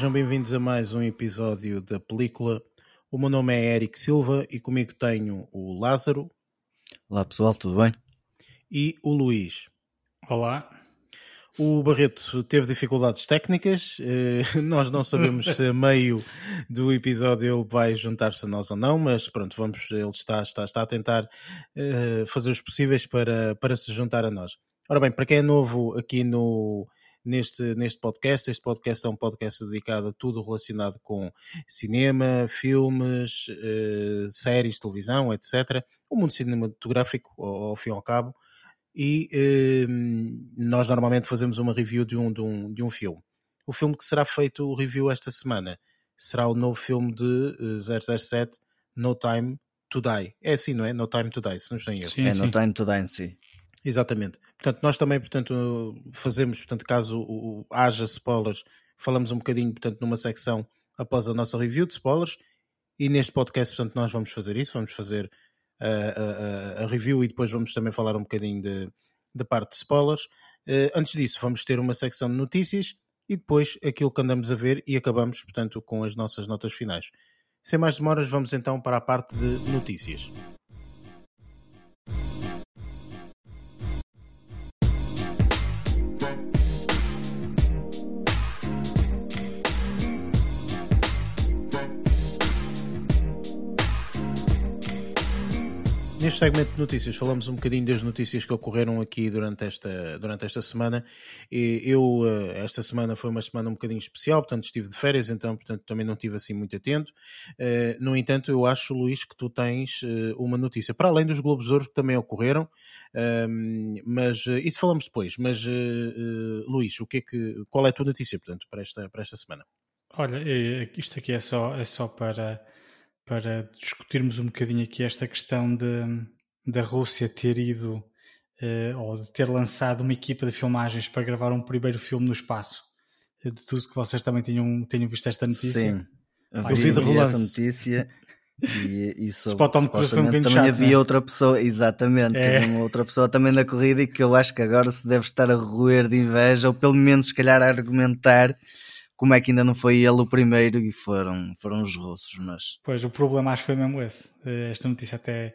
sejam bem-vindos a mais um episódio da película. O meu nome é Eric Silva e comigo tenho o Lázaro. Olá pessoal, tudo bem? E o Luís. Olá. O Barreto teve dificuldades técnicas, eh, nós não sabemos se a meio do episódio ele vai juntar-se a nós ou não, mas pronto, vamos, ele está, está, está a tentar eh, fazer os possíveis para, para se juntar a nós. Ora bem, para quem é novo aqui no, neste, neste podcast. Este podcast é um podcast dedicado a tudo relacionado com cinema, filmes, eh, séries, televisão, etc. O mundo cinematográfico, ao, ao fim e ao cabo. E eh, nós normalmente fazemos uma review de um, de, um, de um filme. O filme que será feito o review esta semana será o novo filme de eh, 007, No Time to Die. É assim, não é? No Time to Die, se não estou em erro. Sim, é sim. No Time to Die em si. Exatamente. Portanto, nós também, portanto, fazemos, portanto, caso haja spoilers, falamos um bocadinho, portanto, numa secção após a nossa review de spoilers. E neste podcast, portanto, nós vamos fazer isso, vamos fazer a, a, a review e depois vamos também falar um bocadinho da parte de spoilers. Antes disso, vamos ter uma secção de notícias e depois aquilo que andamos a ver e acabamos, portanto, com as nossas notas finais. Sem mais demoras, vamos então para a parte de notícias. Neste segmento de notícias, falamos um bocadinho das notícias que ocorreram aqui durante esta, durante esta semana. Eu, eh, esta semana foi uma semana um bocadinho especial, portanto estive de férias, então portanto, também não estive assim muito atento. Eh, no entanto, eu acho, Luís, que tu tens eh, uma notícia, para além dos Globos Ouro que também ocorreram, ehm, mas isso falamos depois. Mas, Luís, o que é que, qual é a tua notícia, portanto, para esta, para esta semana? Olha, isto aqui é só, é só para para discutirmos um bocadinho aqui esta questão de, da Rússia ter ido uh, ou de ter lançado uma equipa de filmagens para gravar um primeiro filme no espaço. De tudo que vocês também tenham, tenham visto esta notícia. Sim, vi, vi essa notícia e, e sobre, supostamente um também chato, havia né? outra pessoa, exatamente, é. uma outra pessoa também na corrida e que eu acho que agora se deve estar a roer de inveja ou pelo menos se calhar a argumentar como é que ainda não foi ele o primeiro e foram, foram os russos, mas... Pois, o problema acho que foi mesmo esse. Eh, esta notícia até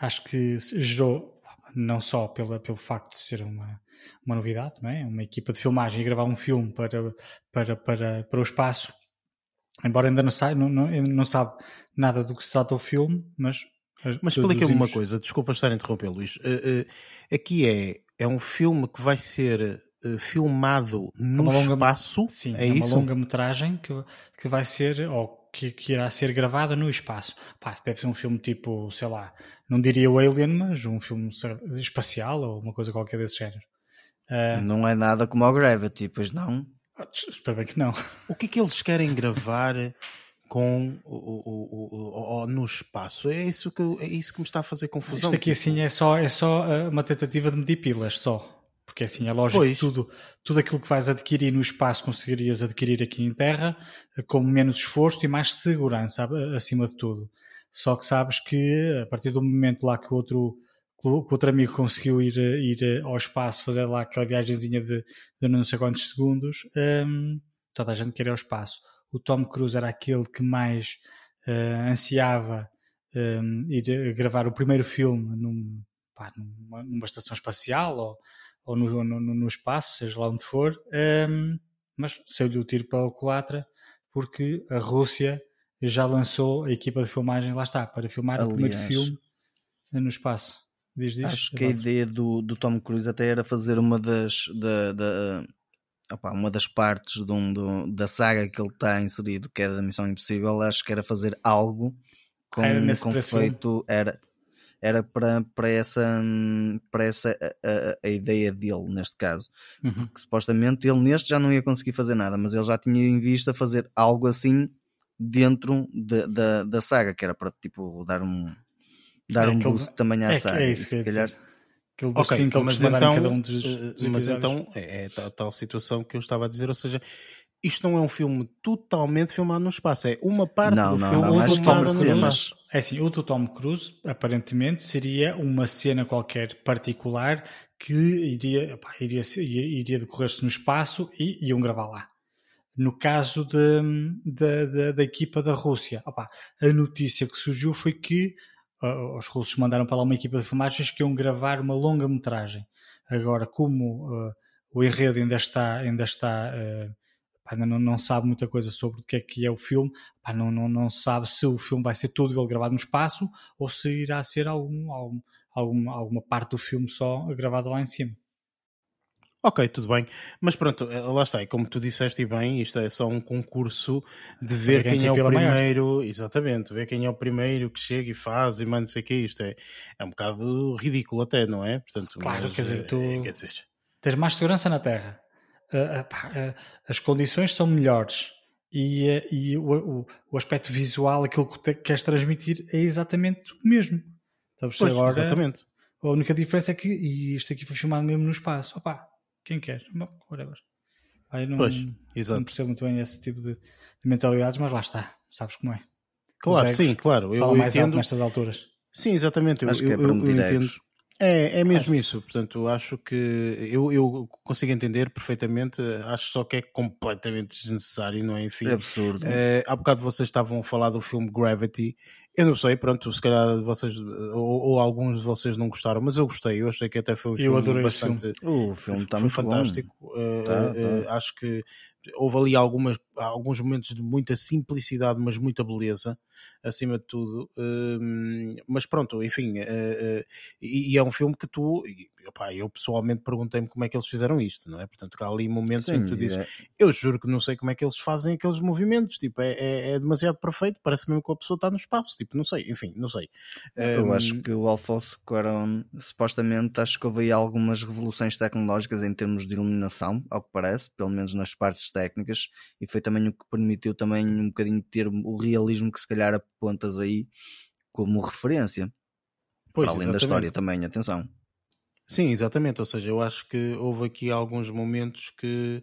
acho que gerou, não só pela, pelo facto de ser uma, uma novidade, não é? uma equipa de filmagem e gravar um filme para, para, para, para o espaço, embora ainda não, sabe, não, não, não sabe nada do que se trata o filme, mas... Mas explica-me uma coisa, desculpa estar a interromper, Luís. Uh, uh, aqui é, é um filme que vai ser eh, filmado no longa, espaço. Sim, é, é uma longa-metragem que, que vai ser, ou que, que, irá ser gravada no espaço. Pá, deve ser um filme tipo, sei lá, não diria o Alien, mas um filme espacial ou uma coisa qualquer desse género. Uh, não é nada como o Gravity, pois não? Ah, espero bem que não. O que é que eles querem gravar com o, o, o, no espaço? É isso, que, é isso que me está a fazer confusão. Isto aqui tipo... assim é só, é só ah, uma tentativa de medir pilas, só. Porque assim, é lógico que tudo, tudo aquilo que vais adquirir no espaço conseguirias adquirir aqui em terra com menos esforço e mais segurança acima de tudo. Só que sabes que a partir do momento lá que o outro, que outro amigo conseguiu ir, ir ao espaço, fazer lá aquela viagemzinha de, de não sei quantos segundos, hum, toda a gente quer ir ao espaço. O Tom Cruise era aquele que mais uh, ansiava um, ir gravar o primeiro filme num, pá, numa, numa estação espacial ou ou no, no, no espaço, seja lá onde for, um, mas saiu-lhe o tiro para o culatra porque a Rússia já lançou a equipa de filmagem, lá está, para filmar Aliás, o primeiro filme no espaço. Diz, diz, acho que a ideia do, do Tom Cruise até era fazer uma das da, da opa, uma das partes de um, do, da saga que ele está inserido, que é da Missão Impossível, acho que era fazer algo com, ah, com feito, era, era para, para essa, para essa a, a, a ideia dele, neste caso. Uhum. Que supostamente ele neste já não ia conseguir fazer nada, mas ele já tinha em vista fazer algo assim dentro de, da, da saga, que era para tipo dar um dar é um boost ele... também à é, saga. É isso, se calhar... Ok, então, mas então, um dos, dos mas então é, é tal, tal situação que eu estava a dizer, ou seja, isto não é um filme totalmente filmado no espaço, é uma parte não, do não, filme não, filmada no espaço. É assim, o do Tom Cruise aparentemente seria uma cena qualquer particular que iria, iria, iria decorrer-se no espaço e iam gravar lá. no caso de, de, de, da equipa da Rússia, opa, a notícia que surgiu foi que uh, os russos mandaram para lá uma equipa de filmagens que iam gravar uma longa metragem. Agora, como uh, o enredo ainda está, ainda está uh, ainda não, não, sabe muita coisa sobre o que é que é o filme, pá, não, não, não sabe se o filme vai ser todo ele gravado no espaço ou se irá ser algum, algum, algum alguma parte do filme só gravada lá em cima. Ok, tudo bem. Mas pronto, eh, lá está. E como tu disseste bem, isto é só um concurso de ver quem, quem é o primeiro. Maior. Exatamente, ver quem é o primeiro que chega e faz e manda não sei o que. Isto é, é um bocado ridículo até, não é? Portanto, claro, mas, quer dizer, tu é, quer dizer... tens mais segurança na Terra. Uh, uh, as condições são melhores e, uh, e o, o, o, aspecto visual, aquilo que te, queres transmitir, é exatamente o mesmo. Pois, Agora, exatamente. A única diferença é que e isto aqui foi filmado mesmo no espaço. Opa, quem quer, whatever. Aí não, pois, exato. não percebo muito bem esse tipo de, de, mentalidades, mas lá está, sabes como é. Claro, sim, claro. Eu, eu mais entendo... alto nestas alturas. Sim, exatamente. Acho eu, que é eu, eu entendo. É, é mesmo isso. Portanto, acho que eu, eu consigo entender perfeitamente. Acho só que é completamente desnecessário, não é? Enfim, é absurdo. É, há bocado vocês estavam a falar do filme Gravity. Eu não sei, pronto, se calhar vocês ou, ou alguns de vocês não gostaram, mas eu gostei. Eu achei que até foi um eu filme bastante. Filme. O filme está muito fantástico. Uh, tá, tá. acho que houve ali algumas, alguns momentos de muita simplicidade, mas muita beleza acima de tudo. Uh, mas pronto, enfim, uh, uh, e, e, é um filme que tu, e, eu pessoalmente perguntei-me como é que eles fizeram isto, não é? Portanto, há ali momentos Sim, em que tu dizes, é... eu juro que não sei como é que eles fazem aqueles movimentos, tipo, é, é, é demasiado perfeito, parece mesmo que a pessoa está no espaço, tipo, não sei, enfim, não sei. Eu acho que o Alfonso Cuarón, supostamente, acho que houve aí algumas revoluções tecnológicas em termos de iluminação, ao que parece, pelo menos nas partes técnicas, e foi também o que permitiu também um bocadinho ter o realismo que se calhar apontas aí como referência. Pois, além exatamente. da história também, atenção. Sim, exatamente. Ou seja, eu acho que houve aqui alguns momentos que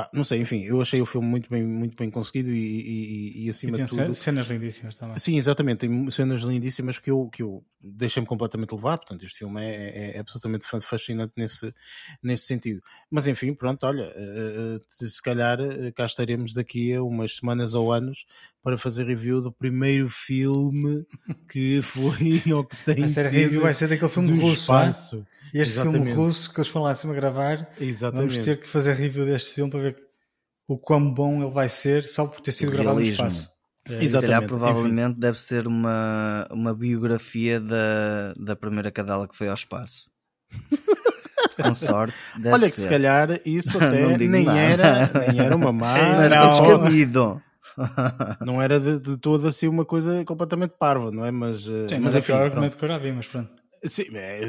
Pá, não sei, enfim, eu achei o filme muito bem, muito bem conseguido e, e, e acima e de tudo. cenas lindíssimas também. Sim, exatamente, tem cenas lindíssimas que eu, que eu deixei-me completamente levar. Portanto, este filme é, é, é, absolutamente fascinante nesse, nesse sentido. Mas enfim, pronto, olha, uh, se calhar cá estaremos daqui a umas semanas ou anos para fazer review do primeiro filme que foi ou que tem sido. review vai ser daquele filme russo, espaço. É? E este Exatamente. filme russo que eles foram lá acima gravar, Exatamente. vamos ter que fazer review deste filme para ver o quão bom ele vai ser só por ter sido gravado no espaço. É, Exatamente. Calhar, provavelmente Enfim. deve ser uma, uma biografia da, da primeira cadela que foi ao espaço. Com sorte. Olha ser. que se calhar isso até nem era, nem era uma má. Era não. descabido. Não era de, de toda assim uma coisa completamente parva, não é? Mas, eh, Sim, mas, mas é enfim, argumento que eu já vi, mas pronto. Sim, é,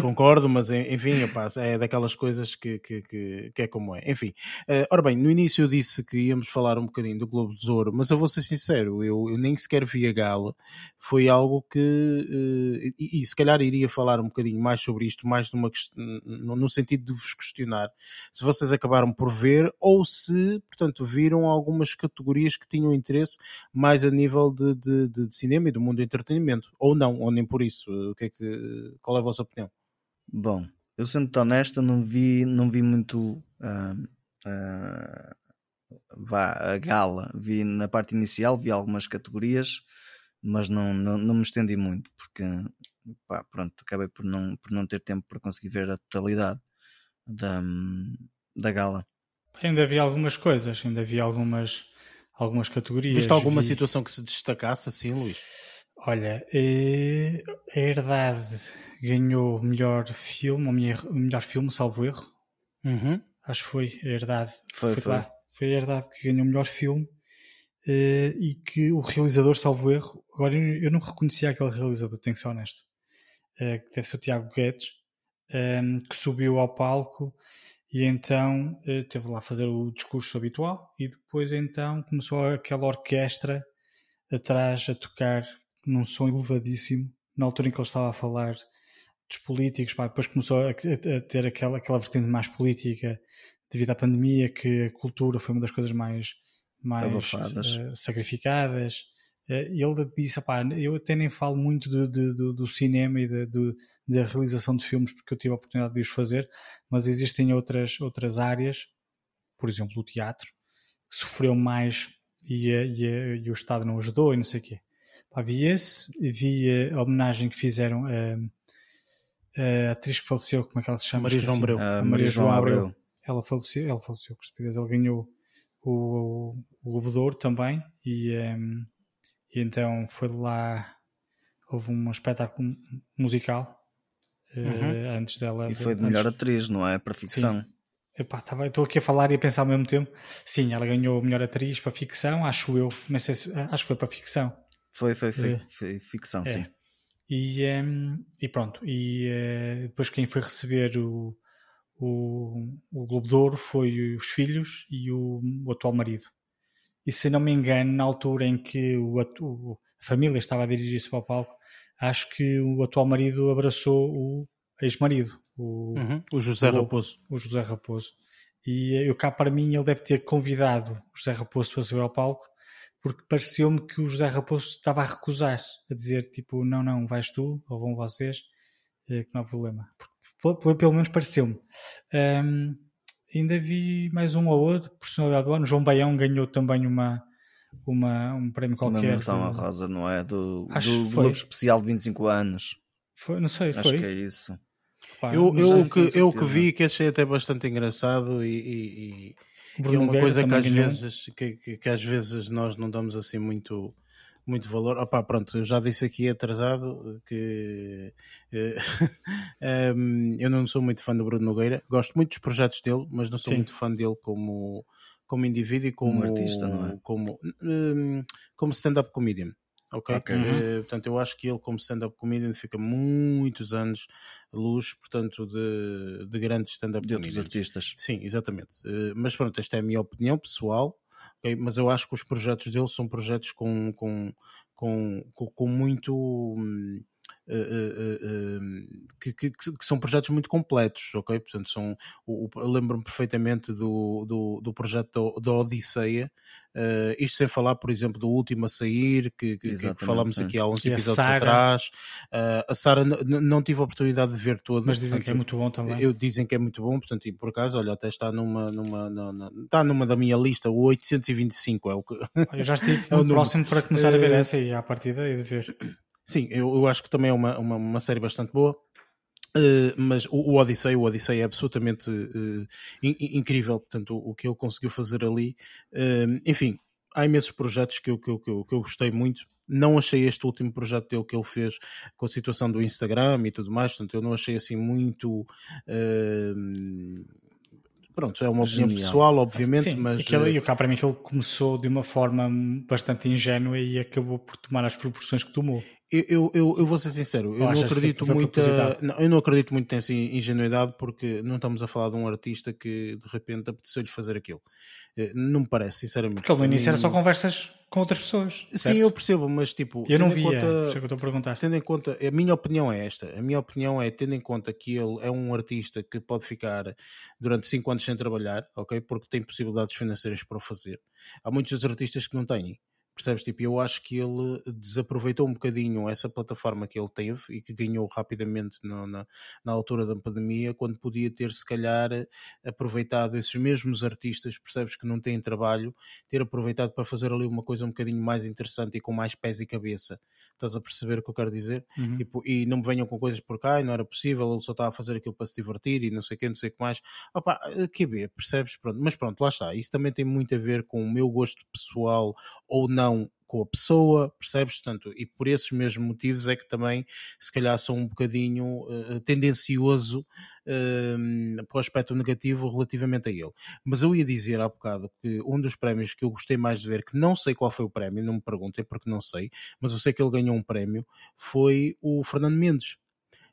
concordo, mas enfim, é daquelas coisas que, que, que, que, é como é. Enfim, uh, ora bem, no início eu disse que íamos falar um bocadinho do Globo de Ouro, mas eu vou ser sincero, eu, eu nem sequer vi a gala. Foi algo que, uh, e, e, se calhar iria falar um bocadinho mais sobre isto, mais numa, no, no sentido de vos questionar se vocês acabaram por ver ou se, portanto, viram algumas categorias que tinham interesse mais a nível de, de, de cinema e do mundo do entretenimento, ou não, ou nem por isso. O que é que qual é a vossa opinião? Bom, eu sendo honesto, não vi, não vi muito uh, uh, vá, a gala. Vi na parte inicial, vi algumas categorias, mas não, não, não me estendi muito, porque pá, pronto, acabei por não, por não ter tempo para conseguir ver a totalidade da, da gala. Ainda vi algumas coisas, ainda vi algumas, algumas categorias. Viste alguma vi... situação que se destacasse assim, Luís? Olha, eh, a Herdade ganhou melhor filme, ou melhor filme, salvo erro. Uhum. Acho que foi a Herdade. Foi, foi. foi. foi a Herdade que ganhou melhor filme. Eh, e que o realizador, salvo erro, agora eu não reconhecia aquele realizador, tenho que ser honesto. Eh, que deve ser o Tiago Guedes, ehm, que subiu ao palco e então teve lá a fazer o discurso habitual e depois então começou aquela orquestra atrás a tocar num som elevadíssimo, na altura em que ele estava a falar dos políticos, pá, depois começou a, a, ter aquela, aquela vertente mais política devido à pandemia, que a cultura foi uma das coisas mais, mais uh, sacrificadas. Uh, ele disse, pá, eu até nem falo muito de, de, do cinema e da realização de filmes porque eu tive a oportunidade de os fazer, mas existem outras, outras áreas, por exemplo o teatro, sofreu mais e, e, e, o Estado não ajudou e não sei o quê. Pá, vi esse, vi a homenagem que fizeram a, a atriz que faleceu, como é que ela se chama? Maria João Abreu. A Maria João Abreu. Ela faleceu, ela faleceu, com estupidez. Ela ganhou o, o, o também e, um, e então foi lá, houve um espetáculo musical uhum. uh, antes dela. E foi de melhor antes... atriz, não é? Para ficção. Sim. Estou aqui a falar e a pensar ao mesmo tempo. Sim, ela ganhou melhor atriz para ficção, acho eu. Não sei se, acho que foi para ficção. Foi, foi, foi, foi ficção, é. sim. E, um, e pronto. E uh, depois quem foi receber o, o, o Globo de Ouro foi os filhos e o, o atual marido. E se não me engano, na altura em que o, o a família estava a dirigir-se para o palco, acho que o atual marido abraçou o ex-marido o, uhum, o José o, Raposo. O José Raposo. E eu cá para mim ele deve ter convidado o José Raposo para subir ao palco porque pareceu-me que o José Raposo estava a recusar, a dizer tipo, não, não, vais tu, ou vão vocês, que não há problema. Porque, pelo menos pareceu-me. Um, ainda vi mais um ou outro, personalidade do ano. João Baião ganhou também uma, uma, um prémio qualquer. Uma menção do... a Rosa, não é? Do, do Globo Especial de 25 anos. Foi, não sei, Acho foi. Acho que é isso. Pá, eu, eu, que, eu que vi que achei até bastante engraçado e, e, e é uma coisa que às, vezes, que, que, que, às vezes nós não damos assim muito, muito valor. Opa, pronto, eu já disse aqui atrasado que um, eu não sou muito fã do Bruno Nogueira. Gosto muito dos projetos dele, mas não sou Sim. muito fã dele como, como indivíduo e como, como artista, não é? Como, um, como stand-up comedian ok? okay. Uh, portanto, eu acho que ele, como stand-up comedian, fica muitos anos luz, portanto, de, de grandes stand-up De outros artistas. Sim, exatamente. Uh, mas pronto, esta é a minha opinião pessoal, ok? Mas eu acho que os projetos dele são projetos com, com, com, com, com muito. Hum, que, que, que, são projetos muito completos, ok? Portanto, são, o, eu lembro-me perfeitamente do, do, do projeto da, Odisseia, Uh, isto sem falar, por exemplo, do último a sair, que, que, que falámos aqui há uns e episódios a atrás. Uh, a Sara não tive a oportunidade de ver toda. Mas dizem portanto, que é muito bom também. Eu, dizem que é muito bom, portanto, e por acaso, olha, até está numa, numa, numa, está numa da minha lista, o 825 é o que. Eu já estive é próximo para começar a ver essa e à partida e de ver. Sim, eu, eu acho que também é uma, uma, uma série bastante boa. Uh, mas o, o Odyssey, o Odyssey é absolutamente uh, in, incrível, portanto, o, o, que ele conseguiu fazer ali. Uh, enfim, há imensos projetos que eu, que, eu, que, eu, que eu gostei muito. Não achei este último projeto dele que ele fez com a situação do Instagram e tudo mais, portanto, eu não achei assim muito Pronto, é uma opinião Genial. pessoal, obviamente, Sim, mas. Aquele, e o cá para mim que ele começou de uma forma bastante ingênua e acabou por tomar as proporções que tomou. Eu, eu, eu, vou ser sincero, eu não acredito muito. Não, eu não acredito muito nessa ingenuidade porque não estamos a falar de um artista que de repente apeteceu-lhe fazer aquilo. Eh, não me parece, sinceramente. Porque no início era só conversas com outras pessoas. Certo? Sim, eu percebo, mas tipo. Eu não via, conta, é que eu estou a perguntar. Tendo em conta, a minha opinião é esta: a minha opinião é, tendo em conta que ele é um artista que pode ficar durante 5 anos sem trabalhar, ok? Porque tem possibilidades financeiras para o fazer. Há muitos artistas que não têm. Percebes? Tipo, eu acho que ele desaproveitou um bocadinho essa plataforma que ele teve e que ganhou rapidamente no, na, na altura da pandemia, quando podia ter, se calhar, aproveitado esses mesmos artistas, percebes que não têm trabalho, ter aproveitado para fazer ali uma coisa um bocadinho mais interessante e com mais pés e cabeça. Estás a perceber o que eu quero dizer? Uhum. Tipo, e não me venham com coisas por cá, não era possível, ele só estava a fazer aquilo para se divertir e não sei o que, não sei o que mais. Opa, que ver, percebes? Pronto. Mas pronto, lá está. Isso também tem muito a ver com o meu gosto pessoal ou não não com a pessoa, percebes? Portanto, e por esses mesmos motivos é que também, se calhar, sou um bocadinho uh, tendencioso uh, para o aspecto negativo relativamente a ele. Mas eu ia dizer há bocado que um dos prémios que eu gostei mais de ver, que não sei qual foi o prémio, não me perguntem porque não sei, mas eu sei que ele ganhou um prémio, foi o Fernando Mendes.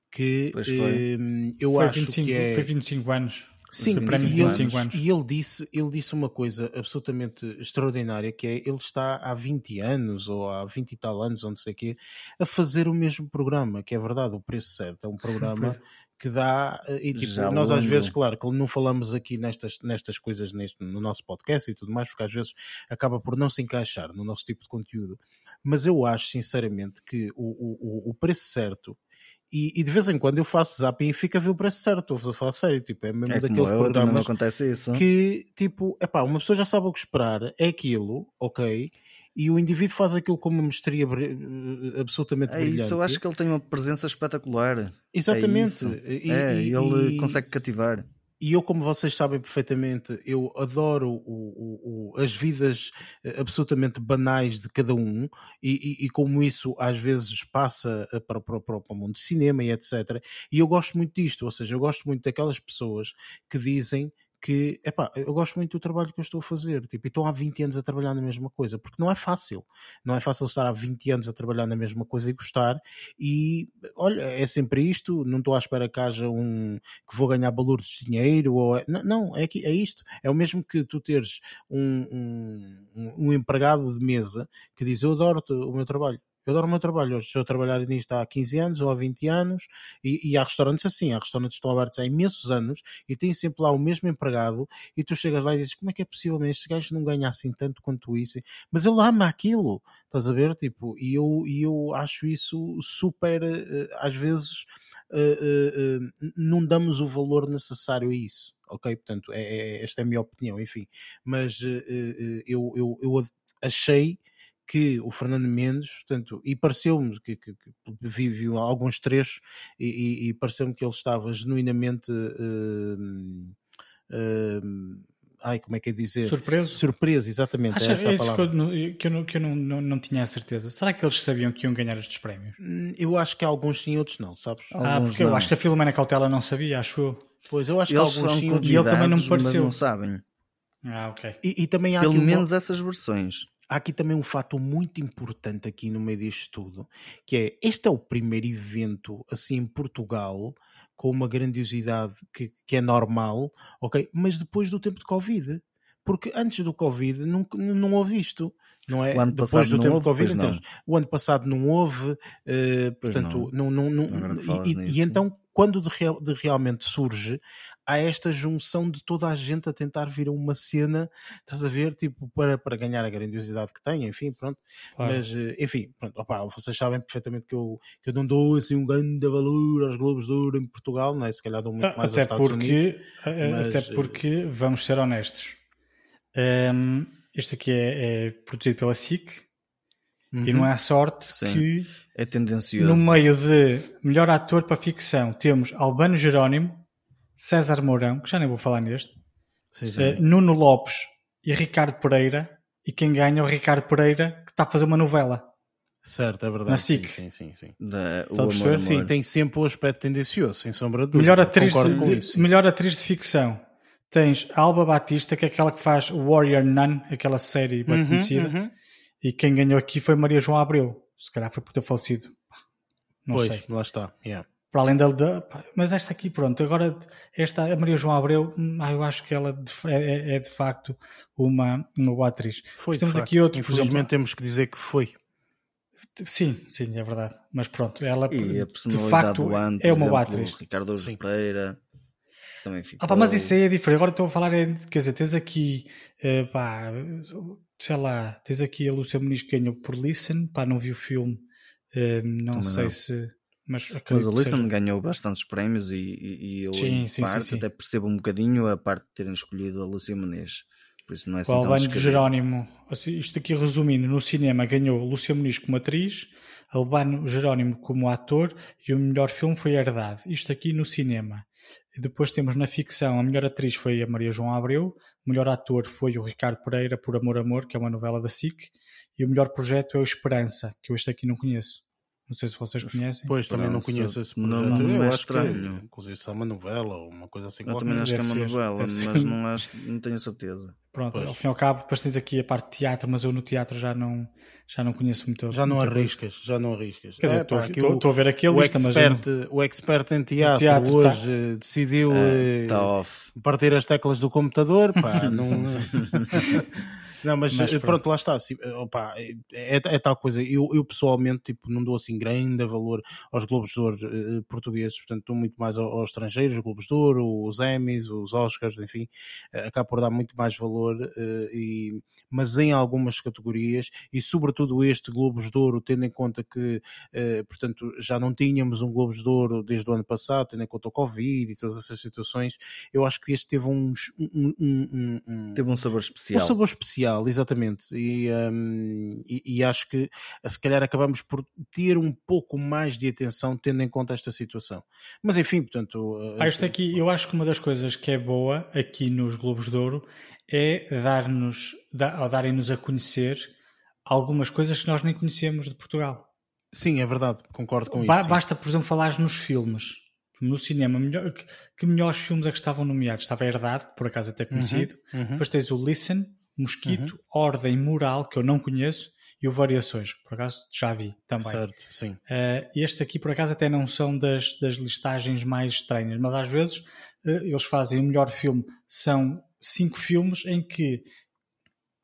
Que uh, eu foi acho 25, que é... Foi 25 anos. Sim, e ele, e ele, disse, ele disse uma coisa absolutamente extraordinária, que é ele está há 20 anos ou há 20 e tal anos, ou não sei o quê, a fazer o mesmo programa, que é verdade, o Preço Certo, é um programa que dá, eh, e tipo, nós às vezes, claro, que não falamos aqui nestas, nestas coisas neste, no nosso podcast e tudo mais, porque às vezes acaba por não se encaixar no nosso tipo de conteúdo, mas eu acho sinceramente que o, o, o Preço Certo E, e, de vez em quando eu faço zapping e fica a ver o preço certo, estou a falar sério, tipo, é mesmo é daqueles eu, programas não acontece isso. que, tipo, epá, uma pessoa já sabe o que esperar, é aquilo, ok, e o indivíduo faz aquilo com uma mestria absolutamente é brilhante. Isso, eu acho que ele tem uma presença espetacular. Exatamente. É, e, é ele e, consegue cativar e eu, como vocês sabem perfeitamente, eu adoro o, o, o, as vidas eh, absolutamente banais de cada um e, e, e como isso às vezes passa eh, para, para, para, o mundo de cinema e etc. E eu gosto muito disto, ou seja, eu gosto muito daquelas pessoas que dizem que, epá, eu gosto muito do trabalho que eu estou a fazer, tipo, e estou há 20 anos a trabalhar na mesma coisa, porque não é fácil, não é fácil estar há 20 anos a trabalhar na mesma coisa e gostar, e olha, é sempre isto, não estou à espera que haja um, que vou ganhar valor de dinheiro, ou é, não, é, é isto, é o mesmo que tu teres um, um, um empregado de mesa que diz, eu adoro o meu trabalho, eu adoro o meu trabalho. Estou a trabalhar nisto há 15 anos ou há 20 anos e, e há restaurantes assim. Há restaurantes que estão abertos há imensos anos e têm sempre lá o mesmo empregado e tu chegas lá e dizes como é que é possível, este gajo não ganha assim tanto quanto isso. Mas ele ama aquilo, estás a ver? Tipo, e eu, e eu acho isso super, eh, às vezes, uh, uh, não damos o valor necessário a isso. Ok? Portanto, é, é, esta é a minha opinião, enfim. Mas eu, eu, eu achei que o Fernando Mendes, portanto, e pareceu-me que, que, que vi, vi, alguns trechos e, e, e pareceu-me que ele estava genuinamente uh, uh, ai, como é que é dizer? Surpreso? Surpreso, exatamente. Acha, é essa a palavra. Que eu, que eu, não, que eu não, não, não, tinha a certeza. Será que eles sabiam que iam ganhar estes prémios? Hum, eu acho que alguns sim, outros não, sabes? Ah, alguns porque não. eu acho que a Filomena Cautela não sabia, acho eu. Pois, eu acho eles que alguns sim, outros E ele também não me pareceu. não sabem. Ah, ok. E, e também há Pelo menos uma... essas versões há aqui também um fato muito importante aqui no meio disto tudo, que é este é o primeiro evento assim em Portugal com uma grandiosidade que, que é normal, ok? Mas depois do tempo de Covid. Porque antes do Covid não, não houve isto não é? O ano Depois do tempo houve, Covid, então, o ano passado não houve, uh, portanto, não. Não, não, não e, e, então quando de, de, realmente surge, há esta junção de toda a gente a tentar vir a uma cena, estás a ver, tipo, para, para ganhar a grandiosidade que tem, enfim, pronto. Claro. Mas, eh, enfim, pronto, opa, vocês sabem perfeitamente que eu, que eu não dou assim um grande valor aos Globos de Ouro em Portugal, não é? Se calhar dou muito mais até aos Estados porque, Unidos. Mas... Até porque, vamos ser honestos, um, este aqui é, é, produzido pela SIC uhum. e não é a sorte Sim. que é tendencioso. No meio de melhor ator para ficção temos Albano Jerónimo, César Mourão, que já nem vou falar neste, sim, sim. Uh, Nuno Lopes e Ricardo Pereira. E quem ganha é o Ricardo Pereira, que está a fazer uma novela. Certo, é verdade. Na SIC. Sim, sim, sim. Da, o amor, amor. Sim, tem sempre o aspecto tendencioso, sem sombra de dúvida. Melhor atriz, de, de, melhor atriz de ficção. Tens Alba Batista, que é aquela que faz Warrior Nun, aquela série bem uhum, conhecida. Uhum. E quem ganhou aqui foi Maria João Abreu. Se calhar foi por ter falecido. Não pois, sei. lá está. Yeah para além dele, de, mas esta aqui, pronto, agora esta, a Maria João Abreu, ah, eu acho que ela é, é, é de facto uma, uma boa atriz. Foi, temos aqui outros, Infelizmente exemplo, temos que dizer que foi. Sim, sim, é verdade. Mas pronto, ela e de facto é uma boa atriz. Ricardo Pereira também ficou... Ah, pá, mas isso aí é diferente. Agora estou a falar, é, quer dizer, tens aqui, uh, pá, sei lá, tens aqui a Lúcia Muniz que ganhou por Listen, pá, não vi o filme, uh, não também sei não. se mas, mas a Listen seja... ganhou bastantes prémios e, e, e eu sim, sim, parte sim, até percebo um bocadinho a parte de terem escolhido a Lúcia Menezes. Por isso não é assim o Albano Jerónimo, assim, isto aqui resumindo, no cinema ganhou Lúcia Muniz como atriz, Albano Jerónimo como ator e o melhor filme foi Herdade. Isto aqui no cinema. E depois temos na ficção, a melhor atriz foi a Maria João Abreu, o melhor ator foi o Ricardo Pereira por Amor Amor, que é uma novela da SIC, e o melhor projeto é o Esperança, que eu este aqui não conheço. Não sei se vocês conhecem. Pois, também não conheço esse projeto. Não, não é estranho. Que, inclusive, se é uma novela ou uma coisa assim. Eu também acho que é uma novela, mas não, acho, não tenho certeza. Pronto, pois. ao fim e ao cabo, depois tens aqui a parte de teatro, mas eu no teatro já não, já não conheço muito. Já não muito arriscas, já não arriscas. Quer dizer, estou a ver aqui a lista, expert, mas. O expert em teatro, teatro hoje tá... decidiu é, tá partir as teclas do computador, pá, não. Não, mas, mas pronto. pronto. lá está. Assim, opa, é, é, é, tal coisa. Eu, eu pessoalmente tipo, não dou assim grande valor aos Globos de Ouro portugueses, portanto, dou muito mais aos, aos estrangeiros, os Globos de Ouro, os Emmys, os Oscars, enfim, acabo por dar muito mais valor, e, mas em algumas categorias, e sobretudo este Globos de Ouro, tendo em conta que, portanto, já não tínhamos um Globos de Ouro desde o ano passado, tendo em conta o Covid e todas essas situações, eu acho que este teve uns. Um, um, um, teve um sabor especial. Um sabor especial, exatamente. E, um, e, e, acho que se calhar acabamos por ter um pouco mais de atenção tendo em conta esta situação. Mas enfim, portanto. Ah, isto aqui, eu acho que uma das coisas que é boa aqui nos Globos de Ouro é dar-nos, dar, darem-nos a conhecer algumas coisas que nós nem conhecemos de Portugal. Sim, é verdade, concordo com ba isso. Basta, por exemplo, falar nos filmes no cinema, melhor, que, que, melhores filmes é que estavam nomeados? Estava Herdade, por acaso até conhecido. Uhum, uhum. Depois tens o Listen, Mosquito, uhum. Ordem Moral, que eu não conheço, e o Variações, por acaso já vi também. Certo, sim. Uh, este aqui, por acaso, até não são das, das listagens mais estranhas, mas às vezes uh, eles fazem o melhor filme. São cinco filmes em que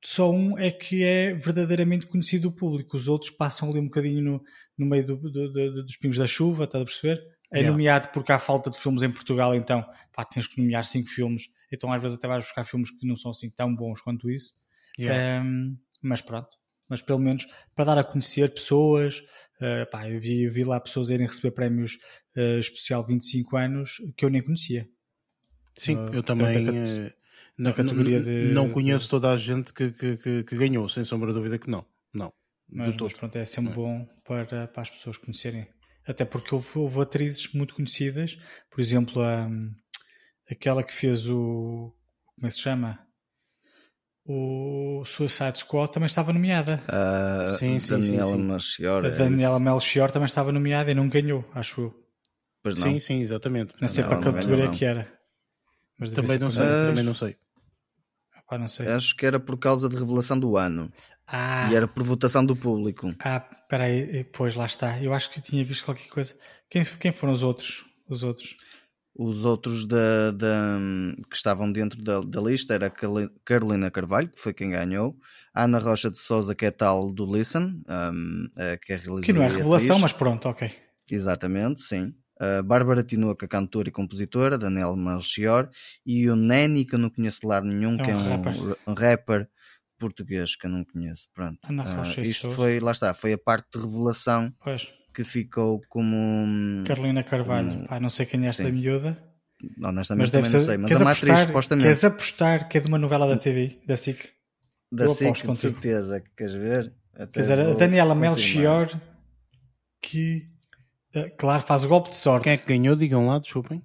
só um é que é verdadeiramente conhecido do público. Os outros passam ali um bocadinho no, no meio do, do, do, dos pingos da chuva, está a perceber? É yeah. nomeado porque há falta de filmes em Portugal, então pá, tens que nomear cinco filmes. Então às vezes até vais buscar filmes que não são assim tão bons quanto isso. Yeah. Um, mas pronto, mas pelo menos para dar a conhecer pessoas. Uh, pá, eu, vi, vi lá pessoas irem receber prémios uh, especial 25 anos que eu nem conhecia. Sim, uh, eu também. Na, categoria de, não conheço toda a gente que, que, que, que, ganhou, sem sombra de dúvida que não. Não. Mas, mas pronto, é sempre bom para, para as pessoas conhecerem até porque houve, houve atrizes muito conhecidas, por exemplo, a, aquela que fez o. Como é que se chama? O Suicide Squad também estava nomeada. Uh, sim, sim, Daniela sim, Melchior. A é Daniela Melchior também estava nomeada e não ganhou, acho eu. Pois não. Sim, sim, exatamente. Não sei para que categoria que era. Mas também não sei, uh, também não sei. Não sei. Acho que era por causa de revelação do ano. Ah. E era por votação do público. Ah, espera aí, pois lá está. Eu acho que tinha visto qualquer coisa. Quem, quem foram os outros? Os outros? Os outros da, da que estavam dentro da, da, lista era Carolina Carvalho, que foi quem ganhou, Ana Rocha de Souza, que é tal do Listen, um, que é Que não é revelação, mas pronto, ok. Exatamente, sim. A Bárbara Tinoca, cantora e compositora, Daniel Melchior, e o Neni, que eu não conheço de lado nenhum, é um que é um rapper. um rapper português que eu não conheço. Pronto. Uh, isto foi, lá está, foi a parte de revelação pois. Que ficou como. Carolina Carvalho, um, não sei quem é esta sim. miúda. Honestamente também ser, não sei, mas é uma apostar, atriz supostamente. Queres apostar que é de uma novela da TV, da SIC? Da eu SIC, com certeza, queres ver? Até Quer dizer, a Daniela Melchior, que, eh, claro, faz o golpe de sorte. Quem é que ganhou? Digam lá, desculpem.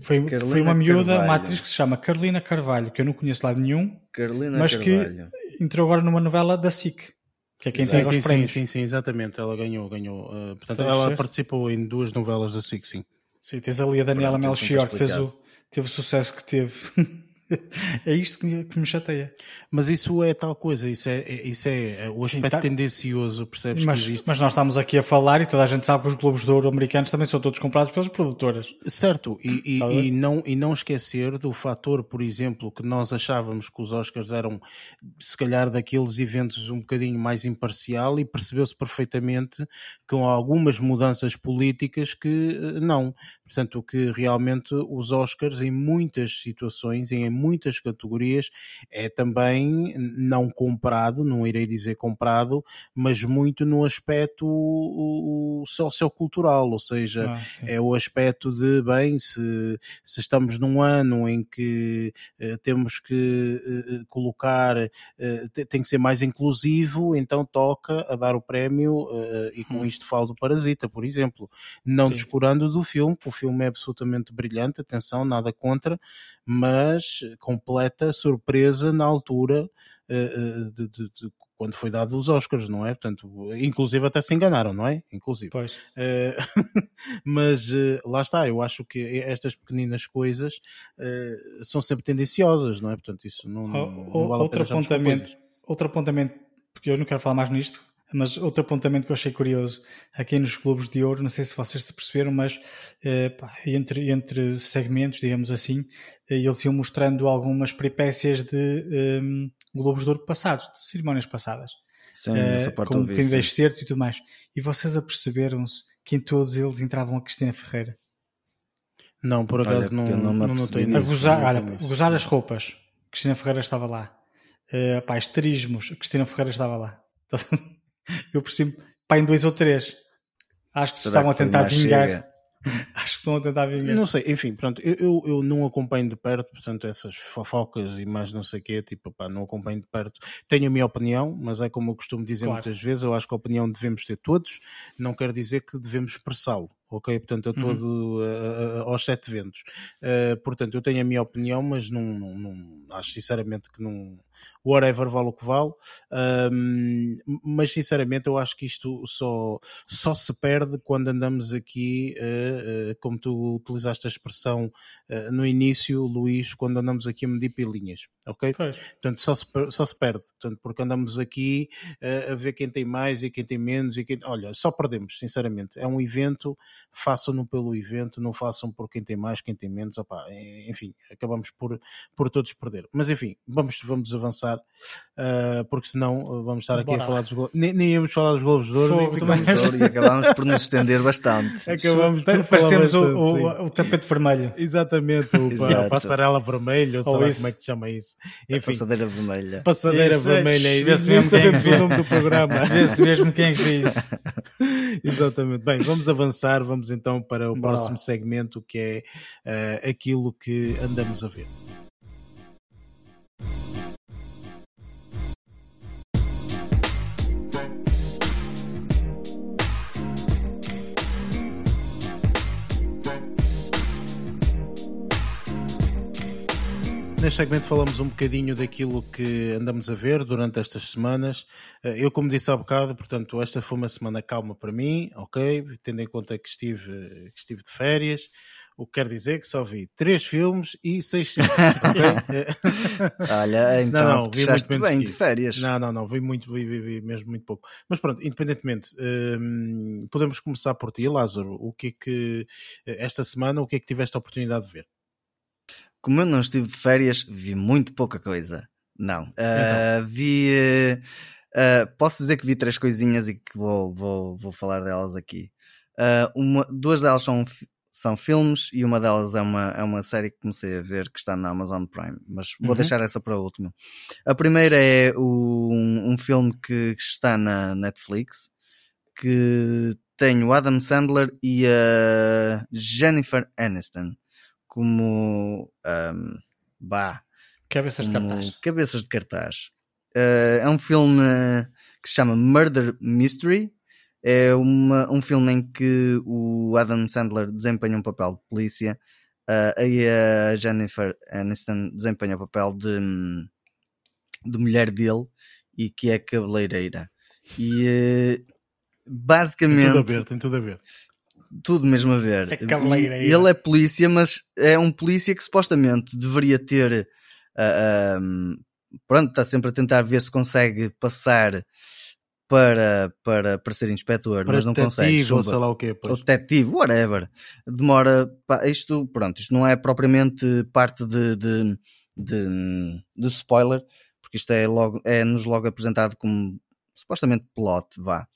Foi, foi uma miúda, Carvalho. uma atriz que se chama Carolina Carvalho, que eu não conheço lá nenhum, Carolina mas Carvalho. que entrou agora numa novela da SIC. Que é quem sim, sim, sim, sim, sim, exatamente. Ela ganhou, ganhou. Uh, portanto, ela participou em duas novelas da SIC, sim. Sim, tens ali a Daniela Melchior que fez o, teve o sucesso que teve. é isto que me, que me, chateia. Mas isso é tal coisa, isso é, é isso é, é o aspecto Sim, tá... tendencioso, percebes mas, que existe. Mas nós estamos aqui a falar e toda a gente sabe que os Globos de Ouro americanos também são todos comprados pelas produtoras. Certo, e, e, tá e não, e não esquecer do fator, por exemplo, que nós achávamos que os Oscars eram se calhar daqueles eventos um bocadinho mais imparcial e percebeu-se perfeitamente com algumas mudanças políticas que eh, não. Portanto, que realmente os Oscars em muitas situações, em muitas categorias, é também não comprado, não irei dizer comprado, mas muito no aspecto sociocultural, ou seja, ah, é o aspecto de, bem, se, se estamos num ano em que uh, temos que uh, colocar, uh, tem que ser mais inclusivo, então toca a dar o prémio, e com hum. isto falo do Parasita, por exemplo, não Sim. descurando do filme, o filme é absolutamente brilhante, atenção, nada contra, mas completa surpresa na altura uh, de, de, de, quando foi dado os Oscars, não é? Portanto, inclusive até se enganaram, não é? Inclusive. Pois. Uh, mas uh, lá está, eu acho que estas pequeninas coisas são sempre tendenciosas, não é? Portanto, isso não, não, não vale outro apontamento, outro apontamento, porque eu não quero falar mais nisto, mas outro apontamento que eu achei curioso aqui nos Globos de Ouro, não sei se vocês se perceberam, mas eh, pá, entre, entre segmentos, digamos assim, eh, eles iam mostrando algumas peripécias de, um, ehm, Globos de Ouro passados, de cerimónias passadas. Sim, uh, com um bocadinho de excertos e tudo mais. E vocês aperceberam-se que em todos eles entravam a Cristina Ferreira. Não, por acaso olha, não, não, não notei A gozar, olha, gozar as roupas, Cristina Ferreira estava lá. Uh, pá, esterismos, Cristina Ferreira estava lá. Eu percebi, pá, em dois ou três. Acho que se estavam a tentar vingar. Chega. Acho que estão a tentar vingar. Não sei, enfim, pronto, eu, eu, eu, não acompanho de perto, portanto, essas fofocas e mais não sei o quê, tipo, pá, não acompanho de perto. Tenho a minha opinião, mas é como eu costumo dizer claro. muitas vezes, eu acho que a opinião devemos ter todos, não quer dizer que devemos expressá-lo ok? Portanto, a todo, uhum. uh, aos sete ventos. Uh, portanto, eu tenho a minha opinião, mas não, não, não, acho sinceramente que não. Whatever vale o que vale, um, mas sinceramente eu acho que isto só, só se perde quando andamos aqui, uh, como tu utilizaste a expressão no início, Luís, quando andamos aqui a medir pilinhas, ok? Pois. Portanto, só se, só se perde, portanto, porque andamos aqui a ver quem tem mais e quem tem menos e quem. Olha, só perdemos, sinceramente. É um evento façam-no pelo evento, não façam por quem tem mais, quem tem menos, opa, enfim, acabamos por, por todos perder. Mas enfim, vamos, vamos avançar, uh, porque senão ah, vamos estar aqui Bora. a falar dos Globos, nem, nem íamos falar dos Globos de Ouro e, e acabámos por nos estender bastante. Acabamos por Parecemos o, o, o, tapete vermelho. Exatamente, o, a passarela vermelha, ou sei lá como é que se chama isso. Enfim, passadeira vermelha. Passadeira isso, vermelha, é isso mesmo sabemos o nome do programa. Vê-se mesmo quem é que fez. Exatamente. Bem, vamos avançar, vamos então para o Bora próximo segmento que é uh, aquilo que andamos a ver. Neste segmento falamos um bocadinho daquilo que andamos a ver durante estas semanas. Eh, eu, como disse há bocado, portanto, esta foi uma semana calma para mim, ok? Tendo em conta que estive, que estive de férias. O que quer dizer que só vi três filmes e seis séries. Olha, então não, não, vi muito bem de férias. Não, não, não, vi muito, vi, vi, vi mesmo muito pouco. Mas pronto, independentemente, hum, podemos começar por ti, Lázaro. O que é que, esta semana, o que é que tiveste a oportunidade de ver? Como eu não estive de férias, vi muito pouca coisa. Não. Uh, vi. Uh, posso dizer que vi três coisinhas e que vou, vou, vou falar delas aqui. uma, duas delas são, são filmes e uma delas é uma, é uma série que comecei a ver que está na Amazon Prime, mas vou uhum. deixar essa para a última. A primeira é o, um, um filme que está na Netflix que tem o Adam Sandler e a Jennifer Aniston como um, bah, cabeças como de cartaz. Cabeças de cartaz. Uh, é um filme que se chama Murder Mystery. É uma, um filme em que o Adam Sandler desempenha um papel de polícia uh, e a Jennifer Aniston desempenha o papel de, de mulher dele e que é cabeleireira. E uh, basicamente. Tem tudo a ver, tem tudo a ver tudo mesmo a ver. É ele é polícia, mas é um polícia que supostamente deveria ter. Uh, um, pronto, está sempre a tentar ver se consegue passar para, para, para ser inspetor, para mas não consegue. Ou sei lá o quê, Ou detetive, whatever. Demora. Pá, isto, pronto, isto não é propriamente parte de, de, de, de spoiler, porque isto é, logo, é nos logo apresentado como supostamente plot, vá.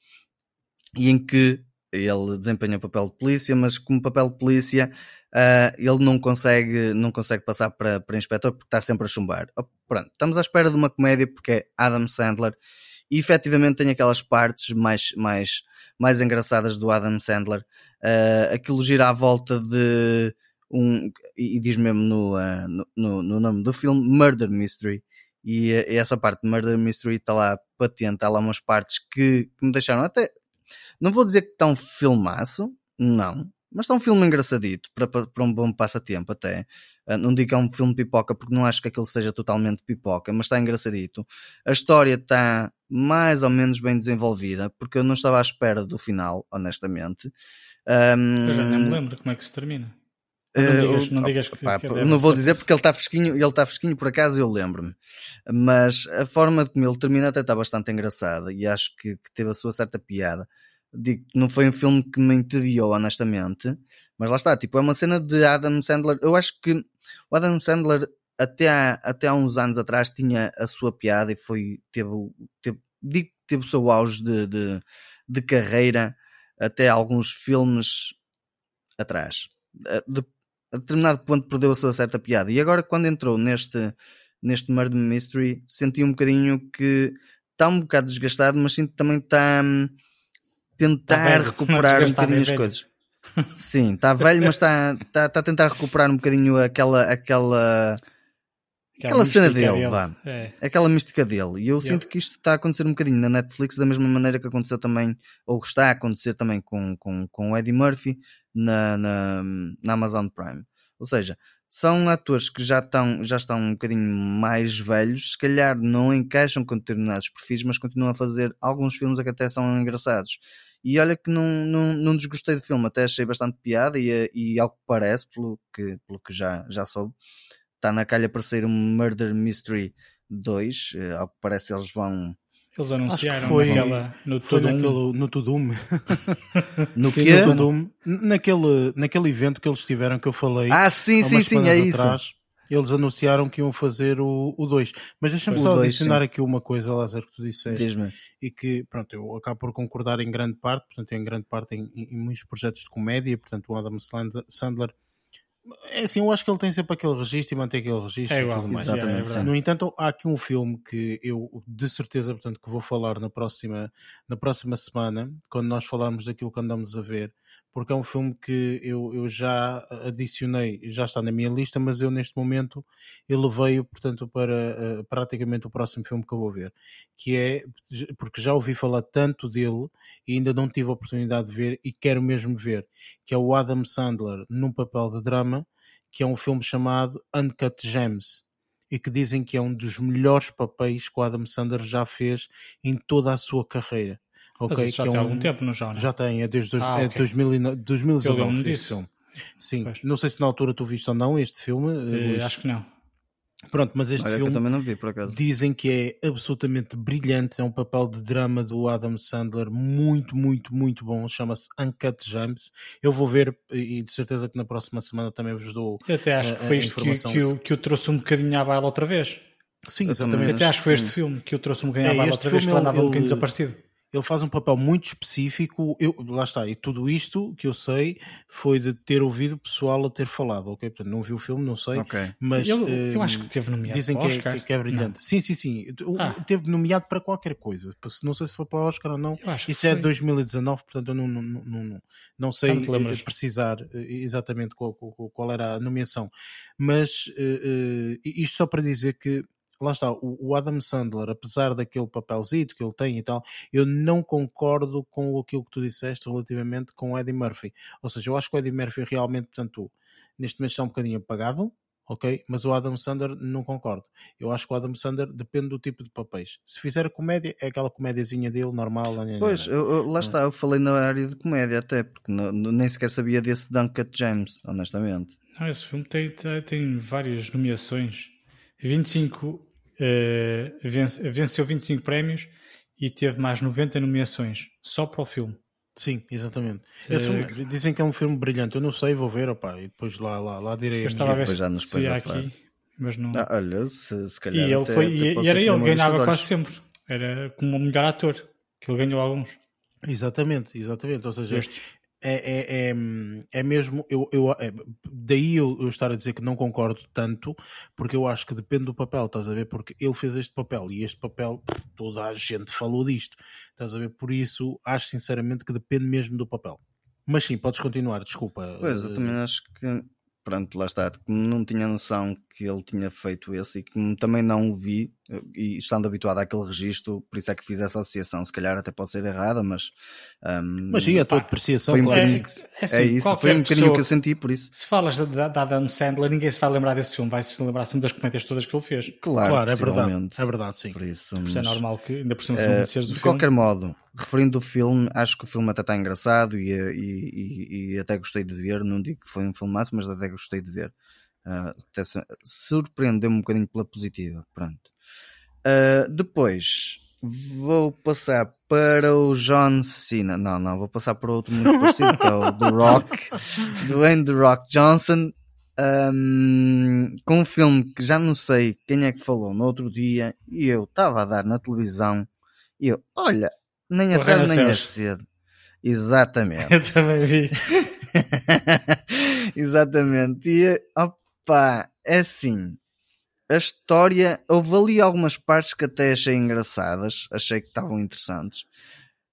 E em que ele desempenha o papel de polícia, mas como papel de polícia uh, ele não consegue, não consegue passar para, para inspetor porque está sempre a chumbar. Oh, pronto, estamos à espera de uma comédia porque é Adam Sandler e efetivamente tem aquelas partes mais, mais, mais engraçadas do Adam Sandler. Uh, aquilo gira à volta de um, e diz mesmo no, uh, no, no, nome do filme, Murder Mystery. E, e essa parte de Murder Mystery está lá patente, há lá umas partes que, que me deixaram até não vou dizer que está um filmaço, não, mas está um filme engraçadito para, para um bom passatempo até. Ah, não digo que é um filme pipoca porque não acho que aquilo seja totalmente pipoca, mas está engraçadito. A história está mais ou menos bem desenvolvida porque eu não estava à espera do final, honestamente. Um, eu já nem me lembro como é que se termina. Não ah, digas, não, digas que, pá, que não vou dizer porque ele está fresquinho, ele está fresquinho por acaso eu lembro-me. Mas a forma como ele termina até está bastante engraçada e acho que, que teve a sua certa piada digo não foi um filme que me entediou, honestamente. Mas lá está, tipo, é uma cena de Adam Sandler. Eu acho que o Adam Sandler até há, até há uns anos atrás tinha a sua piada e foi, teve, teve, digo, teve o seu auge de, de, de carreira até alguns filmes atrás. De, a determinado ponto perdeu a sua certa piada. E agora, quando entrou neste, neste Murder Mystery, senti um bocadinho que está um bocado desgastado, mas sinto também está hum, tentar tá recuperar um bocadinho as coisas. Sim, está velho, mas está, está, está a tentar recuperar um bocadinho aquela, aquela, aquela, cena dele, dele. Vá. É. aquela mística dele. E eu yeah. sinto que isto está a acontecer um bocadinho na Netflix, da mesma maneira que aconteceu também, ou está a acontecer também com, com, com o Eddie Murphy na, na, na Amazon Prime. Ou seja, são atores que já estão, já estão um bocadinho mais velhos, se calhar não encaixam com determinados perfis, mas continuam a fazer alguns filmes que até são engraçados. E olha que não, não, não desgostei do filme, até achei bastante piada e, e algo que parece, pelo que, pelo que já, já soube, está na calha para sair um Murder Mystery 2, eh, ao que parece eles vão eles anunciaram foi, naquela, no foi naquele, no Tudum. no quê? No Tudum, naquele, naquele evento que eles tiveram que eu falei. Ah, sim, sim, sim, é isso. Eles anunciaram que iam fazer o 2. Mas deixa-me só dois, adicionar sim. aqui uma coisa, Lázaro, que tu disseste. E que, pronto, eu acabo por concordar em grande parte, portanto, em grande parte em, em muitos projetos de comédia, portanto, o Adam Sandler é assim, eu acho que ele tem sempre aquele registro e mantém aquele registro é igual, e tudo mais. Exatamente, é no entanto, há aqui um filme que eu de certeza portanto, que vou falar na próxima, na próxima semana, quando nós falarmos daquilo que andamos a ver, porque é um filme que eu, eu já adicionei, já está na minha lista, mas eu neste momento ele veio, portanto, para uh, praticamente o próximo filme que eu vou ver, que é, porque já ouvi falar tanto dele e ainda não tive a oportunidade de ver e quero mesmo ver, que é o Adam Sandler num papel de drama, que é um filme chamado Uncut Gems e que dizem que é um dos melhores papéis que o Adam Sandler já fez em toda a sua carreira. Ok, Mas já tem é um... algum tempo, não já? Não? Já tem, é desde dois, ah, é okay. 2000, 2019 este filme. Sim, pois. não sei se na altura tu viste ou não este filme. Eh, acho que não. Pronto, mas este Olha, filme também não vi, por acaso. dizem que é absolutamente brilhante, é um papel de drama do Adam Sandler muito, muito, muito bom, chama-se Uncut Gems. Eu vou ver e de certeza que na próxima semana também vos dou Eu até acho a, que foi isto que, que, eu, que eu trouxe um bocadinho à baila outra vez. Sim, exatamente. Eu até acho que foi este filme que eu trouxe um bocadinho é, à baila outra vez, que andava ele, um bocadinho desaparecido ele faz um papel muito específico. Eu, lá está, e tudo isto que eu sei foi de ter ouvido pessoal a ter falado, ok? Portanto, não vi o filme, não sei, okay. mas eu, eu, acho que teve nomeado dizem que é, que é, brilhante. Não. Sim, sim, sim. Ah. Teve nomeado para qualquer coisa. Não sei se foi para o Oscar ou não. Isto é de 2019, portanto, eu não, não, não, não, não sei eh, precisar eh, exatamente qual, qual, qual, era a nomeação. Mas uh, uh, isto só para dizer que lá está, o, Adam Sandler, apesar daquele papelzito que ele tem e tal, eu não concordo com aquilo que tu disseste relativamente com o Eddie Murphy. Ou seja, eu acho que o Eddie Murphy realmente, portanto, neste momento está um bocadinho apagado, ok? Mas o Adam Sandler não concordo. Eu acho que o Adam Sandler depende do tipo de papéis. Se fizer comédia, é aquela comédiazinha dele, normal. Pois, eu, eu, lá está, eu falei na área de comédia até, porque não, nem sequer sabia desse Duncan James, honestamente. Não, esse filme tem, tem, tem várias nomeações. 25 Uh, venceu 25 prémios e teve mais 90 nomeações só para o filme. Sim, exatamente. Uh, dizem que é um filme brilhante. Eu não sei, vou ver, opa, e depois lá, lá, lá direi. Eu estava a ver se, já nos se aqui, mas não. Ah, olha, se, se calhar. E, ele foi, e, e era ele, ganhava quase sempre. Era como o melhor ator, que ele ganhou alguns. Exatamente, exatamente. Ou seja, este é, é, é, é, mesmo. Eu, eu, é, daí eu, eu, estar a dizer que não concordo tanto, porque eu acho que depende do papel, estás a ver? Porque ele fez este papel e este papel, toda a gente falou disto, estás a ver? Por isso, acho sinceramente que depende mesmo do papel. Mas sim, podes continuar, desculpa. Pois, eu também acho que pronto, lá está, não tinha noção que ele tinha feito esse e que também não o vi, e estando habituado àquele registro, por isso é que fiz essa associação. Se calhar até pode ser errada, mas. Um, mas sim, a tua depreciação, foi um claro. é, é, assim, é, isso, foi um bocadinho que eu senti por isso. Se falas de, de Adam Sandler, ninguém se vai lembrar desse filme, vai se lembrar sempre das comédias todas que ele fez. Claro, claro é verdade. É verdade, sim. Por isso, mas, é normal que ainda por cima uh, de filme. qualquer modo, referindo o filme, acho que o filme até está engraçado e, e, e, e, até gostei de ver. Não digo que foi um filmaço, mas até gostei de ver. Uh, surpreendeu-me um bocadinho pela positiva. Pronto. Uh, depois vou passar para o John Cena. Não, não, vou passar para outro muito parecido, que é o The Rock, Dwayne The Rock Johnson. um, com um filme que já não sei quem é que falou no outro dia e eu estava a dar na televisão e eu, olha, nem é tarde nem é cedo. Exatamente. Eu também vi. Exatamente. E opa, é assim. A história, houve ali algumas partes que até achei engraçadas, achei que estavam interessantes,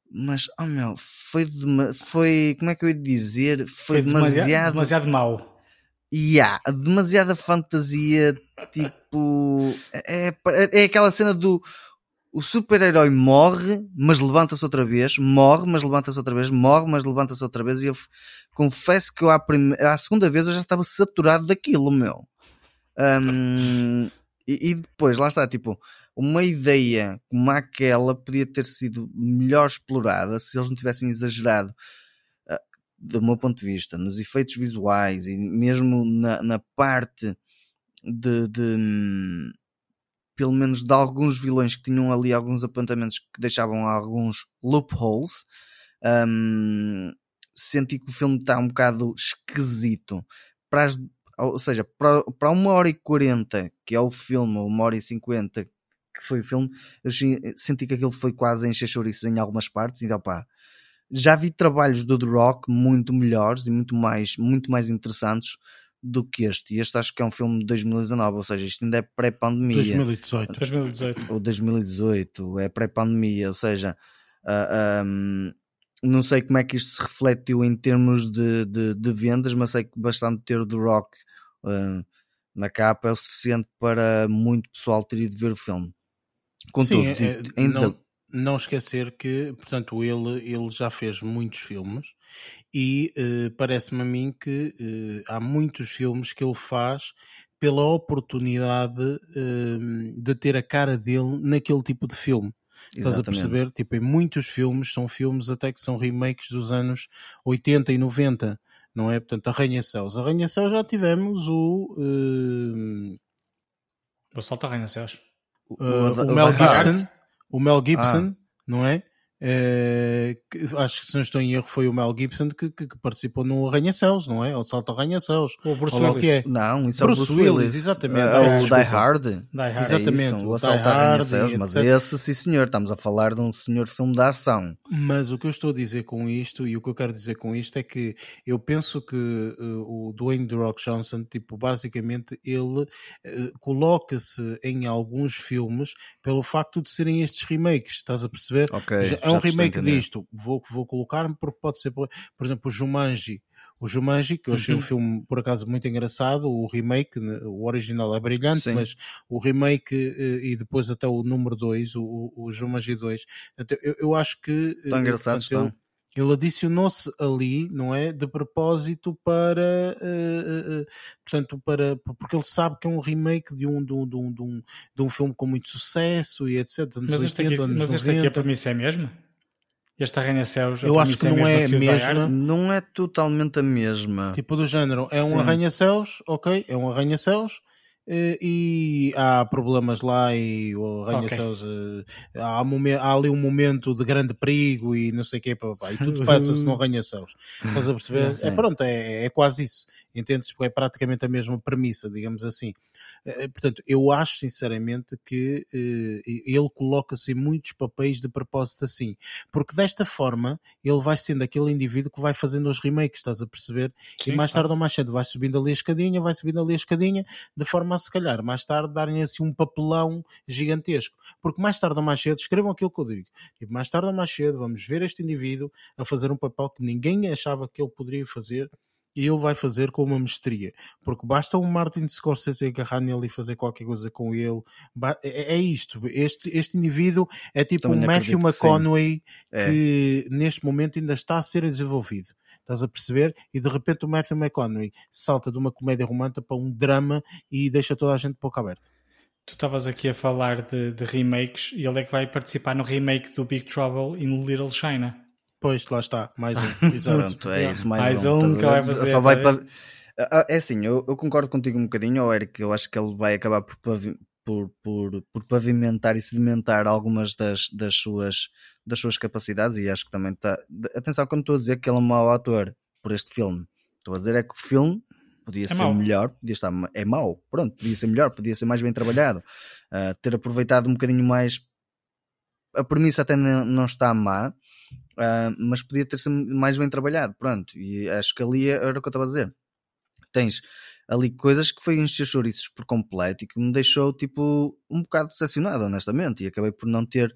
mas oh meu, foi, foi como é que eu ia dizer? Foi, foi demasiado, demasiado, mau. Yeah, demasiada fantasia, tipo. É, é, é aquela cena do o super-herói morre, mas levanta-se outra vez, morre, mas levanta-se outra vez, morre, mas levanta-se outra vez, e eu confesso que eu à, prime... à segunda vez eu já estava saturado daquilo, meu. Um, e, e, depois, lá está, tipo, uma ideia como aquela podia ter sido melhor explorada se eles não tivessem exagerado, uh, do meu ponto de vista, nos efeitos visuais e mesmo na, na parte de, de pelo menos de alguns vilões que tinham ali alguns apontamentos que deixavam alguns loopholes. Um, senti que o filme está um bocado esquisito. Para as, ou seja, para, para uma hora e quarenta, que é o filme, uma hora e cinquenta, que foi o filme, eu senti que aquilo foi quase encher chouriços em algumas partes. E opa, já vi trabalhos do The Rock muito melhores e muito mais, muito mais interessantes do que este. E este acho que é um filme de 2019, ou seja, isto ainda é pré-pandemia. 2018. 2018. Ou 2018, é pré-pandemia, ou seja, uh, ah, um, não sei como é que isto se refletiu em termos de, de, de vendas, mas sei que bastante ter o The Rock uh, na capa é o suficiente para muito pessoal ter ido ver o filme. Contudo, Sim, é, ainda... não, não esquecer que, portanto, ele, ele já fez muitos filmes e uh, parece-me a mim que uh, há muitos filmes que ele faz pela oportunidade de ter a cara dele naquele tipo de filme. Estás a perceber? Tipo, em muitos filmes, são filmes até que são remakes dos anos 80 e 90, não é? Portanto, Arranha-Céus. Arranha-Céus já tivemos o. Uh... O Salto Arranha-Céus. O, o, o, Mel Gibson. O Mel Gibson, ah. não é? Uh, acho que se não estou em erro foi o Mel Gibson que, que, que participou no Arranha-Céus, não é? O Salto Arranha-Céus. O Bruce Willis. Que é. Não, isso Bruce é o Bruce Willis, Willis. exatamente. É, o Die Hard. Die Hard. Exatamente. É isso, o Assalto Arranha-Céus, mas esse sim senhor, estamos a falar de um senhor filme de ação. Mas o que eu estou a dizer com isto e o que eu quero dizer com isto é que eu penso que uh, o Dwayne The Rock Johnson, tipo, basicamente ele uh, coloca-se em alguns filmes pelo facto de serem estes remakes, estás a perceber? Okay é um remake disto. Vou, vou colocar-me porque pode ser, por, exemplo, o Jumanji. O Jumanji, que eu achei uhum. um filme por acaso muito engraçado, o remake, né, o original é brilhante, Sim. mas o remake eh, e depois até o número 2, o, o Jumanji 2, eu, eu acho que. Estão eh, engraçados, portanto, ele adicionou-se ali, não é? De propósito para, uh, uh, portanto, para, porque ele sabe que é um remake de um, de um, de um, de um, de um filme com muito sucesso e etc. Mas, 80, este, aqui, mas este aqui é para mim é mesmo? Este arranha-céus Eu acho que não é a mesma. Não é totalmente a mesma. Tipo do género, é um arranha-céus, ok, é um arranha-céus, e há problemas lá e o arranha-céus okay. Eh, há, há, ali um momento de grande perigo e não sei o que e tudo passa-se no arranha-céus estás a perceber? É, pronto, é, é quase isso entendes? É praticamente a mesma premissa, digamos assim eh, portanto, eu acho sinceramente que eh, ele coloca-se em muitos papéis de propósito assim, porque desta forma ele vai sendo aquele indivíduo que vai fazendo os remakes, estás a perceber? Sim, e mais tarde ou mais cedo vai subindo ali a escadinha, vai subindo ali a escadinha, de forma a se calhar mais tarde darem assim um papelão gigantesco, porque mais tarde ou mais cedo, escrevam aquilo que eu digo, tipo, mais tarde ou mais cedo vamos ver este indivíduo a fazer um papel que ninguém achava que ele poderia fazer e ele vai fazer com uma mestria, porque basta um Martin Scorsese agarrar nele e fazer qualquer coisa com ele. É, é isto. Este, este indivíduo é tipo Também um Matthew McConaughey que, é. que neste momento ainda está a ser desenvolvido. Estás a perceber? E de repente o Matthew McConaughey salta de uma comédia romântica para um drama e deixa toda a gente pouco aberta. Tu estavas aqui a falar de, de remakes e ele é que vai participar no remake do Big Trouble in Little China. Pois, lá está, mais um. Pronto, é isso, mais, mais um. um que vai fazer. Só vai para... É assim, eu, eu, concordo contigo um bocadinho, ou Eric, eu acho que ele vai acabar por, por, por, por pavimentar e sedimentar algumas das, das, suas, das suas capacidades e acho que também está. Atenção, quando estou a dizer que ele é um mau ator por este filme, estou a dizer é que o filme podia é ser mau. melhor, podia estar, é mau, pronto, podia ser melhor, podia ser mais bem trabalhado, uh, ter aproveitado um bocadinho mais. A premissa até não está má, uh, mas podia ter sido mais bem trabalhado, pronto, e acho que ali era o que eu estava a dizer. Tens ali coisas que foi encher chouriços por completo e que me deixou tipo um bocado decepcionado, honestamente, e acabei por não ter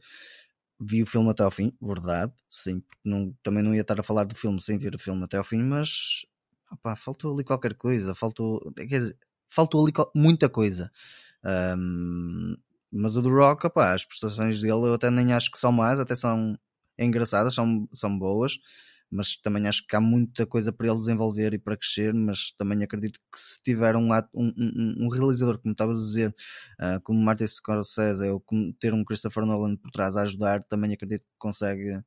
vi o filme até ao fim, verdade, sim, porque não, também não ia estar a falar do filme sem ver o filme até ao fim, mas opá, faltou ali qualquer coisa, faltou, quer dizer, faltou ali muita coisa. Um, mas o do Rock, opá, as prestações dele eu até nem acho que são más, até são engraçadas, são, são boas, mas também acho que há muita coisa para ele desenvolver e para crescer, mas também acredito que se tiver um, um, um, um realizador, como estavas a dizer, uh, como Martin Scorsese ou como ter um Christopher Nolan por trás a ajudar, também acredito que consegue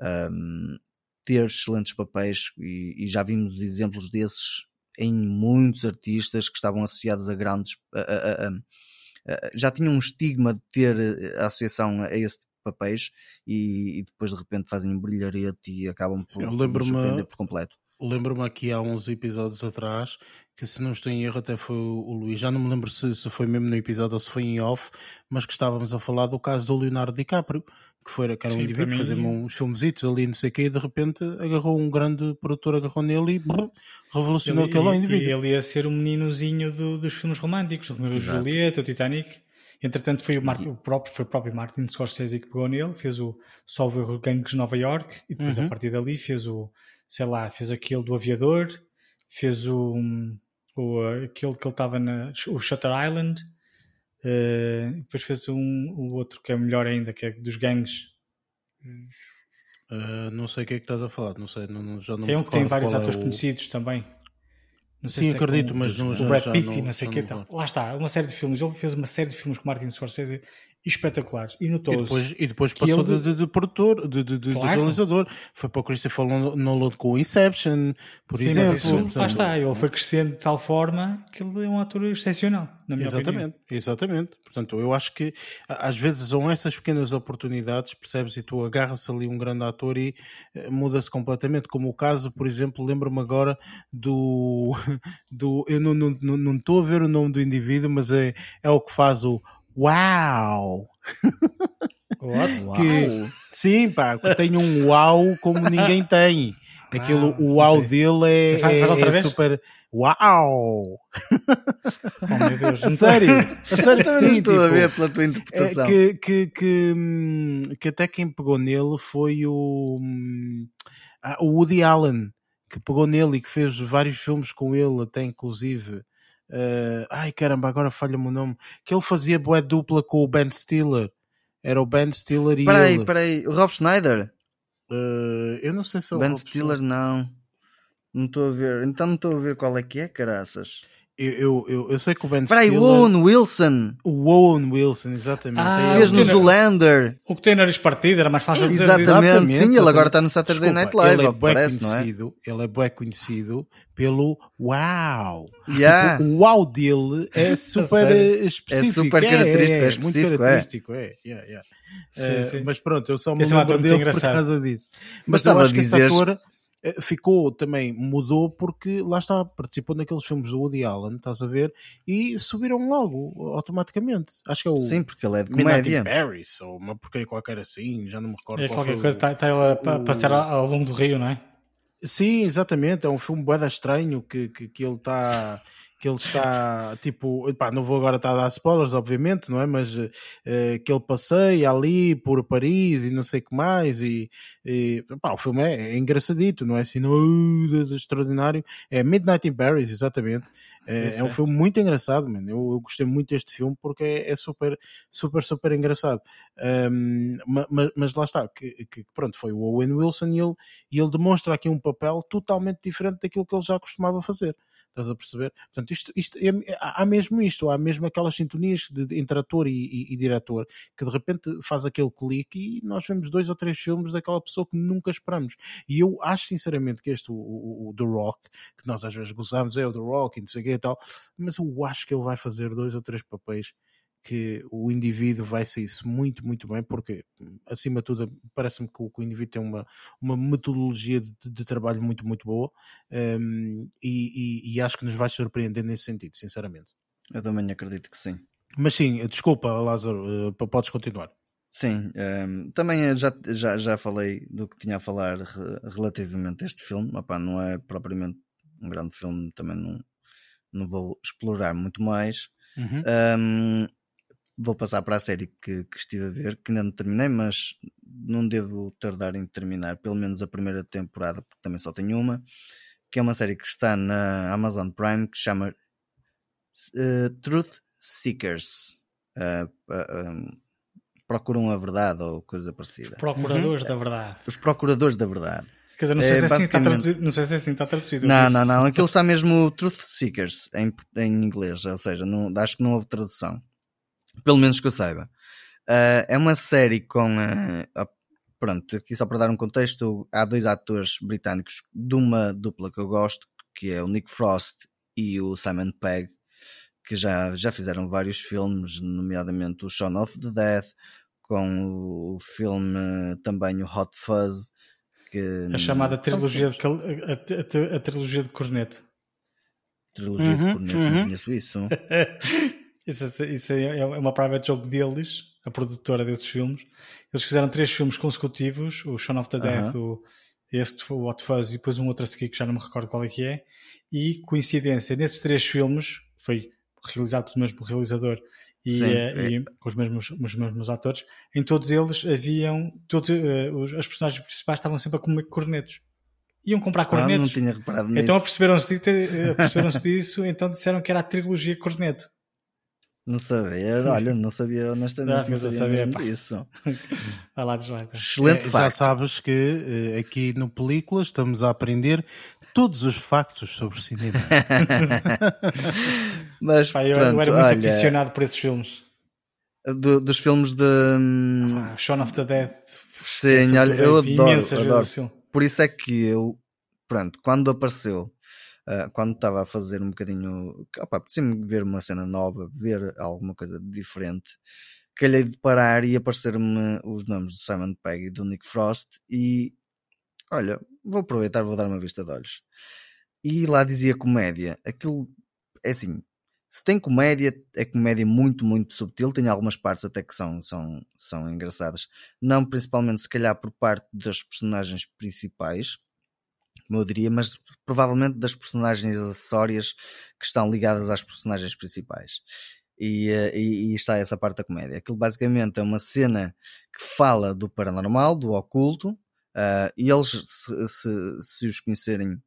um, ter excelentes papéis e, e, já vimos exemplos desses em muitos artistas que estavam associados a grandes. A, a, a, já tinham um estigma de ter a associação a esse papéis e, e, depois de repente fazem um brilharete e acabam por, por surpreender por completo. Lembro-me aqui há uns episódios atrás que, se não estou em erro, até foi o Luís. Já não me lembro se, se foi mesmo no episódio ou se foi em off, mas que estávamos a falar do caso do Leonardo DiCaprio, que, foi, que era um Sim, indivíduo fazer uns filmesitos ali, não sei o quê, e de repente agarrou um grande produtor, agarrou nele e brrr, revolucionou ele, aquele indivíduo. E ele ia ser o meninozinho do, dos filmes românticos, o Julieta, o Titanic. Entretanto, foi o, Martin, o, próprio, foi o próprio Martin Scorsese que pegou nele, fez o Solver Gangues Nova York e depois uhum. a partir dali fez o, sei lá, fez aquele do Aviador, fez o, o aquele que ele estava na, o Shutter Island, uh, depois fez um, o outro que é melhor ainda, que é dos gangues. Uh, não sei o que é que estás a falar, não sei, não, já não É um que tem vários atores é o... conhecidos também. Sim, acredito, é mas não, o Brad Pitt e não sei o que. Então. Lá está, uma série de filmes. Ele fez uma série de filmes com Martin Scorsese espetaculares. E notou E depois, e depois passou ele... de, de, produtor, de, de, claro. de, realizador. Foi para o Christopher Nolan com Inception, por Sim, exemplo. Mas isso, lá está, ele foi crescendo de tal forma que ele é um ator excepcional, na minha exatamente, opinião. Exatamente. Portanto, eu acho que às vezes são essas pequenas oportunidades, percebes, e tu agarras ali um grande ator e uh, muda-se completamente. Como o caso, por exemplo, lembro-me agora do, do eu não estou não, não, não a ver o nome do indivíduo, mas é, é o que faz o Uau! What? que, sim, pá, tem um uau como ninguém tem. Aquilo, o uau dele é, é, é super. Uau! Oh, meu Deus. A sério, a sério que sim, estou tipo, a ver pela tua interpretação. É, que, que, que, hum, que, até quem pegou nele foi o, hum, ah, o Woody Allen, que pegou nele e que fez vários filmes com ele, até inclusive Uh, ai caramba, agora falha-me o nome. Que ele fazia boé dupla com o Ben Stiller. Era o Ben Stiller e peraí, ele. Peraí, o Rob Schneider? Uh, eu não sei se é o Ben Rob Stiller, Schneider. não. Não estou a ver. Então não estou a ver qual é que é, caraças. Eu, eu, eu, eu, sei que o Ben Peraí, Stiller... o Owen Wilson. O Owen Wilson, exatamente. Ah, fez no Zoolander. O que tem nariz partido, era mais fácil de dizer. Exatamente, sim, ele agora está no Saturday Night Live, ele é parece, conhecido, não é? Ele é bem conhecido pelo Uau. Yeah. O, Uau dele é super específico. É super característico, é, é, é específico, muito característico, é. é. Yeah, yeah. Sim, uh, sim. Mas pronto, eu só me lembro dele por causa disso. Mas, mas eu acho que esse ator eh, ficou também, mudou porque lá está, participou naqueles filmes do Woody Allen, estás a ver, e subiram logo, automaticamente. Acho que é o. Sim, porque ele é de comédia. Paris, ou uma porcaria qualquer assim, já não me recordo. É qualquer coisa, está tá ele a o... passar ao longo do rio, não é? Sim, exatamente, é um filme boeda estranho que, que, que ele está que ele está tipo, pá, não vou agora estar a dar spoilers, obviamente, não é? Mas uh, que ele passeia ali por Paris e não sei o que mais, e, e pá, o filme é, é, engraçadito, não é assim, uh, extraordinário. É Midnight in Paris, exatamente. É, é um filme muito engraçado, mano. Eu, eu, gostei muito deste filme porque é, é super, super, super engraçado. Um, mas, mas, lá está, que, que, pronto, foi o Owen Wilson e ele, e ele demonstra aqui um papel totalmente diferente daquilo que ele já costumava fazer. Estás a perceber? Portanto, isto, isto é, há mesmo isto, há mesmo aquelas sintonias de, entre ator e, e, e, diretor que de repente faz aquele clique e nós vemos dois ou três filmes daquela pessoa que nunca esperamos. E eu acho sinceramente que este, o, o, o The Rock, que nós às vezes gozamos, é o The Rock e não sei o que e tal, mas eu acho que ele vai fazer dois ou três papéis que o indivíduo vai sair isso muito, muito bem, porque acima de tudo parece-me que, o indivíduo tem uma, uma metodologia de, de trabalho muito, muito boa um, e, e, e, acho que nos vai surpreender nesse sentido, sinceramente. Eu também acredito que sim. Mas sim, desculpa, Lázaro, uh, podes continuar. Sim, um, também já, já, já falei do que tinha a falar relativamente a este filme. Opa, não é propriamente um grande filme, também não, não vou explorar muito mais. Uhum. Um, vou passar para a série que, que, estive a ver, que ainda não terminei, mas não devo tardar em terminar, pelo menos a primeira temporada, porque também só tenho uma, que é uma série que está na Amazon Prime que se chama uh, Truth Seekers. Uh, uh, procuram a verdade ou coisa parecida. Os procuradores uhum. da verdade. Os procuradores da verdade. Quer dizer, não sei, é, se, assim está traduzido, não sei se assim está traduzido. Não, não, não. Aquilo está mesmo Truth Seekers em, em inglês, ou seja, não, acho que não houve tradução. Pelo menos que eu saiba. Uh, é uma série com. Uh, pronto, aqui só para dar um contexto, há dois atores britânicos de uma dupla que eu gosto, que é o Nick Frost e o Simon Pegg, que já, já fizeram vários filmes, nomeadamente o Shaun of the Dead, com o filme também o Hot Fuzz que a chamada trilogia de, a, a, a, trilogia de corneto. Trilogia uhum, de corneto, uhum. não conheço isso. isso, isso é, é uma private joke deles, a produtora desses filmes. Eles fizeram três filmes consecutivos: o Shaun of the Death, uhum. o, este, o Hot Fuzz e depois um outro a seguir que já não me recordo qual é que é. E coincidência, nesses três filmes, foi realizado pelo mesmo realizador e, Sim, é. e com os mesmos, os mesmos atores, em todos eles haviam, todos, uh, os, as personagens principais estavam sempre a comer cornetos. Iam comprar cornetos. Ah, nisso. Então aperceberam-se aperceberam disso, então disseram que era a trilogia corneto. Não sabia, olha, não sabia honestamente, não, não sabia, sabia disso. Vai lá, desvai. Excelente é, Já sabes que uh, aqui no Películas estamos a aprender todos os factos sobre cinema. Mas Pá, eu, pronto, eu, era muito olha, aficionado por esses filmes. Do, dos filmes de ah, Shaun of the Dead. Sim, olha, eu adoro, adoro. Por isso é que eu, pronto, quando apareceu, uh, quando estava a fazer um bocadinho, opa, me ver uma cena nova, ver alguma coisa diferente, calhei de parar e aparecer-me os nomes do Simon Pegg e do Nick Frost e olha, vou aproveitar, vou dar uma vista de olhos. E lá dizia comédia. Aquilo é assim. Se tem comédia, é comédia muito, muito subtil. Tem algumas partes até que são, são, são engraçadas. Não principalmente, se calhar, por parte das personagens principais, como eu diria, mas provavelmente das personagens acessórias que estão ligadas às personagens principais. E, eh, e, e, está essa parte da comédia. Aquilo basicamente é uma cena que fala do paranormal, do oculto, Uh, e eles, se, se, se, os conhecerem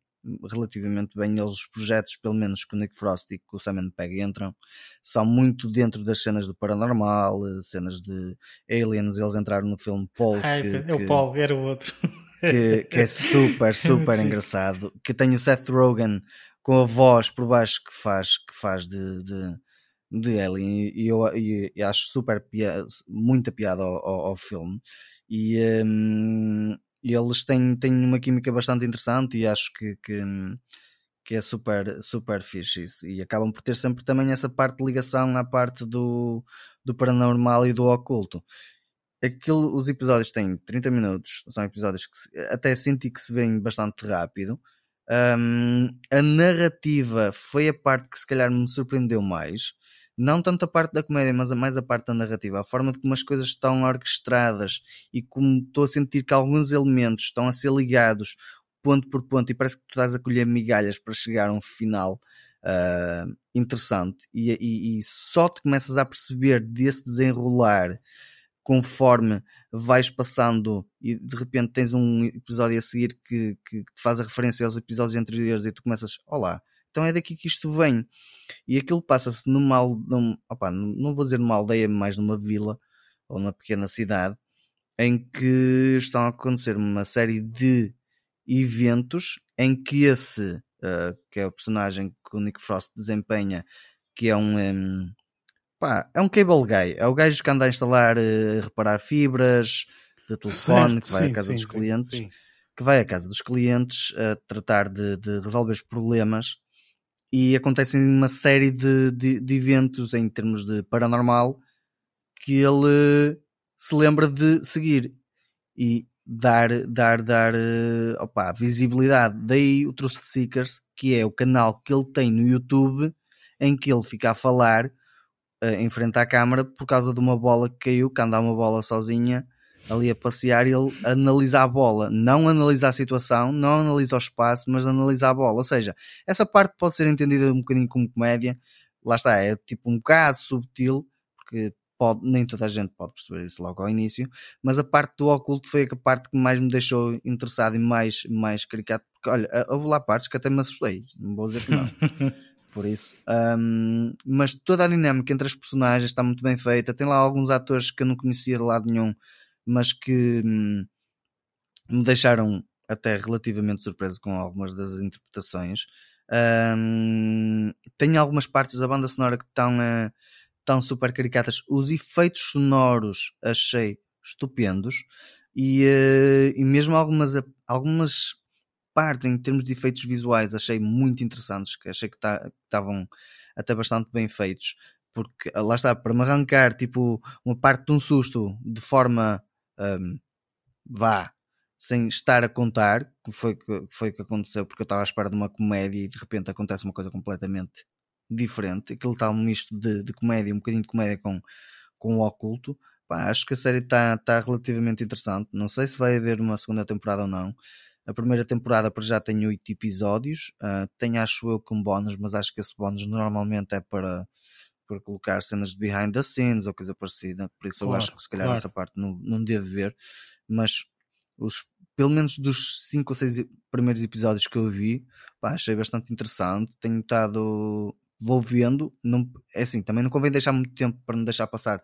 relativamente bem, eles, os projetos, pelo menos que o Nick Frost e que o Simon Pegg entram, são muito dentro das cenas do paranormal, cenas de aliens. Eles entraram no filme Paul. Ai, que, é o Paul, era o outro. Que, que é super, super engraçado. Que tem o Seth Rogen com a voz por baixo que faz, que faz de, de de Alien e eu, e, acho super piada, muita piada ao, ao, ao filme e, um, eles têm, têm uma química bastante interessante e acho que, que, que é super, super fixe isso. E acabam por ter sempre também essa parte de ligação à parte do, do paranormal e do oculto. Aquilo, os episódios têm 30 minutos, são episódios que até senti que se veem bastante rápido. Um, a narrativa foi a parte que se calhar me surpreendeu mais. Não tanto a parte da comédia, mas mais a parte da narrativa, a forma de como as coisas estão orquestradas e como estou a sentir que alguns elementos estão a ser ligados ponto por ponto e parece que tu estás a colher migalhas para chegar a um final uh, interessante. E, e, e, só te começas a perceber desse desenrolar conforme vais passando e de repente tens um episódio a seguir que, que, te faz a referência aos episódios anteriores e tu começas, olá, então é daqui que isto vem. E aquilo passa-se numa, num, opa, não vou dizer numa aldeia, mas numa vila ou numa pequena cidade, em que estão a acontecer uma série de eventos em que esse, uh, que é o personagem que o Nick Frost desempenha, que é um, um pá, é um cable guy, é o gajo que anda a instalar, uh, reparar fibras de telefone, certo, que vai sim, à casa sim, dos clientes, sim, que vai à casa dos clientes a tratar de, de resolver os problemas. E acontecem uma série de, de, de, eventos em termos de paranormal que ele se lembra de seguir e dar, dar, dar opa, visibilidade. Daí o Truth Seekers, que é o canal que ele tem no YouTube, em que ele fica a falar em frente à câmara por causa de uma bola que caiu, que anda uma bola sozinha ali a passear e ele analisa a bola, não analisa a situação, não analisa o espaço, mas analisa a bola. Ou seja, essa parte pode ser entendida um bocadinho como comédia, lá está, é tipo um bocado subtil, porque pode, nem toda a gente pode perceber isso logo ao início, mas a parte do oculto foi a parte que mais me deixou interessado e mais, mais caricato, porque olha, houve lá partes que até me assustei, não vou dizer que não. por isso. Um, mas toda a dinâmica entre as personagens está muito bem feita. Tem lá alguns atores que eu não conhecia de lado nenhum, mas que hum, me deixaram até relativamente surpreso com algumas das interpretações. Um, tem algumas partes da banda sonora que estão, uh, estão super caricatas. Os efeitos sonoros achei estupendos. E, uh, e mesmo algumas, algumas parte em termos de efeitos visuais achei muito interessantes, que achei que tá, estavam até bastante bem feitos, porque ah, lá está, para me arrancar tipo uma parte de um susto de forma um, vá sem estar a contar, que foi que foi que aconteceu, porque eu estava à espera de uma comédia e de repente acontece uma coisa completamente diferente. Aquilo está um misto de, de comédia, um bocadinho de comédia com, com o oculto. Pá, acho que a série está tá relativamente interessante. Não sei se vai haver uma segunda temporada ou não. A primeira temporada para já tem oito episódios. Uh, tem, acho eu, com bónus, mas acho que esse bónus normalmente é para, para colocar cenas de behind the scenes ou coisa parecida. Por isso claro, eu acho que se calhar claro. essa parte não, não devo ver. Mas os, pelo menos dos cinco ou seis primeiros episódios que eu vi, pá, achei bastante interessante. Tenho estado. Vou vendo. Não, é assim, também não convém deixar muito tempo para não deixar passar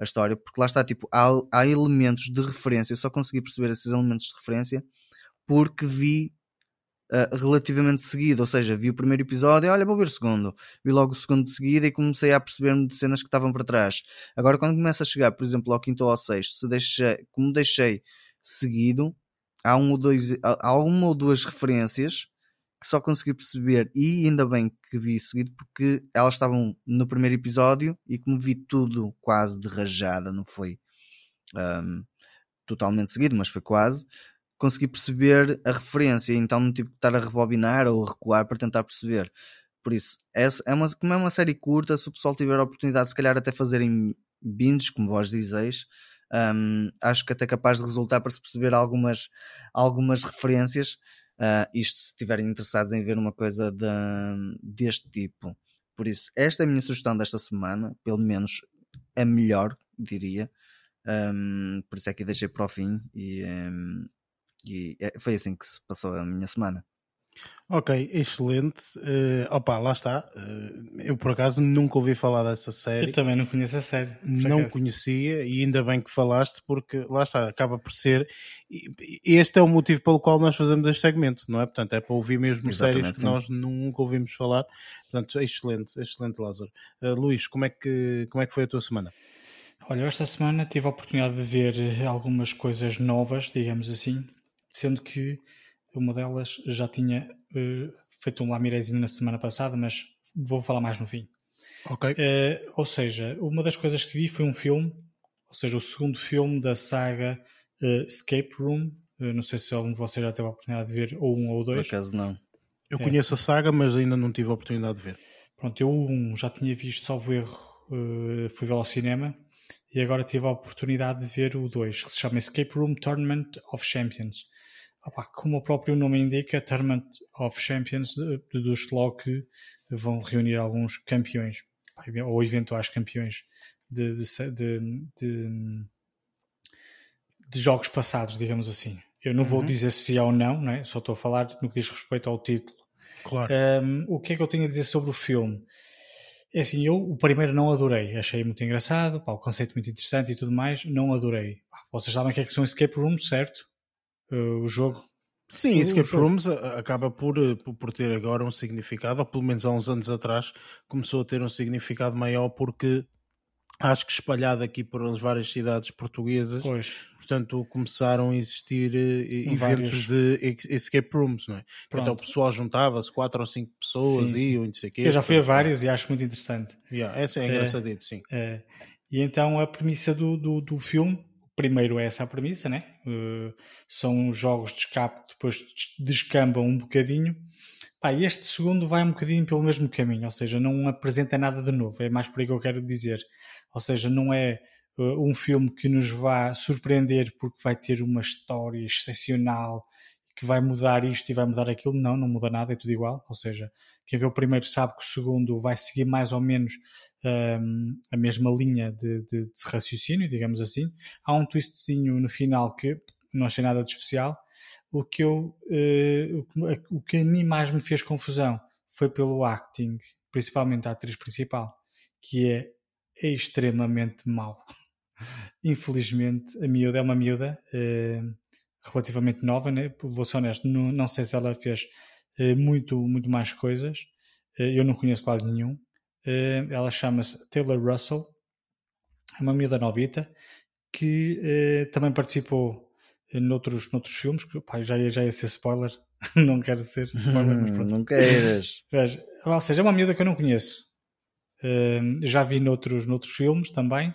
a história, porque lá está, tipo, há, há elementos de referência. Eu só consegui perceber esses elementos de referência porque vi uh, relativamente seguido, ou seja, vi o primeiro episódio, olha, vou ver o segundo, vi logo o segundo de seguida e comecei a perceber-me de cenas que estavam para trás. Agora, quando começa a chegar, por exemplo, ao quinto ou ao sexto, se deixei, como deixei seguido, há, um ou dois, há uma ou duas referências que só consegui perceber e ainda bem que vi seguido porque elas estavam no primeiro episódio e como vi tudo quase de rajada, não foi um, totalmente seguido, mas foi quase consegui perceber a referência, então não tive que estar a rebobinar ou a recuar para tentar perceber. Por isso, é, é uma, como é uma série curta, se o pessoal tiver a oportunidade, se calhar até fazerem binges, como vós dizeis, um, acho que até capaz de resultar para se perceber algumas, algumas referências. Uh, isto se estiverem interessados em ver uma coisa de, deste tipo. Por isso, esta é a minha sugestão desta semana, pelo menos a melhor, diria. Um, por isso é que deixei para o fim e, um, e é, foi assim que se passou a minha semana. Ok, excelente. Uh, opa, lá está. Uh, eu por acaso nunca ouvi falar dessa série. Eu também não conheço a série. Não acaso. conhecia e ainda bem que falaste, porque lá está, acaba por ser. Este é o motivo pelo qual nós fazemos este segmento, não é? Portanto, é para ouvir mesmo Exatamente, séries que sim. nós nunca ouvimos falar. Portanto, excelente, excelente, Lázaro. Uh, Luís, como é, que, como é que foi a tua semana? Olha, esta semana tive a oportunidade de ver algumas coisas novas, digamos assim sendo que uma delas já tinha uh, feito um lamirésimo na semana passada, mas vou falar mais no fim. Ok. Uh, ou seja, uma das coisas que vi foi um filme, ou seja, o segundo filme da saga uh, Escape Room. não sei se algum de vocês já teve a oportunidade de ver, ou um ou dois. Por acaso não. Eu é. conheço a saga, mas ainda não tive a oportunidade de ver. Pronto, eu um já tinha visto, salvo erro, fui ver ao cinema e agora tive a oportunidade de ver o 2, que se chama Escape Room Tournament of Champions como o próprio nome indica, Tournament of Champions, dos que vão reunir alguns campeões, ou eventuais campeões de, de, de, de jogos passados, digamos assim. Eu não uhum. vou dizer se é ou não, não é? só estou a falar no que diz respeito ao título. Claro. Um, o que é que eu tenho a dizer sobre o filme? É assim, eu o primeiro não adorei, achei muito engraçado, pá, o conceito muito interessante e tudo mais, não adorei. Vocês sabem o que é que são escape rooms, certo? Uh, o jogo. Sim, o Escape jogo. Rooms acaba por, eh, por ter agora um significado, ou pelo menos há uns anos atrás começou a ter um significado maior porque acho que espalhado aqui por várias cidades portuguesas, pois. portanto começaram a existir uh, eventos de escape rooms, não é? Então o pessoal juntava-se, quatro ou cinco pessoas sim, e não sei o quê. Eu já fui a vários e acho muito interessante. Yeah, essa é engraçadito, sim. É, E então a premissa do, do, do filme, primeiro é essa a premissa, né? Uh, são jogos de escape que depois descambam um bocadinho. Pá, este segundo vai um bocadinho pelo mesmo caminho, ou seja, não apresenta nada de novo, é mais por aí que eu quero dizer. Ou seja, não é uh, um filme que nos vá surpreender porque vai ter uma história excepcional que vai mudar isto e vai mudar aquilo. Não, não muda nada, é tudo igual. Ou seja, quem vê o primeiro sabe que o segundo vai seguir mais ou menos um, a mesma linha de, de, de, raciocínio, digamos assim. Há um twistzinho no final que não achei nada de especial. O que, eu, uh, o que a mim mais me fez confusão foi pelo acting, principalmente a atriz principal, que é extremamente mau. Infelizmente, a miúda é uma miúda. Uh, relativamente nova, né? vou ser honesto, não, não sei se ela fez uh, muito, muito mais coisas, uh, eu não conheço lado nenhum. Uh, ela chama-se Taylor Russell, é uma miúda novita, que também participou noutros, noutros filmes, que pá, já, ia, já ia ser spoiler, não quero ser spoiler, mas pronto. Não queiras. Ou seja, é uma miúda que eu não conheço. já vi noutros, noutros filmes também,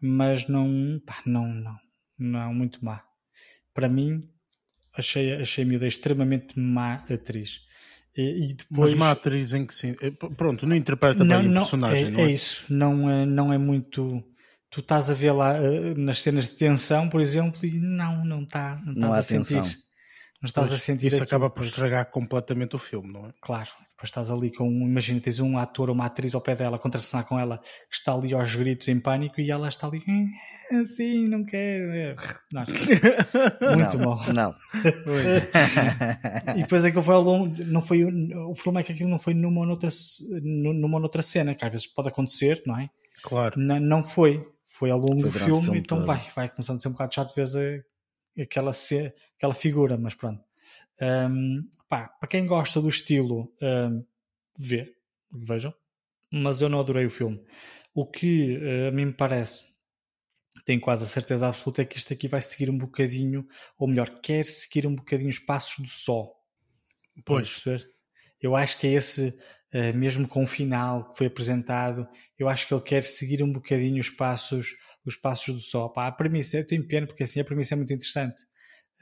mas não, pá, não, não não, muito má. Para mim, achei, achei a miúda extremamente má atriz. E, e depois... Mas má atriz em que sim. Eh, pronto, não interpreta não, bem não, o personagem, é, não é? É isso, não é, não é muito. Tu estás a ver lá uh, nas cenas de tensão, por exemplo, e não, não está, não estás não a sentir. Tensão. Não estás pois, a sentir Isso acaba por estragar completamente o filme, não é? Claro, depois estás ali com, imagina, tens um ator ou uma atriz ao pé dela, contracenar com ela, que está ali aos gritos em pânico e ela está ali, assim, não quero. É, não. Muito não, mal. Não. e depois aquilo foi ao longo, não foi, o problema é que aquilo não foi numa outra, numa outra cena, que às vezes pode acontecer, não é? Claro. Não, não foi, foi ao longo foi do filme, filme, então todo. vai, vai começando a ser um bocado chato, vezes aquela, aquela figura, mas pronto. Um, pá, para quem gosta do estilo, um, vê, vejam, mas eu não adorei o filme. O que uh, a mim me parece, tenho quase a certeza absoluta, é que isto aqui vai seguir um bocadinho, ou melhor, quer seguir um bocadinho os passos do sol. Pois. Eu acho que é esse, uh, mesmo com o final que foi apresentado, eu acho que ele quer seguir um bocadinho os passos os passos do sol. Pá, a premissa, tem pena porque assim a premissa é muito interessante.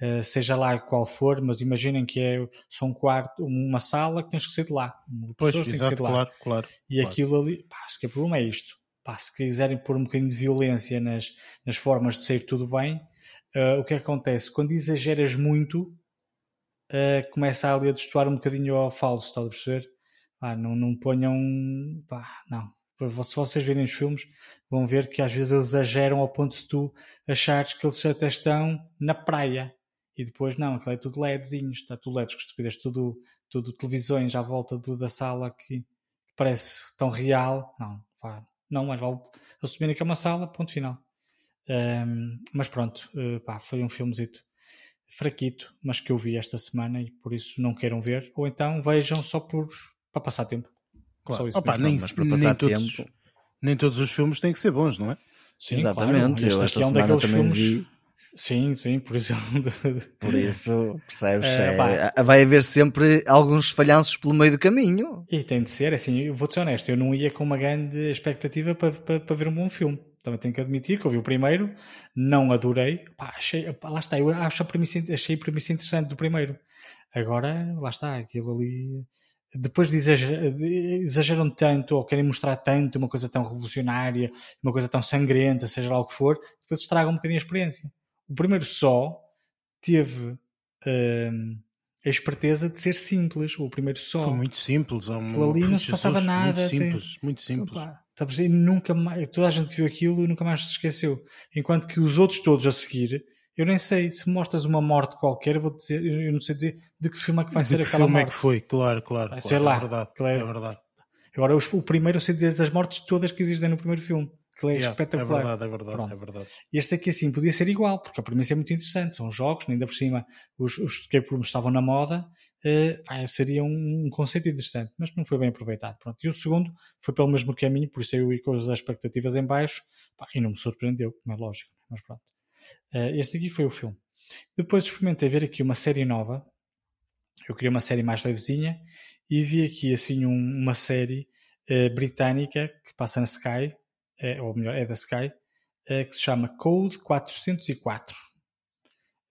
Uh, seja lá qual for, mas imaginem que é só um quarto, uma sala que tens que sair de lá. Pois, exato, que sair de lá. claro, claro. E claro. aquilo ali, pá, acho que o problema é isto. Pá, se quiserem pôr um bocadinho de violência nas, nas formas de sair tudo bem, uh, o que acontece? Quando exageras muito, uh, começa ali a destoar um bocadinho ao falso, estás a perceber? Pá, não, não ponham. Pá, não se vocês virem os filmes, vão ver que às vezes eles exageram ao ponto de tu achares que eles até estão na praia. E depois, não, aquilo é tudo LEDzinhos, está tudo LEDs, estupidez, tudo, tudo televisões à volta do, da sala que parece tão real. Não, pá, não, mas vale assumir que é uma sala, ponto final. Um, mas pronto, uh, pá, foi um filmezito fraquito, mas que eu vi esta semana e por isso não queiram ver. Ou então vejam só por, para passar tempo. Claro. Opa, nem, mas para passar nem todos, tempo... nem todos os filmes têm que ser bons, não é? Sim, Exatamente. Claro. Eu esta é um também filmes... vi. Sim, sim, por isso. por isso, percebes? É, é, vai haver sempre alguns falhanços pelo meio do caminho. E tem de ser, assim, eu vou ser honesto, eu não ia com uma grande expectativa para, para, para ver um bom filme. Também tenho que admitir que eu vi o primeiro, não adorei. Pá, achei, pá, lá está, eu acho a premissa, achei a premissa interessante do primeiro. Agora, lá está, aquilo ali depois de exageram, exageram tanto ou querem mostrar tanto uma coisa tão revolucionária, uma coisa tão sangrenta, seja lá o que for, depois estragam um bocadinho a experiência. O primeiro só teve hum, a esperteza de ser simples. O primeiro só. Foi muito simples. Um, ali não se passava nada. Muito simples, tem... muito simples. Opa, nunca mais, toda a gente que viu aquilo nunca mais se esqueceu. Enquanto que os outros todos a seguir eu nem sei, se mostras uma morte qualquer, eu vou dizer, eu não sei dizer de que filme é que vai de ser aquela morte. filme é que foi, claro, claro. Claro, ser é lá. É verdade, é verdade. Agora, o primeiro eu sei dizer das mortes todas que existem no primeiro filme. Que é yeah, espetacular. É verdade, é verdade, Pronto. é verdade. Este aqui, assim, podia ser igual, porque a premissa é muito interessante. São jogos, ainda por cima, os, os escape rooms estavam na moda. Uh, seria um, um, conceito interessante, mas não foi bem aproveitado. Pronto. E o segundo foi pelo mesmo caminho, por isso eu ia com as expectativas em baixo, pá, e não me surpreendeu, como é lógico. Mas pronto. Uh, este aqui foi o filme. Depois experimentei ver aqui uma série nova. Eu queria uma série mais levezinha e vi aqui assim um, uma série uh, britânica que passa na Sky, é, ou melhor, é da Sky, é, que se chama Code 404.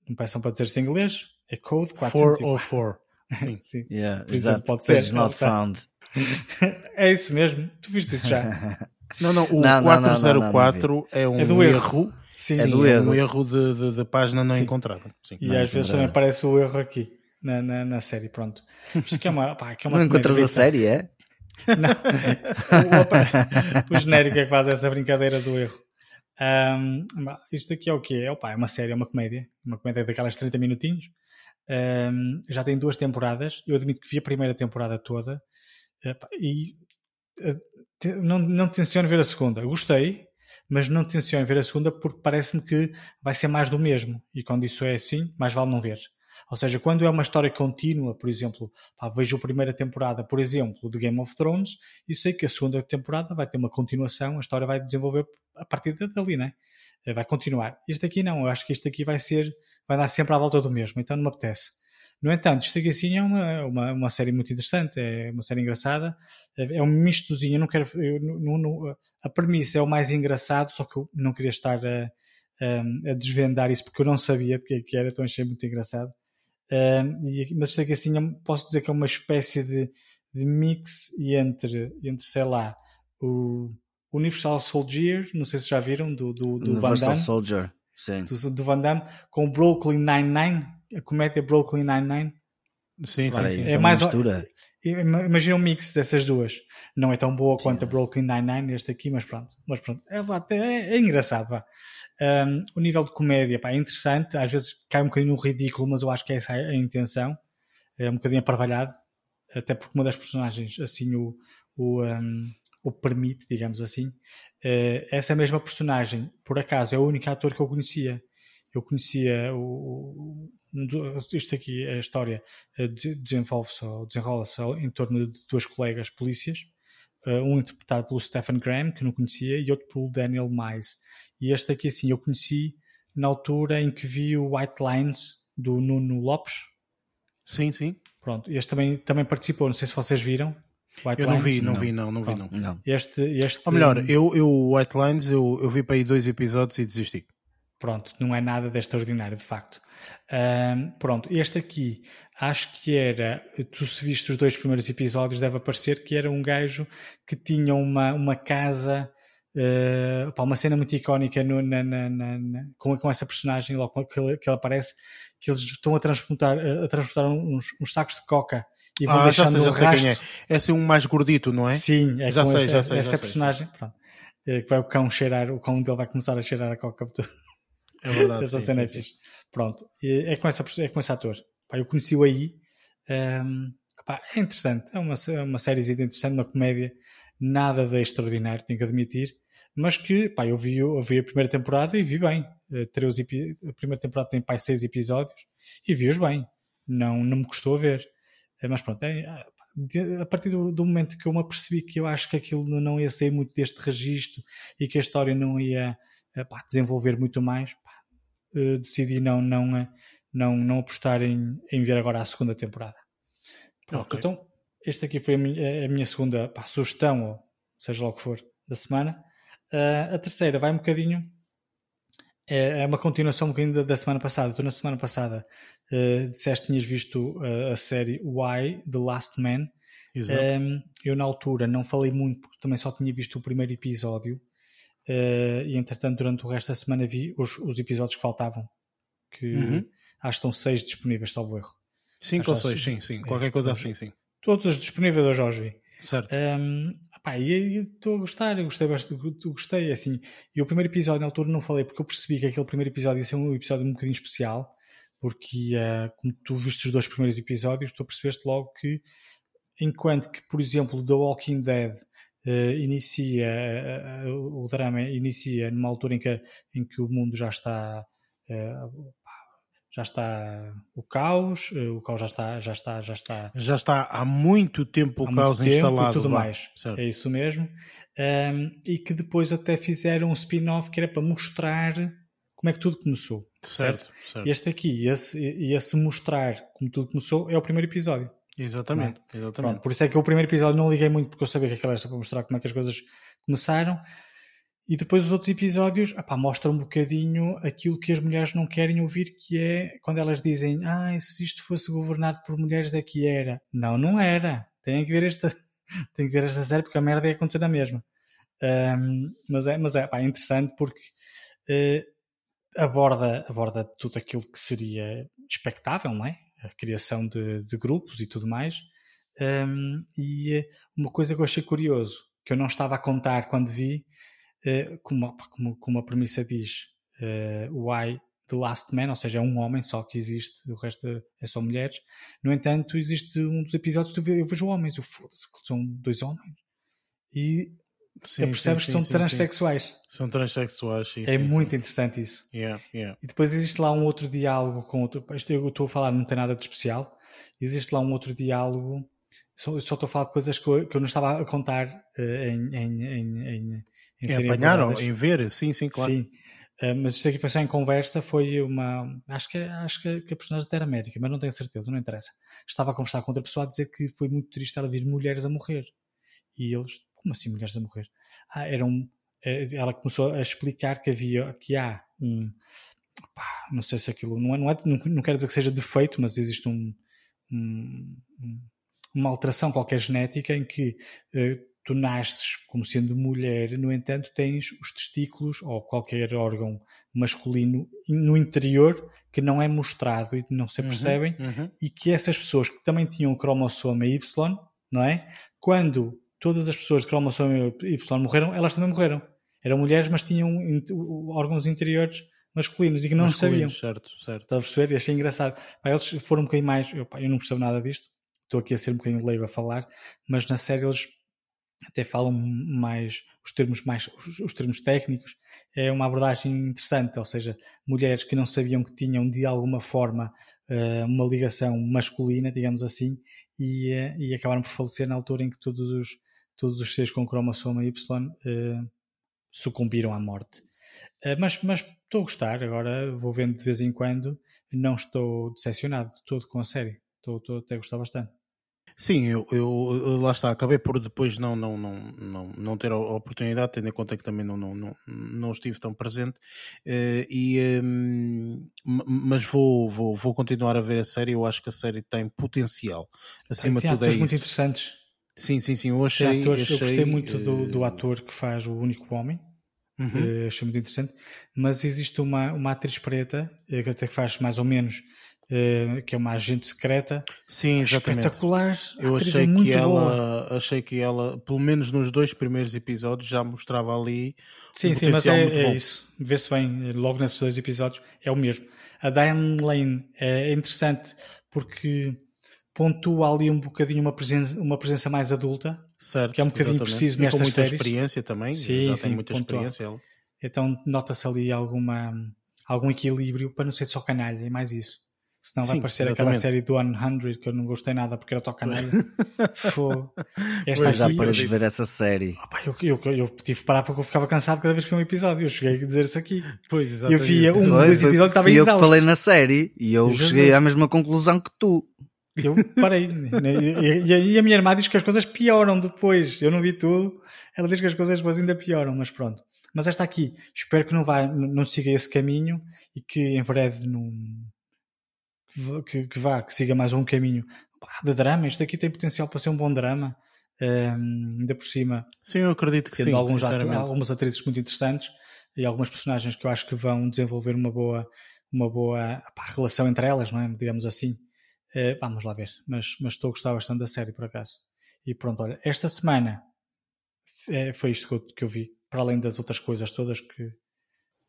Não peçam para dizer isto em inglês, é Code 404. 404. Sim, Sim. Yeah, exato. Pode ser. Page not found. é isso mesmo. Tu viste isso já? Não, não, o não, 404 não, não, é um é do erro. erro. Sim, é do é erro. um erro de, de, de página não Sim. encontrada. Sim. E às vezes também aparece o erro aqui na, na, na série. Pronto. Isto que é uma, pá, que é uma não encontras a série, é? Não. o, o, genérico é que faz essa brincadeira do erro. Um, isto aqui é o quê? É, opa, é uma série, é uma comédia. Uma comédia daquelas 30 minutinhos. Um, já tem duas temporadas. Eu admito que vi a primeira temporada toda. E uh, não, não tenciono ver a segunda. Gostei, mas não tenciono ver a segunda porque parece-me que vai ser mais do mesmo. E quando isso é assim, mais vale não ver. Ou seja, quando é uma história contínua, por exemplo, pá, vejo a primeira temporada, por exemplo, de Game of Thrones, e sei que a segunda temporada vai ter uma continuação, a história vai desenvolver a partir dali, né? Vai continuar. Este aqui não, eu acho que este aqui vai ser, vai dar sempre à volta do mesmo, então não me apetece. No entanto, aqui assim é uma, uma, uma série muito interessante, é uma série engraçada, é um mistozinho, eu não quero, eu, não, não, a premissa é o mais engraçado, só que eu não queria estar a, a, a desvendar isso porque eu não sabia de que, é que era, então achei muito engraçado. Uh, e, mas isto aqui assim, posso dizer que é uma espécie de, de mix entre, entre, sei lá, o Universal Soldier, não sei se já viram, do, do, do Van Damme. Soldier, sim. Do, do Van Damme, com o Brooklyn Nine-Nine, a comédia Brooklyn Nine-Nine. Sim, sim, sim. É, é mais mistura. Imagina um mix dessas duas. Não é tão boa quanto a Brooklyn Nine-Nine, este aqui, mas pronto. Mas pronto, é, é, é engraçado, vá. Um, o nível de comédia pá, é interessante, às vezes cai um bocadinho no ridículo, mas eu acho que essa é a intenção. É um bocadinho aparvalhado, até porque uma das personagens assim o, o, um, o permite, digamos assim. Uh, essa mesma personagem, por acaso, é o único ator que eu conhecia. Eu conhecia o isto aqui, a história eh, desenvolve-se desenrola-se em torno de duas colegas polícias Uh, um interpretado pelo Stephen Graham, que não conhecia, e outro pelo Daniel Mais. E este aqui, assim, eu conheci na altura em que vi o White Lines do Nuno Lopes. Sim, sim. Pronto, este também, também participou, não sei se vocês viram. White eu Lines. não vi, não, não, vi, não, não vi, não. não. Este, este... Ou melhor, eu, eu White Lines, eu, eu vi para aí dois episódios e desisti. Pronto, não é nada de extraordinário, de facto. Um, pronto, este aqui acho que era, tu se viste os dois primeiros episódios, deve aparecer que era um gajo que tinha uma, uma casa, uh, pá, uma cena muito icónica no, na, na, na, com, com essa personagem, logo que ele, que ele aparece, que eles estão a transportar, a transportar uns, uns sacos de coca e vão ah, deixando já sei, já sei rastro. é. É assim um mais gordito, não é? Sim, é já sei, essa, já sei, essa já personagem, sei, eh, que vai o cão cheirar, o cão dele vai começar a cheirar a coca. É verdade. Essa cena é fixe. Pronto, é com, essa, é com esse ator. Pá, eu conheci-o aí. Um, pá, é interessante. É uma, é uma série interessante, uma comédia. Nada de extraordinário, tenho que admitir. Mas que, pá, eu vi, eu vi a primeira temporada e vi bem. a primeira temporada tem, pá, seis episódios e vi-os bem. Não, não me custou a ver. Eh, mas pronto, é, a partir do, do, momento que eu me apercebi que eu acho que aquilo não ia sair muito deste registro e que a história não ia eh, pá, desenvolver muito mais, uh, decidi não, não, eh, não, não apostar em, em ver agora a segunda temporada. Pronto, okay. então esta aqui foi a minha, a minha segunda pá, sugestão, ou seja lá o que for, da semana. Uh, a terceira vai um bocadinho. É, é uma continuação um bocadinho da, da semana passada. Tu na semana passada uh, disseste que tinhas visto uh, a série Why, The Last Man. Exato. Um, eu na altura não falei muito porque também só tinha visto o primeiro episódio. Uh, e entretanto, durante o resto da semana vi os, os episódios que faltavam, que uhum. acho que estão seis disponíveis, salvo erro. Cinco ou seis, sim, sim, qualquer coisa assim, sim. Todos os disponíveis já os vi. Certo. Um, pá, e estou a gostar, eu gostei bastante, gostei, assim. E o primeiro episódio, na altura, não falei, porque eu percebi que aquele primeiro episódio ia ser um episódio um bocadinho especial, porque, uh, como tu viste os dois primeiros episódios, tu percebeste logo que, enquanto que, por exemplo, The Walking Dead uh, inicia, uh, o drama inicia numa altura em que, em que o mundo já está já está o caos, o caos já está, já está, já está. Já está há muito tempo o caos tempo instalado. E tudo mais. Certo. É isso mesmo. Um, e que depois até fizeram um spin-off que era para mostrar como é que tudo começou. Certo. certo? certo. Este aqui, esse, esse mostrar como tudo começou, é o primeiro episódio. Exatamente, é? exatamente. Pronto, por isso é que o primeiro episódio não liguei muito porque eu sabia que aquela era para mostrar como é que as coisas começaram. e depois os outros episódios opá, mostram um bocadinho aquilo que as mulheres não querem ouvir, que é quando elas dizem ah, se isto fosse governado por mulheres é que era. Não, não era. Tem que ver esta, tem que ver esta série porque a merda ia acontecer na mesma. Um, mas é, mas é, pá, é interessante porque uh, aborda, aborda tudo aquilo que seria expectável, não é? Criação de, de grupos e tudo mais. Um, e eh, uma coisa que eu achei curioso, que eu não estava a contar quando vi, uh, como, como, como a premissa diz, uh, why the last man, ou seja, é um homem só que existe, o resto é só mulheres. No entanto, existe um dos episódios que eu vejo homens, eu foda-se, são dois homens. E sim, percebes que são sim, transexuais. São transexuais, sim. É muito interessante isso. Yeah, yeah. E depois existe lá um outro diálogo com outro. Isto eu estou a falar, não tem nada de especial. Existe lá um outro diálogo. Só, só estou a falar de coisas que eu, que eu não estava a contar uh, em, em, em, em, em apanhar ou em ver, sim, sim, claro. Sim. Uh, mas isto aqui foi só em conversa, foi uma. Acho que, acho que, que a personagem era médica, mas não tenho certeza, não interessa. Estava a conversar com outra pessoa a dizer que foi muito triste ela ver mulheres a morrer. E eles, como assim mulheres a morrer? Ah, eram. Eh, ela começou a explicar que havia, que há um. Pá, não sei se aquilo. Não, é, não, é, não, não quero dizer que seja defeito, mas existe um, um uma alteração qualquer genética em que uh, tu nasces como sendo mulher, no entanto tens os testículos ou qualquer órgão masculino no interior que não é mostrado e não se uhum, percebem uhum. e que essas pessoas que também tinham o cromossoma Y, não é? Quando todas as pessoas de cromossoma Y morreram, elas também morreram. Eram mulheres, mas tinham órgãos interiores masculinos e que não masculinos, sabiam. Certo, certo. Estás a perceber? E achei engraçado. Pá, eles foram um bocadinho mais. Eu, pá, eu não percebo nada disto. Estou aqui a ser um bocadinho leigo a falar, mas na série eles até falam mais os termos mais os, os, termos técnicos é uma abordagem interessante ou seja mulheres que não sabiam que tinham de alguma forma uh, uma ligação masculina digamos assim e, uh, e acabaram por falecer na altura em que todos os todos os seres com cromossoma Y uh, sucumbiram à morte. Mas mas estou a gostar agora vou vendo de vez em quando. Não estou decepcionado todo com a série. Estou, estou até a gostar bastante. Sim, eu, eu, lá está, acabei por depois não, não, não, não, não ter a oportunidade, tendo em conta que também não, não, não, não estive tão presente, uh, e, um, mas vou, vou, vou continuar a ver a série, eu acho que a série tem potencial, acima tem de tudo é isso. muito interessantes. Sim, sim, sim, eu achei... Atores, achei eu gostei muito do, do eh, ator que faz o único homem, Uhum. Uh, achei muito interessante. Mas existe uma, uma atriz preta, que até faz mais ou menos Uh, que é uma agente secreta. Sim, exatamente. Espetacular. Eu achei é que ela, achei que ela, pelo menos nos dois primeiros episódios, já mostrava ali. Sim, um sim, mas é, é isso. Vê-se bem, logo nesses dois episódios, é o mesmo. A Diane Lane é interessante porque pontua ali um bocadinho uma presença, uma presença mais adulta, certo, que é um bocadinho exatamente. preciso nesta série. com muita experiência também, sim, já sim, tem muita pontua. experiência. Então nota-se ali alguma, algum equilíbrio para não ser só canalha, é mais isso. Senão vai Sim, aparecer exatamente. aquela série do 100 que eu não gostei nada porque era tão canalha. Esta pois já para de ver essa série. Opa, eu, eu, eu, tive que parar porque eu ficava cansado cada vez que foi um episódio. Eu cheguei a dizer isso aqui. Pois, exatamente. Eu via um, dois episódios estava exausto. eu que falei na série e eu, eu cheguei à mesma conclusão que tu. Eu parei. e, e, e, a minha irmã diz que as coisas pioram depois. Eu não vi tudo. Ela diz que as coisas depois ainda pioram, mas pronto. Mas esta aqui, espero que não, vá, não siga esse caminho e que enverede num, que, que, vá, que siga mais um caminho de drama. Isto aqui tem potencial para ser um bom drama. Um, ainda por cima, sim, eu acredito que sim. Alguns algumas atrizes muito interessantes e algumas personagens que eu acho que vão desenvolver uma boa, uma boa pá, relação entre elas, não é? digamos assim. Uh, vamos lá ver, mas, mas estou a gostar bastante da série por acaso. E pronto, olha, esta semana é, foi isto que eu, que eu vi, para além das outras coisas todas que,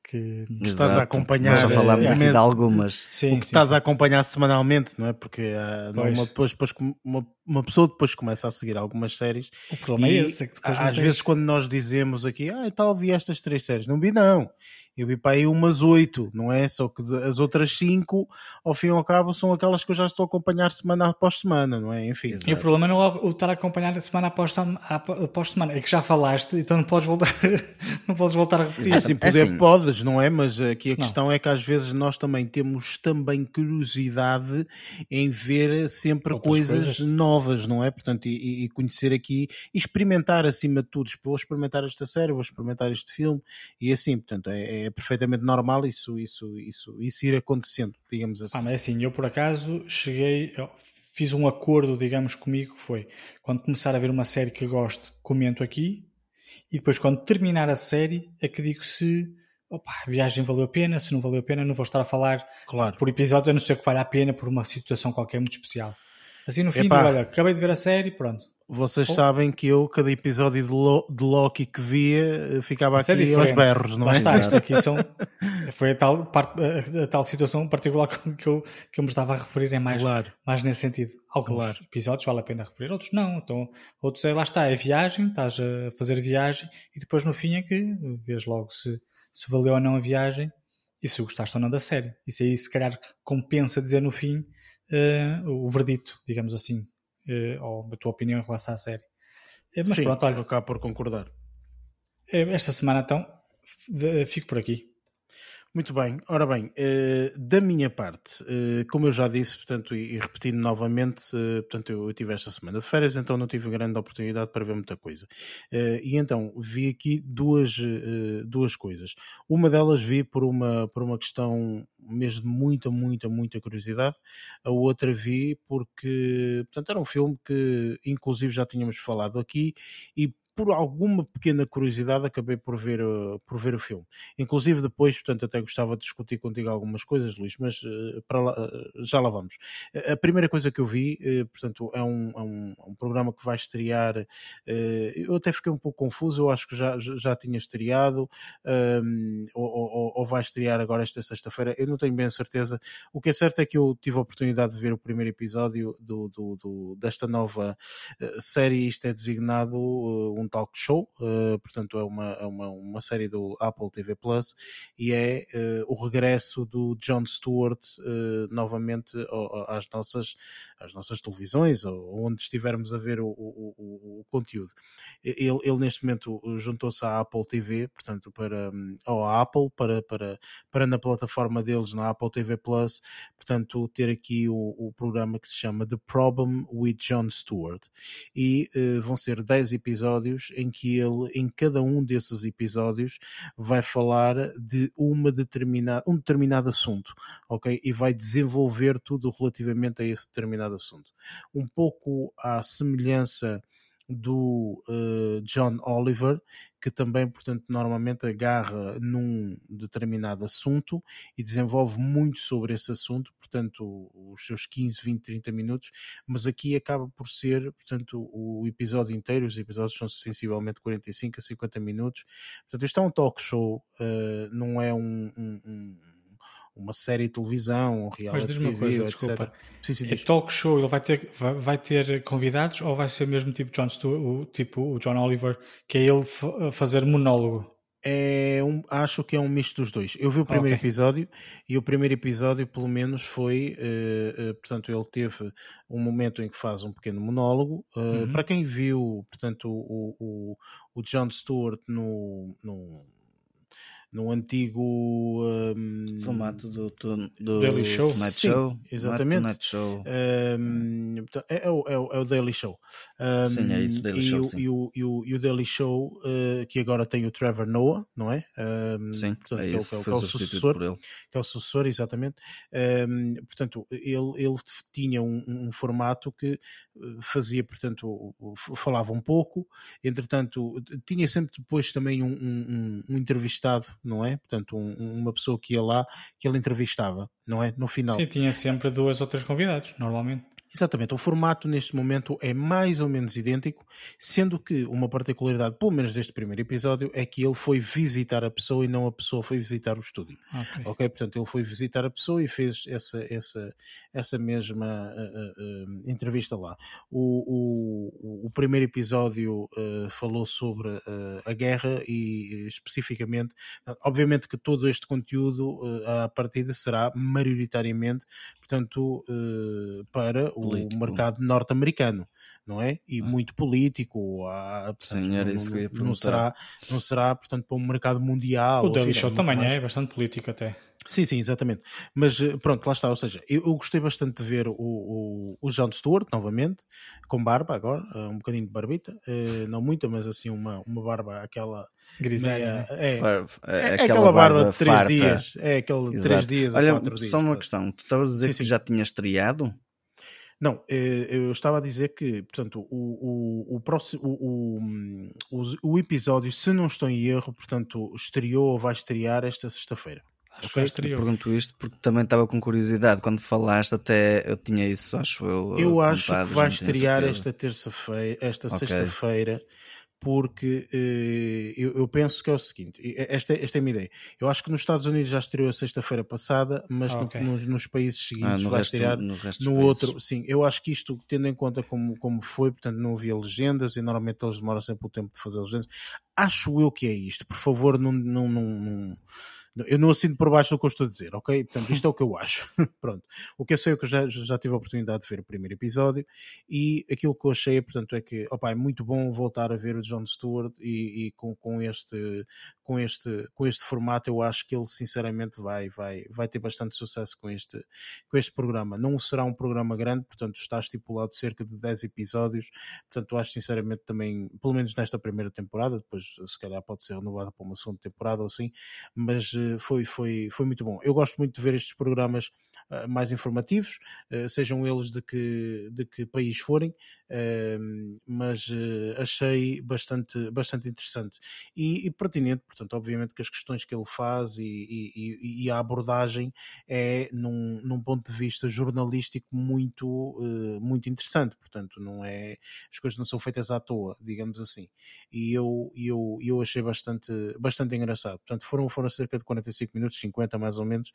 que estás a acompanhar. Nós já falámos é, aqui de algumas. Sim, o que sim, estás sim. a acompanhar semanalmente, não é? Porque uh, uma, depois, depois, uma, uma pessoa depois começa a seguir algumas séries. O problema é esse. É às vezes, quando nós dizemos aqui, ah, tal, vi estas três séries, não vi, não. Eu vi para aí umas oito, não é? Só que as outras cinco, ao fim e ao cabo, são aquelas que eu já estou a acompanhar semana após semana, não é? Enfim. E o problema não é o estar a acompanhar semana após, após semana, é que já falaste, então não podes voltar, não podes voltar a repetir. É assim, poder é assim. podes, não é? Mas aqui a não. questão é que às vezes nós também temos também curiosidade em ver sempre coisas, coisas, novas, não é? Portanto, e, e, conhecer aqui e experimentar acima de tudo. Vou experimentar esta série, vou experimentar este filme e assim, portanto, é, é perfeitamente normal isso, isso, isso, isso ir acontecendo, digamos assim. Ah, mas é assim, eu por acaso cheguei, fiz um acordo, digamos, comigo, que foi quando começar a ver uma série que gosto, comento aqui, e depois quando terminar a série é que digo se opa, a viagem valeu a pena, se não valeu a pena, não vou estar a falar claro. por episódios, a não ser que valha a pena por uma situação qualquer muito especial. Assim no fim, Epá. olha, acabei de ver a série, pronto. Vocês oh. sabem que eu, cada episódio de, Lo de Loki que via, ficava Isso é aqui é aos berros, não Lá é? Está, isto aqui são, foi a tal, parte, a, tal situação particular que eu, que eu me estava a referir, é mais, claro. mais nesse sentido. Alguns claro. episódios vale a pena referir, outros não. Então, outros é lá está, é viagem, estás a fazer viagem e depois no fim é que vês logo se, se valeu ou não a viagem e se gostaste ou não da série. Isso aí se calhar compensa dizer no fim uh, o verdito, digamos assim, ou a tua opinião em relação à série. Uh, mas Sim, pronto, olha. Vou por concordar. Esta semana então fico por aqui. Muito bem, ora bem, uh, da minha parte, uh, como eu já disse, portanto, e, repetindo novamente, uh, portanto, eu, eu, tive esta semana de férias, então não tive grande oportunidade para ver muita coisa. e então vi aqui duas, duas coisas. Uma delas vi por uma, por uma questão mesmo de muita, muita, muita curiosidade. A outra vi porque, portanto, era um filme que, inclusive, já tínhamos falado aqui e por alguma pequena curiosidade acabei por ver, uh, por ver o filme. Inclusive depois, portanto, até gostava de discutir contigo algumas coisas, Luís, mas para lá, uh, já lá vamos. A primeira coisa que eu vi, portanto, é um, é um, é um, programa que vai estrear. eu até fiquei um pouco confuso, eu acho que já, já tinha estreado, um, ou, ou, ou, vai estrear agora esta sexta-feira, eu não tenho bem a certeza. O que é certo é que eu tive a oportunidade de ver o primeiro episódio do, do, do desta nova série, isto é designado um talk show, uh, portanto é uma, é uma, uma série do Apple TV Plus e é uh, o regresso do Jon Stewart uh, novamente às nossas, às nossas televisões ou onde estivermos a ver o, o, o, o conteúdo. Ele, ele, neste momento juntou-se à Apple TV, portanto para, ou à Apple para, para, para na plataforma deles, na Apple TV Plus, portanto ter aqui o, o programa que se chama The Problem with Jon Stewart e vão ser 10 episódios episódios em que ele, em cada um desses episódios, vai falar de uma determinada, um determinado assunto, ok? E vai desenvolver tudo relativamente a esse determinado assunto. Um pouco à semelhança do uh, John Oliver, que também, portanto, normalmente agarra num determinado assunto e desenvolve muito sobre esse assunto, portanto, os seus 15, 20, 30 minutos, mas aqui acaba por ser, portanto, o episódio inteiro, os episódios são sensivelmente 45 a 50 minutos, portanto, isto é um talk show, uh, não é um, um, um uma série de televisão, um reality Mas diz-me uma coisa, etc. desculpa. Sim, é talk show, ele vai ter, vai, vai, ter convidados ou vai ser mesmo tipo John Stewart, o, tipo o John Oliver, que é ele fazer monólogo? É um, acho que é um misto dos dois. Eu vi o primeiro okay. episódio e o primeiro episódio, pelo menos, foi. Uh, uh, portanto, ele teve um momento em que faz um pequeno monólogo. Uh, uhum. Para quem viu, portanto, o, o, o John Stewart no, no no antigo um, formato do, do, do Daily Show. Night Sim, Show. Exatamente. Night Show. Um, é, é, o, é, o, é o Daily Show. Um, sim, é isso, Daily e, Show, o, e, o, e, o, e o Daily Show, uh, que agora tem o Trevor Noah, não é? sim, portanto, é, isso, que é, o, que é o sucessor. Por ele. Que é o sucessor, exatamente. portanto, ele, ele tinha um, um, formato que eh, fazia, portanto, falava um pouco, entretanto, tinha sempre depois também um, um entrevistado não é? Portanto, um, uma pessoa que ia lá, que ele entrevistava, não é? No final. Sim, tinha sempre duas ou três convidados, normalmente. Exatamente, o formato neste momento é mais ou menos idêntico, sendo que uma particularidade, pelo menos deste primeiro episódio, é que ele foi visitar a pessoa e não a pessoa foi visitar o estúdio. Ok, okay? portanto, ele foi visitar a pessoa e fez essa, essa, essa mesma uh, uh, entrevista lá. O, o, o primeiro episódio uh, falou sobre a guerra e especificamente, obviamente que todo este conteúdo à partida será maioritariamente, portanto, para político. o mercado norte-americano, não é? E ah. muito político. Há, portanto, Sim, era isso que eu ia Não será, não será, portanto, para um mercado mundial. O Daily Show também mais... é bastante político até. Sim, sim, exatamente. Mas eh, pronto, lá está. Ou seja, eu, eu gostei bastante de ver o, o, o, John Stewart novamente, com barba agora, eh, um bocadinho de barbita, uh, não muita, mas assim uma, uma barba, aquela. Grisalha. É, é, é, é, aquela barba, barba de 3 dias. É aquele 3 dias. Olha, ou dias, só uma questão. Tu estavas a dizer sim, que sim. já tinhas estreado? Não, eh, eu estava a dizer que, portanto, o, o, o, próximo, o, o, o episódio, se não estou em erro, portanto, estreou ou vai estrear esta sexta-feira. Okay? Eu pergunto isto porque também estava com curiosidade. Quando falaste, até eu tinha isso, acho eu. Eu acho que vai estrear esta terça-feira, esta okay. sexta-feira, porque eh, eu, eu, penso que é o seguinte: esta, esta é a minha ideia. Eu acho que nos Estados Unidos já estreou a sexta-feira passada, mas ah, okay. nos, nos, países ah, seguintes ah, vai resto, estrear no, no outro. Sim, eu acho que isto, tendo em conta como, como foi, portanto, não havia legendas e normalmente eles demoram sempre o tempo de fazer legendas. Acho eu que é isto. Por favor, não, não, não, não eu não assino por baixo do que eu estou a dizer, ok? Portanto, isto é o que eu acho. Pronto. O que eu sei é que eu já, já tive a oportunidade de ver o primeiro episódio e aquilo que eu achei, portanto, é que opa, é muito bom voltar a ver o John Stewart e, e com, com, este, com, este, com este formato eu acho que ele sinceramente vai, vai, vai ter bastante sucesso com este, com este programa. Não será um programa grande, portanto está estipulado cerca de 10 episódios, portanto acho sinceramente também, pelo menos nesta primeira temporada, depois se calhar pode ser renovada para uma segunda temporada ou assim, mas foi, foi, foi muito bom. Eu gosto muito de ver estes programas uh, mais informativos, uh, sejam eles de que, de que país forem, mas achei bastante, bastante interessante. E, e, pertinente, portanto, obviamente que as questões que ele faz e, e, e a abordagem é num, num, ponto de vista jornalístico muito, muito interessante, portanto, não é, as coisas não são feitas à toa, digamos assim, e eu, eu, eu achei bastante, bastante engraçado, portanto, foram, foram cerca de 45 minutos, 50 mais ou menos,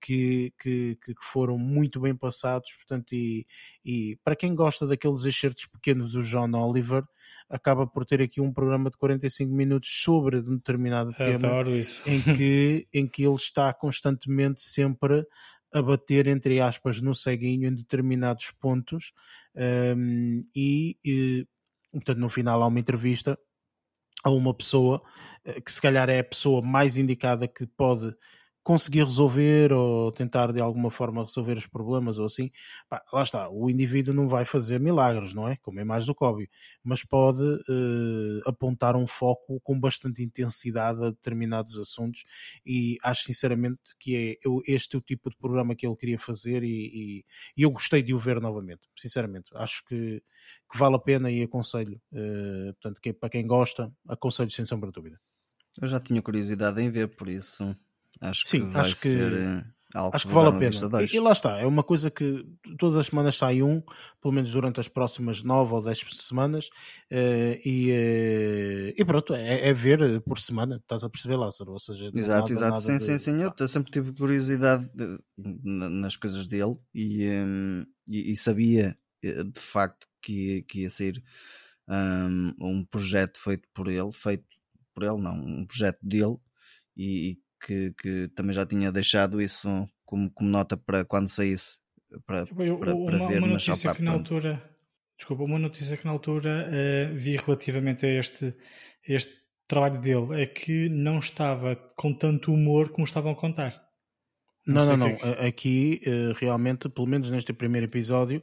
que, que, que foram muito bem passados, portanto, e, e para quem gosta daqueles excertos pequenos do John Oliver, acaba por ter aqui um programa de 45 minutos sobre um determinado tema em que, em que ele está constantemente sempre a bater, entre aspas, no ceguinho em determinados pontos um, e, e, portanto, no final há uma entrevista a uma pessoa eh, que se calhar é a pessoa mais indicada que pode conseguir resolver ou tentar de alguma forma resolver os problemas ou assim, pá, lá está, o indivíduo não vai fazer milagres, não é? Como é mais do que óbvio, mas pode uh, apontar um foco com bastante intensidade a determinados assuntos e acho sinceramente que é este o tipo de programa que ele queria fazer e, e, e eu gostei de o ver novamente, sinceramente, acho que, que vale a pena e aconselho, uh, portanto, que, para quem gosta, aconselho sem sombra de dúvida. Eu já tinha curiosidade em ver, por isso Acho Sim, que acho que, ser, acho que vale a pena. E, e, lá está, é uma coisa que todas as semanas sai um, pelo menos durante as próximas nove ou dez semanas, uh, e, uh, e pronto, é, é, ver por semana, estás a perceber, Lázaro? Ou seja, exato, exato, sim, de... sim, sim. Eu sempre tive curiosidade de, nas coisas dele e, um, e, e, sabia eh, de facto que, que ia ser um, um projeto feito por ele, feito por ele, não, um projeto dele. E, que, que também já tinha deixado isso como, como nota para quando saísse para, eu, para, uma, para ver, uma notícia que na altura desculpa, uma notícia que na altura uh, vi relativamente a este, a este trabalho dele é que não estava com tanto humor como estavam a contar. Não, não, não. É que... Aqui, uh, realmente, pelo menos neste primeiro episódio,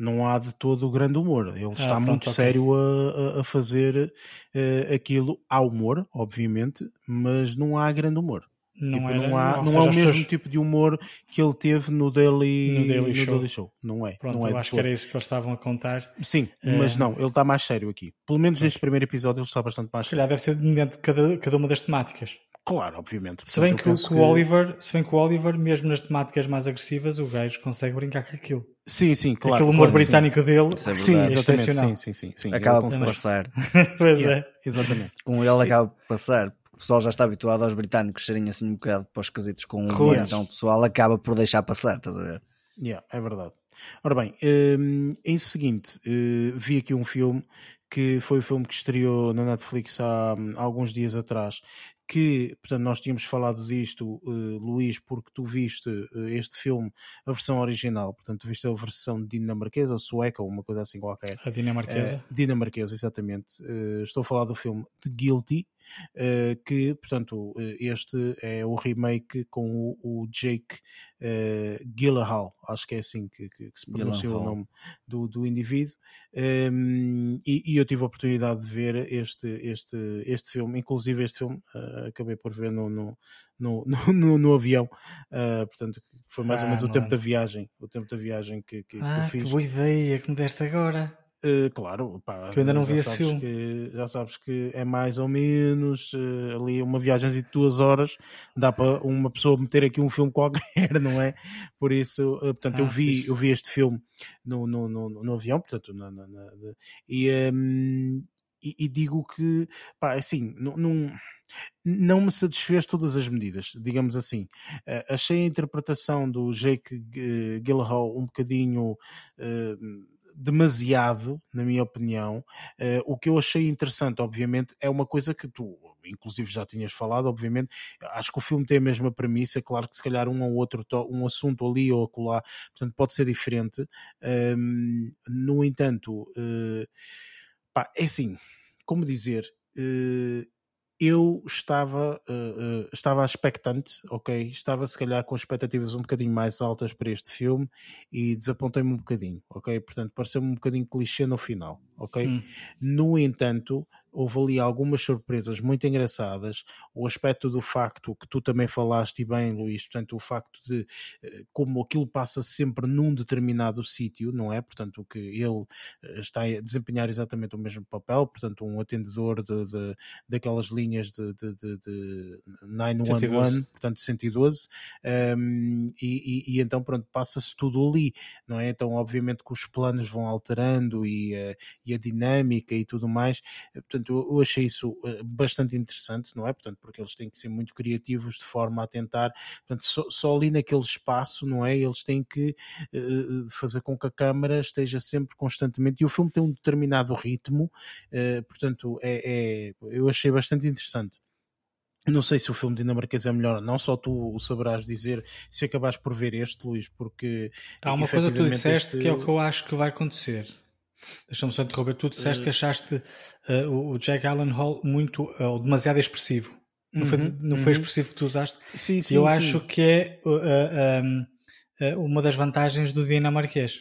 não há de todo o grande humor. Ele ah, está pronto, muito okay. sério a, a fazer uh, aquilo. Há humor, obviamente, mas não há grande humor. Não, tipo, era, não há, não, não é o mesmo pessoas... tipo de humor que ele teve no Daily, no Daily, no Show. Daily Show. Não é. Pronto, não é eu acho que era isso que eles estavam a contar. Sim, é... mas não, ele está mais sério aqui. Pelo menos neste primeiro episódio ele está bastante mais Se calhar deve ser mediante cada, cada uma das temáticas. Claro, obviamente. Se bem que, que, que, o Oliver, se bem que o Oliver, mesmo nas temáticas mais agressivas, o gajo consegue brincar com aquilo. Sim, sim, claro. Aquele humor claro, britânico sim. dele Isso é sim, é exatamente, sim, sim, sim, Acaba por passar. pois é. Exatamente. Com ele acaba por passar. O pessoal já está habituado aos britânicos serem assim um bocado para os quesitos com o humor, então o pessoal acaba por deixar passar, estás a ver? Yeah, é verdade. Ora bem, um, em seguinte, uh, vi aqui um filme que foi o filme que estreou na Netflix há, há alguns dias atrás, que, portanto, nós tínhamos falado disto, uh, Luís, porque tu viste uh, este filme, a versão original, portanto, tu viste a versão dinamarquesa ou sueca, ou uma coisa assim qualquer. A dinamarquesa? Uh, dinamarquesa, exatamente. estou a falar do filme The Guilty, que, portanto, uh, este é o remake com o, Jake uh, Gyllenhaal, acho que é assim que, que, que se pronuncia o nome do, do indivíduo, um, ehm, e, e, eu tive a oportunidade de ver este, este, este filme, inclusive este filme acabei por ver no, no, no, no, no avião, portanto, foi mais ah, ou menos o tempo da viagem, o tempo da viagem que, que, ah, que fiz. Que boa ideia que me deste agora. Uh, claro, pá, que eu ainda não vi esse filme. Que, já sabes que é mais ou menos uh, ali uma viagem de duas horas, dá para uma pessoa meter aqui um filme qualquer, não é? Por isso, uh, portanto, ah, eu, vi, eu vi este filme no, no, no, no avião, portanto, na, na, na, e, um, e, e, digo que, pá, assim, não, não, não me satisfez todas as medidas, digamos assim. achei a interpretação do Jake Gyllenhaal um bocadinho demasiado, na minha opinião. Uh, o que eu achei interessante, obviamente, é uma coisa que tu, inclusive, já tinhas falado, obviamente. Acho que o filme tem a mesma premissa, claro que se calhar um ou outro, um assunto ali ou acolá, portanto, pode ser diferente. Um, no entanto, uh, pá, é assim, como dizer. Uh, eu estava, uh, uh, estava expectante, ok? Estava se calhar com expectativas um bocadinho mais altas para este filme e desapontei-me um bocadinho, ok? Portanto, pareceu-me um bocadinho clichê no final, ok? Hum. No entanto, houve ali algumas surpresas muito engraçadas. O aspecto do facto que tu também falaste bem, Luís, portanto, o facto de eh, como aquilo passa sempre num determinado sítio, não é? Portanto, que ele eh, está a desempenhar exatamente o mesmo papel, portanto, um atendedor de, de daquelas linhas de, de, de, de 911, portanto, 112, um, e, e, e, então, pronto, passa-se tudo ali, não é? Então, obviamente que os planos vão alterando e, uh, e a dinâmica e tudo mais, portanto, portanto, eu, achei isso eh, bastante interessante, não é? Portanto, porque eles têm que ser muito criativos de forma a tentar, portanto, só, só ali naquele espaço, não é? Eles têm que uh, fazer com que a câmara esteja sempre constantemente, e o filme tem um determinado ritmo, uh, portanto, é, é, eu achei bastante interessante. Não sei se o filme dinamarquês é melhor, não só tu o saberás dizer se acabares por ver este, Luís, porque há uma coisa que tu disseste este... que é o que eu acho que vai acontecer. Deixa-me só interromper. Tu disseste uh, que achaste uh, o Jack Allen Hall muito uh, demasiado expressivo. Não, foi, uhum, não foi uhum. expressivo que tu usaste? Sim, sim. Eu sim. acho que é um, uma das vantagens do dinamarquês.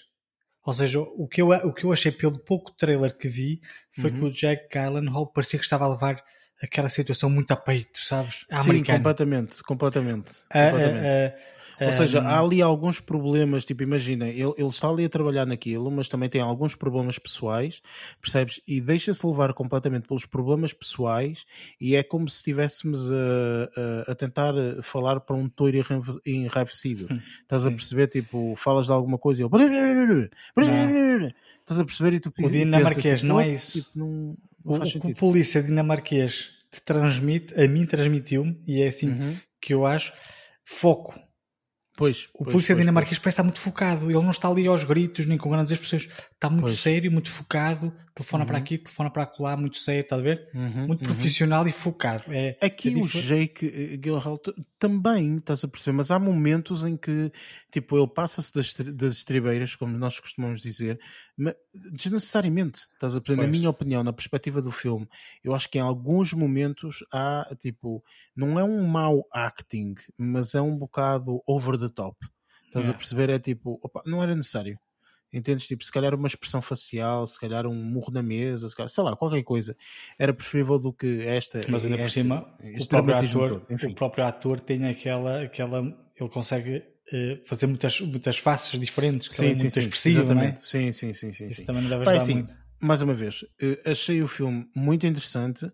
Ou seja, o que, eu, o que eu achei pelo pouco trailer que vi foi uhum. que o Jack Hall parecia que estava a levar aquela situação muito a peito, sabes? A Sim, completamente, completamente. completamente. Ou seja, há ali alguns problemas, tipo, imagina, ele, ele está ali a trabalhar naquilo, mas também tem alguns problemas pessoais, percebes? E deixa-se levar completamente pelos problemas pessoais e é como se estivéssemos a, a, tentar falar para um touro enraivecido. Hum, Estás a perceber, tipo, falas de alguma coisa e eu... Estás a perceber e tu O dinamarquês, tipo, não é isso. Tipo, não, não o, o que o polícia dinamarquês te transmite, a mim transmitiu-me, e é assim uhum. que eu acho, foco Pois, o pois, polícia pois, dinamarquês parece estar muito focado. Ele não está ali aos gritos nem com grandes expressões. Está muito pois. sério, muito focado. Telefona uhum. para aqui, telefona para lá, muito sério, está a ver? Uhum, muito uhum. profissional e focado. É, aqui é o Jake eh, Gyllenhaal também, estás a perceber, mas há momentos em que tipo, ele passa-se das, das estribeiras, como nós costumamos dizer, desnecessariamente, estás a perceber? Na minha opinião, na perspectiva do filme, eu acho que em alguns momentos há, tipo, não é um mau acting, mas é um bocado over the top. Estás yeah. a perceber? É tipo, opa, não era necessário. Entendes? Tipo, se calhar uma expressão facial, se calhar um murro na mesa, se calhar, sei lá, qualquer coisa. Era preferível do que esta. Mas ainda por cima, o próprio, ator, o próprio ator tem aquela, aquela. Ele consegue fazer muitas, muitas faces diferentes, que sim, sim, muito sim, expressivo, exatamente. Sim, sim, sim, sim. Isso sim. também não deve ajudar Pai, muito. Mais uma vez, uh, achei o filme muito interessante.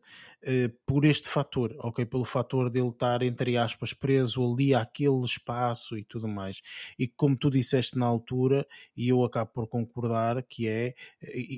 Eh, por este fator, ok? Pelo fator dele estar, entre aspas, preso ali àquele espaço e tudo mais. E como tu disseste na altura, e eu acabo por concordar, que é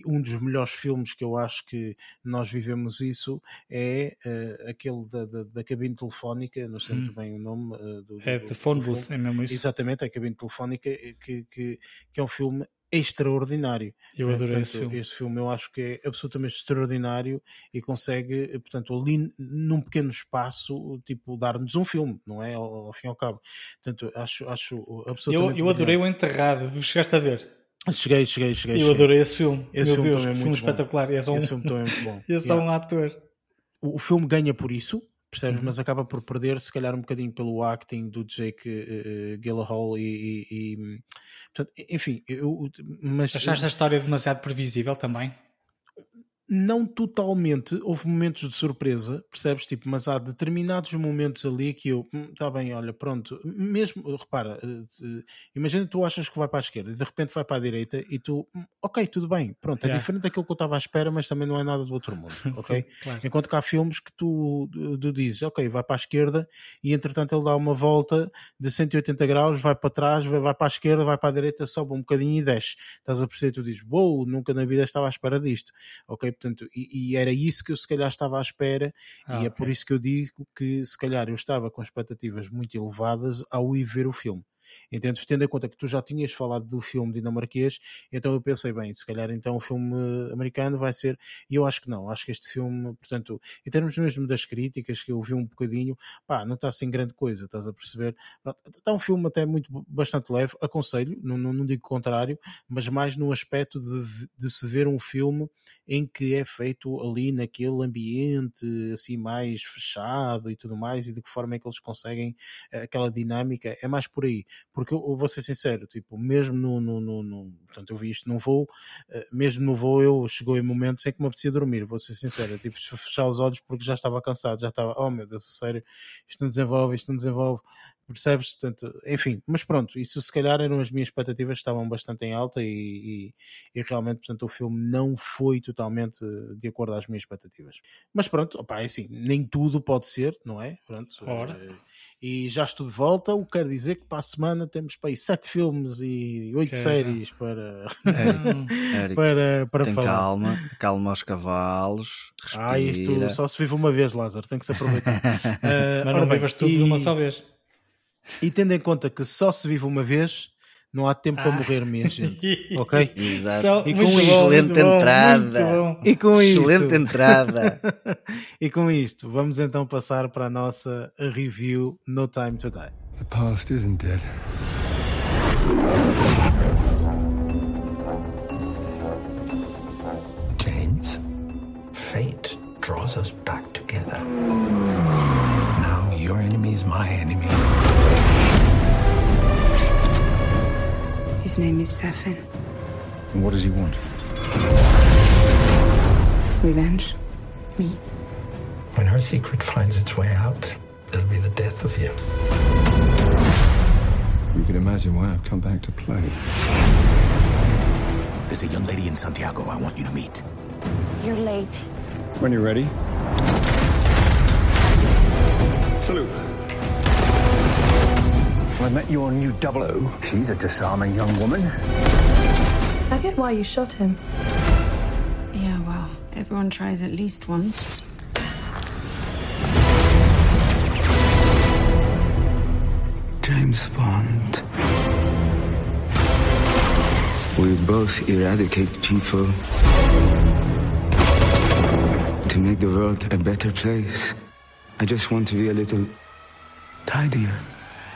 um dos melhores filmes que eu acho que nós vivemos isso, é uh, aquele da, da, da, cabine telefónica, não sei muito hum. bem o nome. Uh, do, é The Phone Booth, é mesmo isso? Exatamente, a cabine telefónica, que, que, que é um filme extraordinário. Eu adorei portanto, esse filme. Este filme eu acho que é absolutamente extraordinário e consegue, portanto, ali num pequeno espaço, tipo, dar-nos um filme, não é? Ao, ao, fim e ao cabo. Portanto, acho, acho absolutamente. Eu, eu adorei o Enterrado, chegaste a ver? Cheguei, cheguei, cheguei. Eu cheguei. adorei esse filme. Esse Meu filme Deus, também é filme muito espetacular. Esse, esse filme também é muito bom. esse yeah. é um ator. O, o filme ganha por isso, percebes? Uhum. Mas acaba por perder, se calhar, um bocadinho pelo acting do Jake uh, Gyllenhaal e, e, e, portanto, enfim, eu, mas achaste a história demasiado previsível também? Não totalmente, houve momentos de surpresa, percebes? Tipo, mas há determinados momentos ali que eu, está hum, bem, olha, pronto, mesmo, repara, uh, uh, imagina que tu achas que vai para a esquerda e de repente vai para a direita e tu, hum, ok, tudo bem, pronto, é yeah. diferente daquilo que eu estava à espera, mas também não é nada do outro mundo, ok? Sim, claro. Enquanto que há filmes que tu, tu dizes, ok, vai para a esquerda e entretanto ele dá uma volta de 180 graus, vai para trás, vai, vai para a esquerda, vai para a direita, sobe um bocadinho e desce. Estás a perceber, tu dizes, uou, wow, nunca na vida estava à espera disto, ok? Portanto, e, e, era isso que eu se calhar estava à espera, ah, e é por isso que eu digo que se calhar eu estava com expectativas muito elevadas ao ir ver o filme. Entendes? Tendo em conta que tu já tinhas falado do filme dinamarquês, então eu pensei, bem, se calhar então o filme americano vai ser. E eu acho que não, acho que este filme, portanto, em termos mesmo das críticas, que eu vi um bocadinho, pá, não está assim grande coisa, estás a perceber? Está um filme até muito, bastante leve, aconselho, não, não, não digo contrário, mas mais no aspecto de, de se ver um filme em que é feito ali naquele ambiente assim mais fechado e tudo mais, e de que forma é que eles conseguem eh, aquela dinâmica, é mais por aí porque eu, eu vou ser sincero, tipo, mesmo no, no, no, no, portanto, eu vi isto no voo, uh, mesmo no voo eu chegou em momentos em que me apetecia dormir, vou ser sincero, tipo, fechar os olhos porque já estava cansado, já estava, oh meu Deus, sério, isto não desenvolve, isto não desenvolve, percebes? Portanto, enfim, mas pronto, isso se calhar eram as minhas expectativas, estavam bastante em alta e, e, e, realmente, portanto, o filme não foi totalmente de acordo às minhas expectativas. Mas pronto, opa, é assim, nem tudo pode ser, não é? Pronto, Ora. Eh, e já estou de volta, o que quer dizer que para a semana temos para aí sete filmes e oito séries para, Eric, para, para tem falar. Calma, calma aos cavalos. Respira. Ah, isto só se vive uma vez, Lázaro, tem que se aproveitar. uh, Mas não vivas tudo e, de uma só vez. E tendo em conta que só se vive uma vez, não há tempo ah. para morrer, minha gente. Ok? Exato. Então, e com bom, excelente entrada. E com excelente isto, entrada. e com isto, vamos então passar para a nossa review No Time to Die. The past isn't dead. James, fate draws us back together. Now your enemy is my enemy. His name is Safin. And what does he want? Revenge. Me. When her secret finds its way out, it'll be the death of you. You can imagine why I've come back to play. There's a young lady in Santiago I want you to meet. You're late. When you're ready. Salute. I met your new double O. She's a disarming young woman. I get why you shot him. Yeah, well, everyone tries at least once. James Bond. We both eradicate people to make the world a better place. I just want to be a little tidier.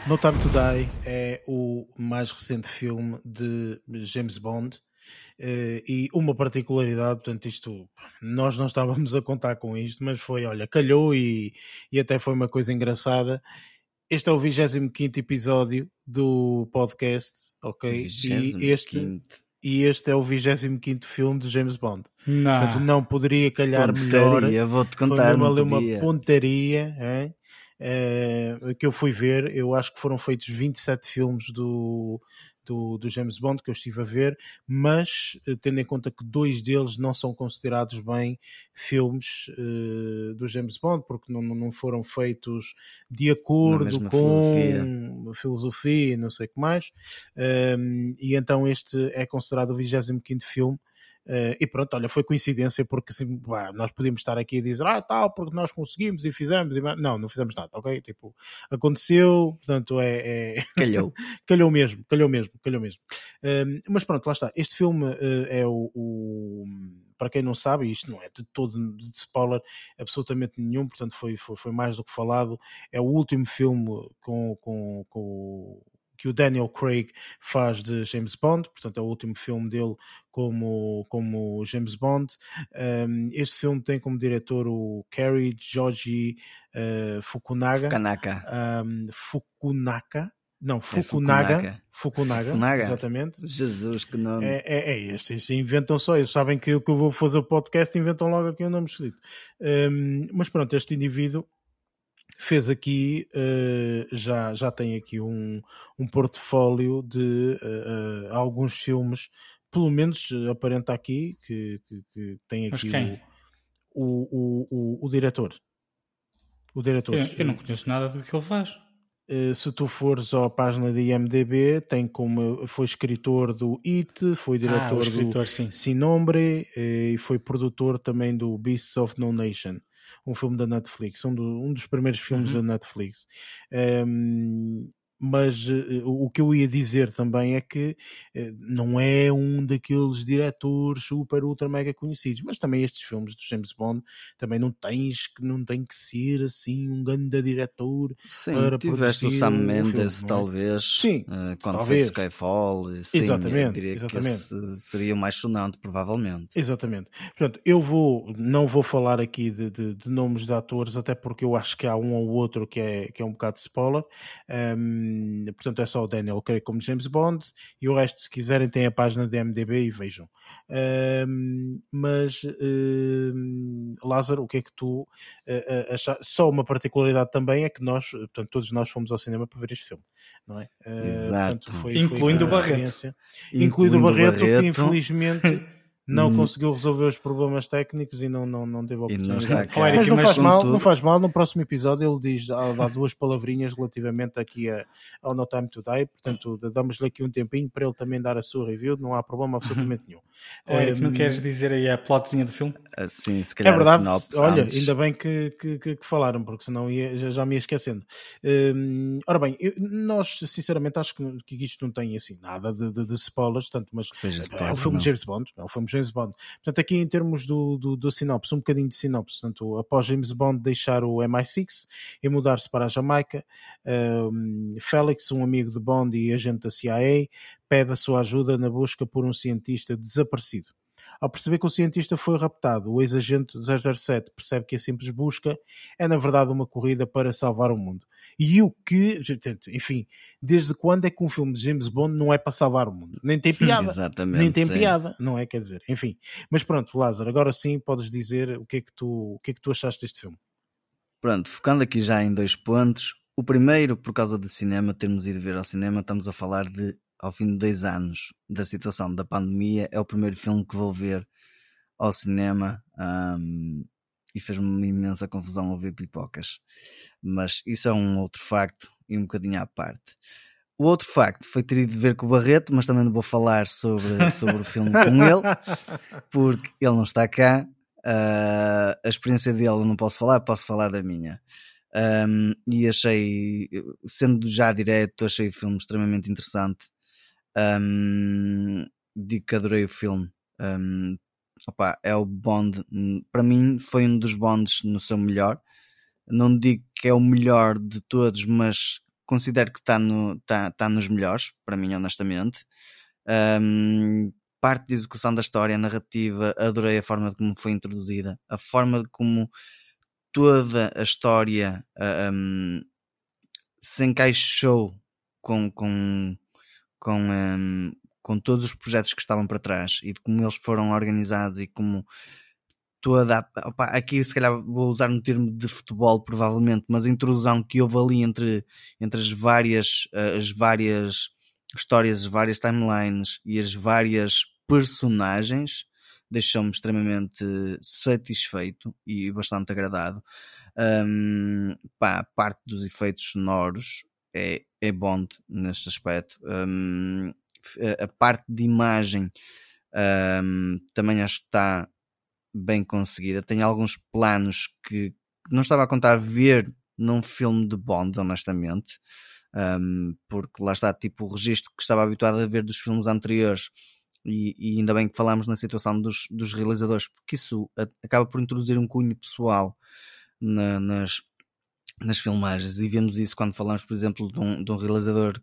No Time to Die é o mais recente filme de James Bond uh, e uma particularidade, portanto, isto nós não estávamos a contar com isto, mas foi, olha, calhou e, e até foi uma coisa engraçada. Este é o 25 episódio do podcast, ok? E este, e este é o 25 filme de James Bond. Não. Portanto, não poderia calhar pontaria, melhor. Vou-te contar, foi uma, uma pontaria. Hein? Uh, que eu fui ver, eu acho que foram feitos 27 filmes do, do, do James Bond que eu estive a ver, mas uh, tendo em conta que dois deles não são considerados bem filmes uh, do James Bond, porque não, não foram feitos de acordo com filosofia. filosofia e não sei o que mais, um, e então este é considerado o 25 filme Uh, e pronto, olha, foi coincidência porque assim, nós podíamos estar aqui a dizer ah, tal, porque nós conseguimos e fizemos. E... Não, não fizemos nada, ok? Tipo, aconteceu, portanto é. é... Calhou. calhou mesmo, calhou mesmo, calhou mesmo. Uh, mas pronto, lá está. Este filme uh, é o, o, Para quem não sabe, isto não é de todo de spoiler, absolutamente nenhum, portanto foi, foi, foi mais do que falado. É o último filme com, com, com que o Daniel Craig faz de James Bond, portanto é o último filme dele como, como James Bond. Um, este filme tem como diretor o Kerry Joji uh, Fukunaga. Fukunaga. Um, Fukunaga. Não, Fukunaga. É Fukunaga. Fukunaga. Exatamente. Jesus, que nome. É, é, é este. Inventam só isso. Sabem que eu, que eu vou fazer o podcast inventam logo aqui o um nome escrito. Um, mas pronto, este indivíduo fez aqui, uh, já, já tem aqui um, um portfólio de uh, alguns filmes, pelo menos aparenta aqui que, que, que tem aqui o, o, o, o, diretor. O diretor. Eu, eu, não conheço nada do que ele faz. Se tu fores à página da IMDB, tem como foi escritor do It, foi diretor ah, escritor, do sim. Sinombre e foi produtor também do Beasts of No Nation um filme da Netflix, um, do, um dos primeiros filmes uhum. da Netflix. Um, mas uh, o que eu ia dizer também é que uh, não é um daqueles diretores super ultra mega conhecidos, mas também estes filmes do James Bond também não tens que não tem que ser assim um grande diretor sim, para tiveste o Sam Mendes filme, é? talvez sim, uh, quando talvez. foi Skyfall sim, exatamente, exatamente. seria o mais sonante provavelmente exatamente, portanto eu vou não vou falar aqui de, de, de, nomes de atores até porque eu acho que há um ou outro que é, que é um bocado spoiler um, portanto, é só o Daniel Craig como James Bond e o resto, se quiserem, tem a página da MDB e vejam. mas, Lázaro, o que é que tu uh, uh, achas? Só uma particularidade também é que nós, portanto, todos nós fomos ao cinema para ver este filme, não é? Exato. Portanto, foi, Incluindo foi o Barreto. Incluindo o Barreto, Barreto, que infelizmente. não hum. conseguiu resolver os problemas técnicos e não, não, não teve a oportunidade. Não mas não faz, mal, não faz mal, no próximo episódio ele diz, dá duas palavrinhas relativamente aqui a, ao No Time to Die, portanto damos-lhe aqui um tempinho para ele também dar a sua review, não há problema absolutamente nenhum. Olha, um, que não queres dizer aí a plotzinha do filme? Sim, se calhar é verdade, olha, antes. ainda bem que, que, que, que, falaram, porque senão ia, já, já me ia esquecendo. Um, ora bem, eu, nós sinceramente acho que, que isto não tem assim nada de, de, de spoilers, tanto, mas Seja é, o filme de James Bond, é o filme de James Bond. Portanto, aqui em termos do, do, do sinopse, um bocadinho de sinopse. Portanto, após James Bond deixar o MI6 e mudar-se para a Jamaica, um, Félix, um amigo de Bond e agente da CIA, pede a sua ajuda na busca por um cientista desaparecido. Ao perceber que o cientista foi raptado, o ex-agente 007 percebe que a simples busca é, na verdade, uma corrida para salvar o mundo. E o que, enfim, desde quando é que um filme de James Bond não é para salvar o mundo? Nem tem piada. Exatamente. Nem tem sim. piada, não é? Quer dizer, enfim. Mas pronto, Lázaro, agora sim podes dizer o que é que tu, o que é que tu achaste deste filme. Pronto, focando aqui já em dois pontos. O primeiro, por causa do cinema, termos ido ver ao cinema, estamos a falar de ao fim de dois anos da situação da pandemia, é o primeiro filme que vou ver ao cinema um, e fez-me uma imensa confusão ouvir pipocas. Mas isso é um outro facto e um bocadinho à parte. O outro facto foi ter ido ver com o Barreto, mas também não vou falar sobre, sobre o filme com ele, porque ele não está cá. Uh, a experiência dele eu não posso falar, posso falar da minha. Um, e achei, sendo já direto, achei o filme extremamente interessante. Um, digo que adorei o filme. Um, opa, é o Bond, para mim, foi um dos Bonds no seu melhor. Não digo que é o melhor de todos, mas considero que está no, tá, tá nos melhores, para mim, honestamente. Um, parte de execução da história, a narrativa, adorei a forma de como foi introduzida, a forma de como toda a história um, se encaixou com, com, com, um, com todos os projetos que estavam para trás e de como eles foram organizados e como toda a, opa, aqui se calhar vou usar um termo de futebol provavelmente, mas a intrusão que houve ali entre, entre as várias as várias histórias, as várias timelines e as várias personagens deixou-me extremamente satisfeito e bastante agradado. Um, pá, parte dos efeitos sonoros é, é Bond neste aspecto. Um, a parte de imagem um, também acho que está bem conseguida. Tem alguns planos que não estava a contar ver num filme de Bond, honestamente. Um, porque lá está tipo o registro que estava habituado a ver dos filmes anteriores e, e ainda bem que falámos na situação dos, dos realizadores porque isso acaba por introduzir um cunho pessoal na, nas, nas filmagens e vemos isso quando falamos por exemplo de um, de um realizador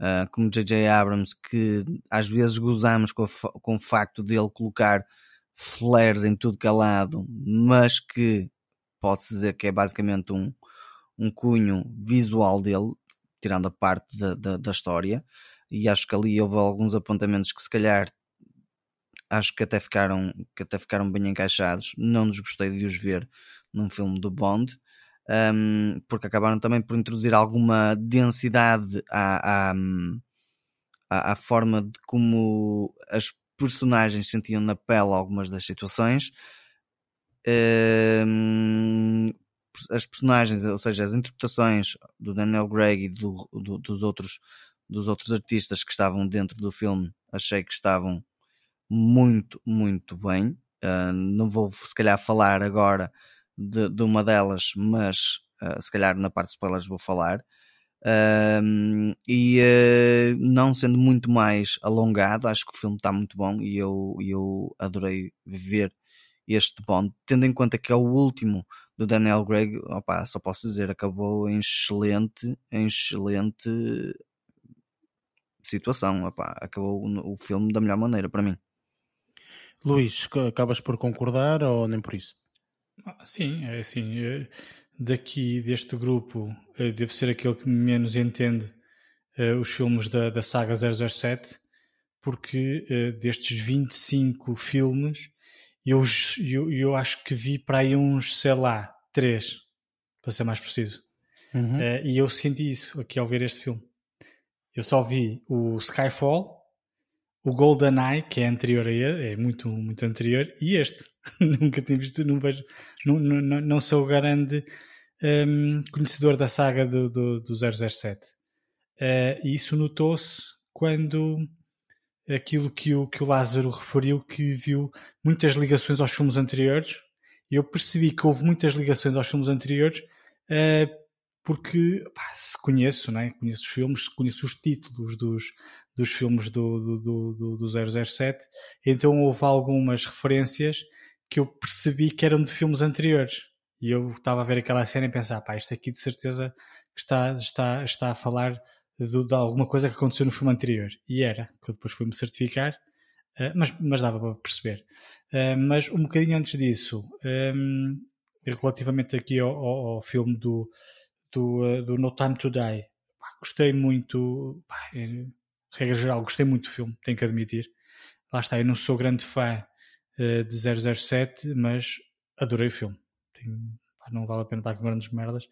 uh, como J.J. Abrams que às vezes gozamos com, com o facto dele colocar flares em tudo que é lado mas que pode-se dizer que é basicamente um, um cunho visual dele tirando a parte da, da, da, história, e acho que ali houve alguns apontamentos que se calhar acho que até ficaram, que até ficaram bem encaixados. Não desgostei de os ver num filme do Bond, um, porque acabaram também por introduzir alguma densidade à, à, à, forma de como as personagens sentiam na pele algumas das situações. Um, as personagens, ou seja, as interpretações do Daniel Craig e do, do, dos, outros, dos outros artistas que estavam dentro do filme, achei que estavam muito, muito bem. Uh, não vou, se calhar, falar agora de, de uma delas, mas uh, se calhar na parte de spoilers vou falar. Uh, e não sendo muito mais alongado, acho que o filme está muito bom e eu, eu adorei ver este Bond, tendo em conta que é o último do Daniel Craig, opa, só posso dizer, acabou em excelente, em excelente situação, opa, acabou o filme da melhor maneira para mim. Luís, acabas por concordar ou nem por isso? Ah, sim, é assim, eh, daqui deste grupo eh, devo ser aquele que menos entende uh, os filmes da, da saga 007 porque destes 25 filmes eu, eu, eu acho que vi para aí uns, sei lá, três, para ser mais preciso. Uhum. Uh, e eu senti isso aqui ao ver este filme. Eu só vi o Skyfall, o GoldenEye, que é anterior a ele, é muito, muito anterior, e este. Nunca tinha visto, não vejo, não, não, não sou grande um, conhecedor da saga do, do, do 007. Uh, eh, e isso notou-se quando aquilo que o, que o Lázaro referiu, que viu muitas ligações aos filmes anteriores. Eu percebi que houve muitas ligações aos filmes anteriores uh, porque pá, se conheço, né? conheço os filmes, conheço os títulos dos, dos filmes do, do, do, do 007, então houve algumas referências que eu percebi que eram de filmes anteriores. E eu estava a ver aquela cena e pensar, pá, isto aqui de certeza está, está, está a falar de, de, alguma coisa que aconteceu no filme anterior. E era, que eu depois fui-me certificar, uh, mas, mas dava para perceber. Uh, mas um bocadinho antes disso, um, relativamente aqui ao, ao, ao, filme do, do, uh, do No Time to Die, pá, gostei muito, pá, regra geral, gostei muito do filme, tenho que admitir. Lá está, eu não sou grande fã de 007, mas adorei o filme. Tenho, não vale a pena estar com grandes merdas.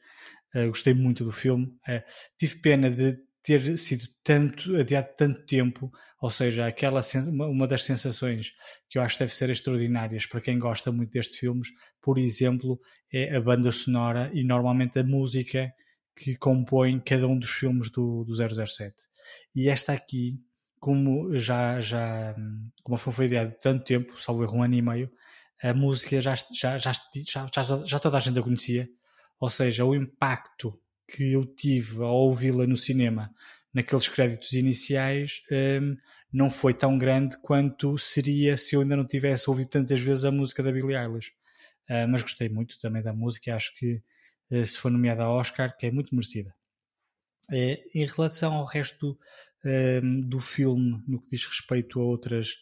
Uh, gostei muito do filme. Uh, tive pena de ter sido tanto adiado tanto tempo, ou seja, aquela uma das sensações que eu acho que deve ser extraordinárias para quem gosta muito destes filmes, por exemplo, é a banda sonora e normalmente a música que compõe cada um dos filmes do, do 007. E esta aqui, como já, já como foi ideado tanto tempo, salvo erro um ano e meio, a música já, já, já, já, já toda a gente a conhecia, ou seja, o impacto que eu tive ao ouvi-la no cinema naqueles créditos iniciais um, não foi tão grande quanto seria se eu ainda não tivesse ouvido tantas vezes a música da Billie Eilish. Uh, mas gostei muito também da música, acho que uh, se foi nomeada a Oscar, que é muito merecida. Uh, em relação ao resto hum, do filme, no que diz respeito a outras,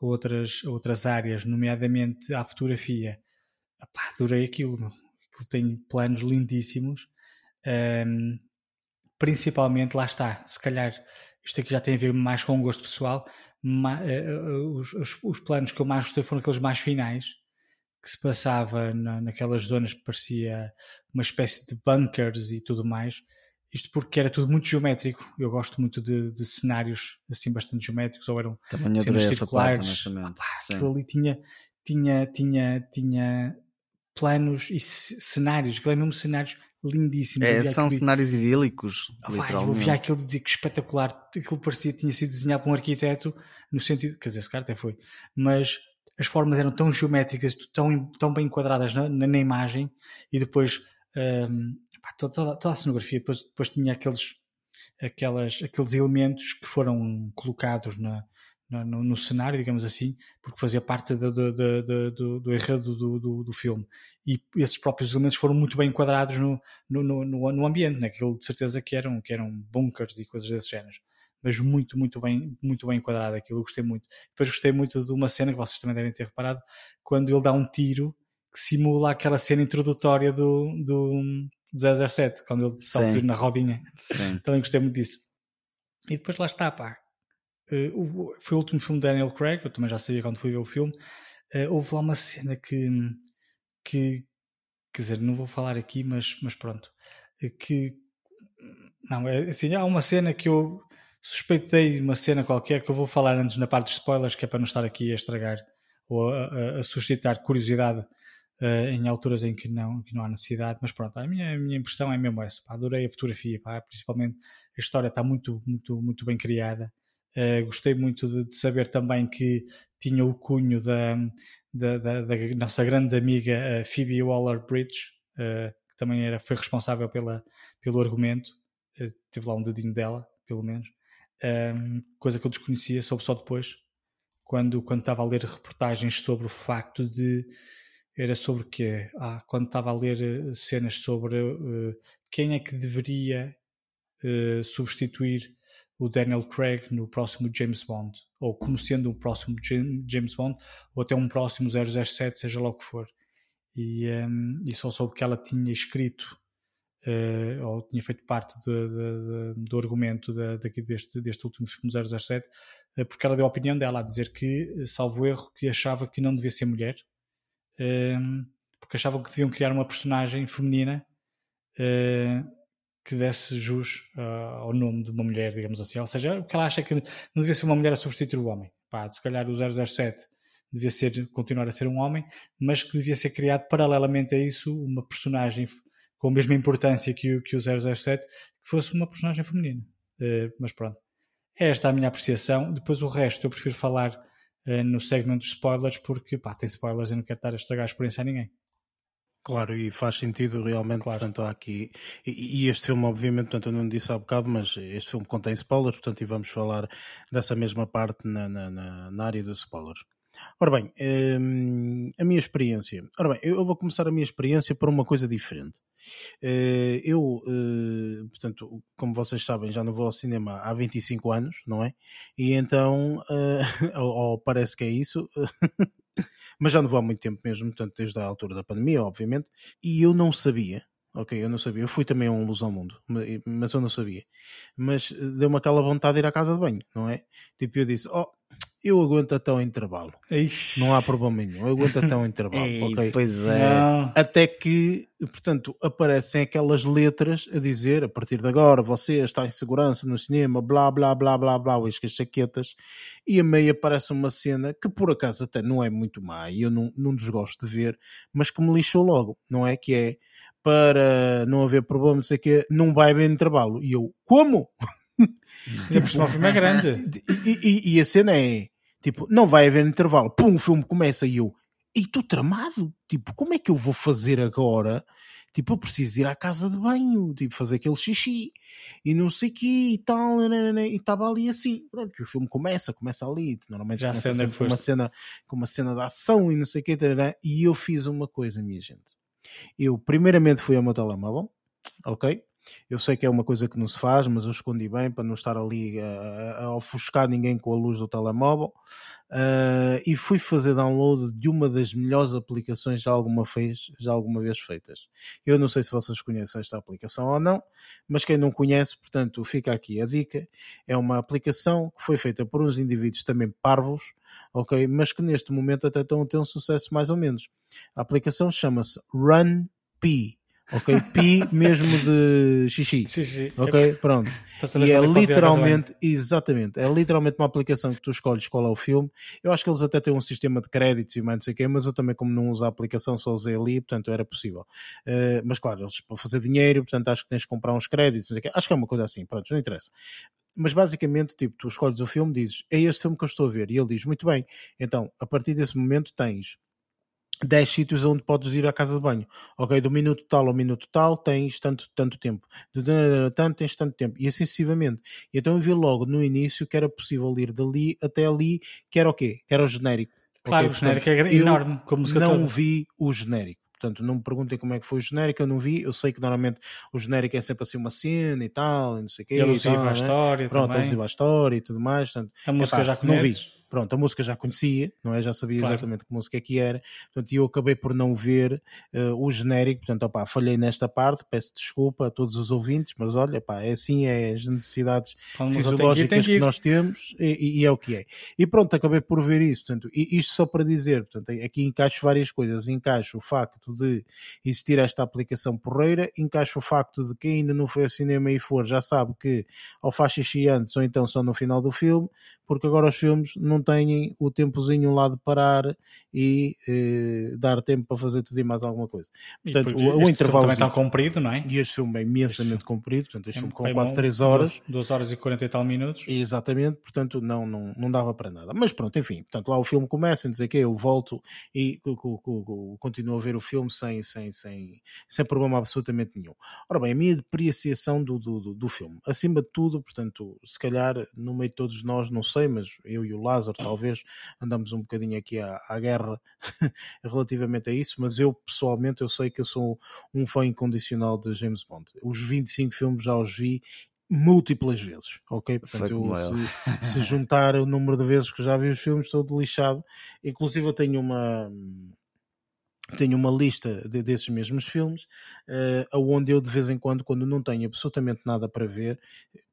outras, outras áreas, nomeadamente à fotografia, apá, adorei aquilo. Aquilo tem planos lindíssimos um, principalmente, lá está, se calhar isto aqui já tem a ver mais com o gosto pessoal, ma, uh, os, os, os, planos que eu mais gostei foram aqueles mais finais, que se passava na, naquelas zonas que parecia uma espécie de bunkers e tudo mais. Isto porque era tudo muito geométrico. Eu gosto muito de, de cenários assim bastante geométricos, ou eram Também cenas circulares. circulares. Aquilo ali tinha, tinha, tinha, tinha planos e cenários, aquilo é mesmo cenários lindíssimos. É, são aquilo... cenários idílicos, oh, literalmente. Eu via aquilo de dizer que espetacular, aquilo parecia que tinha sido desenhado por um arquiteto, no sentido, quer dizer, esse cara até foi, mas as formas eram tão geométricas, tão, tão bem enquadradas na, na, na imagem, e depois um, pá, toda, toda, toda, a cenografia, depois, depois tinha aqueles, aquelas, aqueles elementos que foram colocados na, no, no, no, cenário, digamos assim, porque fazia parte do, do, do, do, do enredo do, do, filme. E esses próprios elementos foram muito bem enquadrados no, no, no, no ambiente, né? aquilo de certeza que eram, que eram bunkers e coisas desse género. Mas muito, muito bem, muito bem enquadrado aquilo, eu gostei muito. Depois gostei muito de uma cena que vocês também devem ter reparado, quando ele dá um tiro que simula aquela cena introdutória do, do, do 007, quando ele dá um tiro na rodinha. Sim. Também gostei muito disso. E depois lá está, pá, Uh, foi o último filme de Daniel Craig, eu também já sabia quando fui ver o filme. Uh, houve lá uma cena que, que, quer dizer, não vou falar aqui, mas, mas pronto, uh, que não, é assim, há uma cena que eu suspeitei uma cena qualquer que eu vou falar antes na parte dos spoilers, que é para não estar aqui a estragar ou a, a, a suscitar curiosidade uh, em alturas em que não, que não há necessidade, mas pronto, a minha, a minha impressão é mesmo essa, pá, adorei a fotografia, pá, principalmente a história está muito, muito, muito bem criada Uh, gostei muito de, de, saber também que tinha o cunho da, da, da, da nossa grande amiga uh, Phoebe Waller-Bridge, uh, que também era, foi responsável pela, pelo argumento, teve lá um dedinho dela, pelo menos, coisa que eu desconhecia, soube só depois, quando, quando estava a ler reportagens sobre o facto de era sobre o quê? Ah, quando estava a ler cenas sobre quem é que deveria substituir o Daniel Craig no próximo James Bond, ou como sendo o próximo James Bond, ou até um próximo 007, seja lá o que for. E, um, e só soube que ela tinha escrito, uh, ou tinha feito parte de, de, de, do argumento daqui deste, deste último filme 007, uh, porque ela deu a opinião dela a dizer que, salvo erro, que achava que não devia ser mulher, um, porque achavam que deviam criar uma personagem feminina uh, que desse jus uh, ao nome de uma mulher, digamos assim. Ou seja, o que ela acha é que não devia ser uma mulher a substituir o homem. Pá, se calhar o 007 devia ser, continuar a ser um homem, mas que devia ser criado paralelamente a isso uma personagem com a mesma importância que o, que o 007, que fosse uma personagem feminina. Uh, mas pronto. É esta a minha apreciação. Depois o resto eu prefiro falar uh, no segmento dos spoilers, porque pá, tem spoilers e não quero estar a estragar a experiência a ninguém. Claro, e faz sentido realmente, claro. portanto, há aqui. E, e, este filme, obviamente, portanto, eu não disse há bocado, mas este filme contém spoilers, portanto, e vamos falar dessa mesma parte na, na, na, área dos spoilers. Ora bem, hum, a minha experiência. Ora bem, eu vou começar a minha experiência por uma coisa diferente. Uh, eu, uh, portanto, como vocês sabem, já não vou ao cinema há 25 anos, não é? E então, ou, ou parece que é isso. mas já não vou há muito tempo mesmo, portanto, desde a altura da pandemia, obviamente, e eu não sabia, ok, eu não sabia, eu fui também a um Luz ao Mundo, mas eu não sabia, mas eh, deu-me aquela vontade de ir à casa de banho, não é? Tipo, eu disse, oh, eu aguento até o intervalo. Ixi. Não há problema nenhum. Eu aguento até o intervalo. Ei, ok? Pois é. Não. Até que, portanto, aparecem aquelas letras a dizer a partir de agora você está em segurança no cinema, blá blá blá blá blá, as chaquetas. E a meia aparece uma cena que por acaso até não é muito má e eu não, não desgosto de ver, mas que me lixou logo, não é? Que é para não haver problema, não sei o quê, não vai haver intervalo. E eu, como? Temos o filme é grande. E, e, e, a cena é tipo, não vai haver intervalo. Pum, o filme começa e eu, e estou tramado. Tipo, como é que eu vou fazer agora? Tipo, eu preciso ir à casa de banho, tipo, fazer aquele xixi e não sei o que e tal. E estava ali assim. Pronto, o filme começa, começa ali. Normalmente Já começa com uma, cena, com uma cena de ação e não sei o que. E eu fiz uma coisa, minha gente. Eu, primeiramente, fui ao meu telemóvel, ok? Eu sei que é uma coisa que não se faz, mas eu escondi bem para não estar ali a, a ofuscar ninguém com a luz do telemóvel. Uh, e fui fazer download de uma das melhores aplicações já alguma, fez, já alguma vez feitas. Eu não sei se vocês conhecem esta aplicação ou não, mas quem não conhece, portanto, fica aqui a dica. É uma aplicação que foi feita por uns indivíduos também parvos, ok? Mas que neste momento até estão a ter um sucesso mais ou menos. A aplicação chama-se RunP ok? Pi mesmo de xixi, Xixi. ok? Pronto. E é à literalmente, exatamente, é literalmente uma aplicação que tu escolhes qual é o filme. Eu acho que eles até têm um sistema de créditos e mais não sei o quê, mas eu também, como não uso a aplicação, só usei ali, portanto era possível. Eh, mas claro, eles para fazer dinheiro, portanto acho que tens que comprar uns créditos, não sei o quê. acho que é uma coisa assim, pronto, não interessa. Mas basicamente, tipo, tu escolhes o filme, dizes, é este filme que eu estou a ver, e ele diz, muito bem, então a partir desse momento tens 10 sítios onde podes ir à casa de banho. Ok, do minuto tal ao minuto tal tens tanto, tanto tempo. Do tanto tens tanto tempo. E assim sucessivamente. E então eu vi logo no início que era possível ir dali até ali, que era o quê? Que era o genérico. Claro, Ok, o genérico portanto, é eu enorme, com a música não toda. vi o genérico. Portanto, não me perguntem como é que foi o genérico, eu não vi. Eu sei que normalmente o genérico é sempre assim uma cena e tal, e não sei o quê. Alusivo à né? história Pronto, alusivo à história e tudo mais. Portanto, A música epá, já não vi. Pronto, a música já conhecia, não é? Já sabia Claro. exatamente que música é que era. Portanto, eu acabei por não ver eh, o genérico. Portanto, opá, falhei nesta parte. Peço desculpa a todos os ouvintes, mas olha, pá, é assim, é as necessidades tem que tem fisiológicas que que ir. nós temos e, e- é o que é. E pronto, acabei por ver isso. Portanto, e isto só para dizer, portanto, aqui encaixo várias coisas. Encaixo o facto de existir esta aplicação porreira, encaixo o facto de quem ainda não foi ao cinema e for já sabe que ou faz xixi antes ou então só no final do filme, porque agora os filmes não têm o tempozinho lá de parar e eh, dar tempo para fazer tudo e mais alguma coisa. Portanto, o, o intervalo. também está comprido, não é? E este filme é imensamente comprido, portanto, este filme com quase bom, 3 horas. 2 horas e 40 e tal minutos. Exatamente, portanto não, não, não dava para nada. Mas pronto, enfim, portanto lá o filme começa, sei o quê, eu volto e co- co- co- co- continuo a ver o filme sem, sem, sem, sem problema absolutamente nenhum. Ora bem, a minha depreciação do, do, do, do filme, acima de tudo, portanto, se calhar no meio de todos nós, não sei, mas eu e o Lázaro talvez andamos um bocadinho aqui à, à guerra relativamente a isso, mas eu pessoalmente eu sei que eu sou um fã incondicional de James Bond. Os 25 filmes já os vi múltiplas vezes, ok? Portanto, eu, se, se juntar o número de vezes que já vi os filmes, estou de lixado. Inclusive, eu tenho uma tenho uma lista de- desses mesmos filmes, eh, aonde eu de vez em quando, quando não tenho absolutamente nada para ver,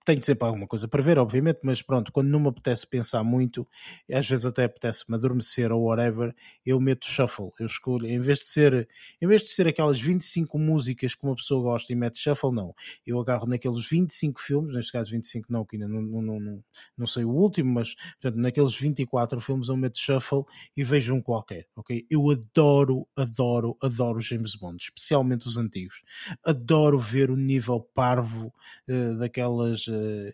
tenho sempre alguma coisa para ver, obviamente, mas pronto, quando não me apetece pensar muito, às vezes até apetece-me adormecer ou whatever, eu meto shuffle, eu escolho, em vez de ser, em vez de ser aquelas 25 músicas que uma pessoa gosta e mete shuffle, não, eu agarro naqueles 25 filmes, neste caso 25 não, que ainda não, não, não, não, não sei o último, mas portanto, naqueles 24 filmes eu meto shuffle e vejo um qualquer, ok? Eu adoro, adoro, adoro James Bond, especialmente os antigos. Adoro ver o nível parvo eh, daquelas. Eh,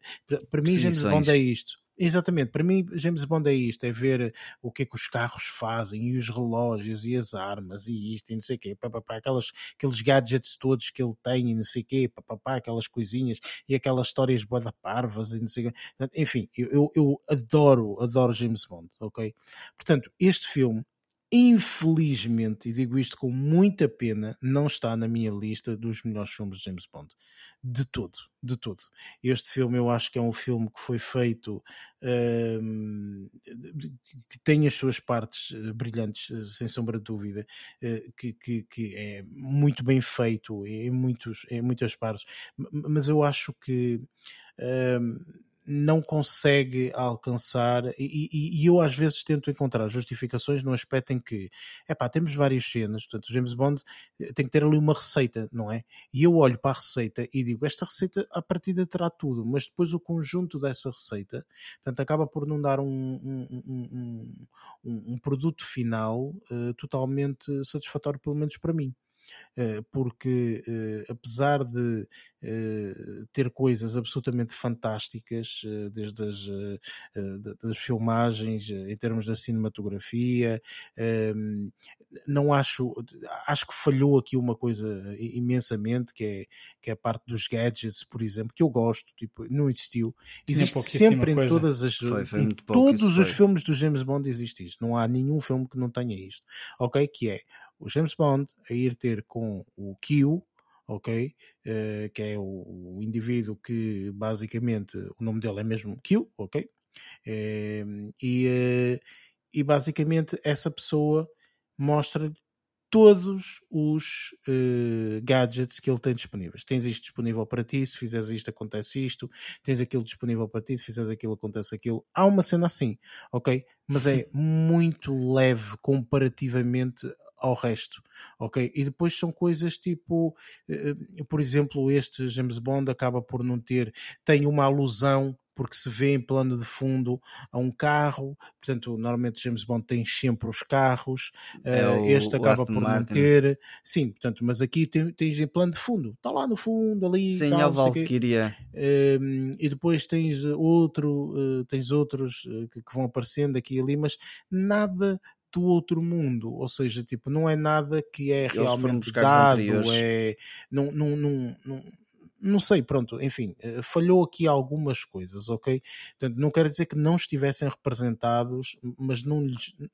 para- mim, James Perseguições. Bond é isto. Exatamente, para mim James Bond é isto, é ver o que é que os carros fazem e os relógios e as armas e isto e não sei o quê, pá, pá, pá, aquelas, aqueles gadgets todos que ele tem e não sei o quê, pá, pá, pá, aquelas coisinhas e aquelas histórias boda parvas e não sei o quê. Enfim, eu, eu, eu adoro, adoro James Bond, ok? Portanto, este filme infelizmente, e digo isto com muita pena, não está na minha lista dos melhores filmes de James Bond. De tudo, de tudo. Este filme eu acho que é um filme que foi feito hum, que tem as suas partes eh, brilhantes, eh, sem sombra de dúvida, eh, que, que, que é muito bem feito em, muitos, em muitas partes, mas eu acho que hum, não consegue alcançar, e, e- e eu às vezes tento encontrar justificações no aspecto em que, epá, temos várias cenas, portanto, James Bond eh, tem que ter ali uma receita, não é? E eu olho para a receita e digo, esta receita à partida terá tudo, mas depois o conjunto dessa receita, portanto, acaba por não dar um, um, um- um- produto final eh, totalmente satisfatório, pelo menos para mim. Eh, porque eh, apesar de eh, ter coisas absolutamente fantásticas, desde as da- das filmagens, em termos da cinematografia, ehm, não acho, acho que falhou aqui uma coisa imensamente, que é, que é a parte dos gadgets, por exemplo, que eu gosto, tipo, não existiu. Existe sempre em coisa. todas as Foi- foi em todos os foi. filmes do James Bond existe isto. Não há nenhum filme que não tenha isto. Ok? Que é o James Bond a ir ter com o Q, ok? Eh, que é o, o indivíduo que basicamente o nome dele é mesmo Q, ok? Eh, e, eh, e basicamente essa pessoa mostra todos os eh, gadgets que ele tem disponíveis. Tens isto disponível para ti, se fizeres isto acontece isto, tens aquilo disponível para ti, se fizeres aquilo acontece aquilo. Há uma cena assim, ok? Mas é muito leve comparativamente ao resto, ok? E depois são coisas tipo, por exemplo, este James Bond acaba por não ter, tem uma alusão porque se vê em plano de fundo a um carro, portanto, normalmente James Bond tem sempre os carros, é uh, este acaba por Martin. não ter, sim, portanto, mas aqui tem, tens em plano de fundo, está lá no fundo, ali, sim, tal, a Valkyria. Uh, e depois tens outro, uh, tens outros eh, que, que vão aparecendo aqui e ali, mas nada do outro mundo, ou seja, tipo, não é nada que é Eles realmente dado, é, não, não, não, não, sei, pronto, enfim, eh, falhou aqui algumas coisas, ok? Portanto, não quero dizer que não estivessem representados, mas não,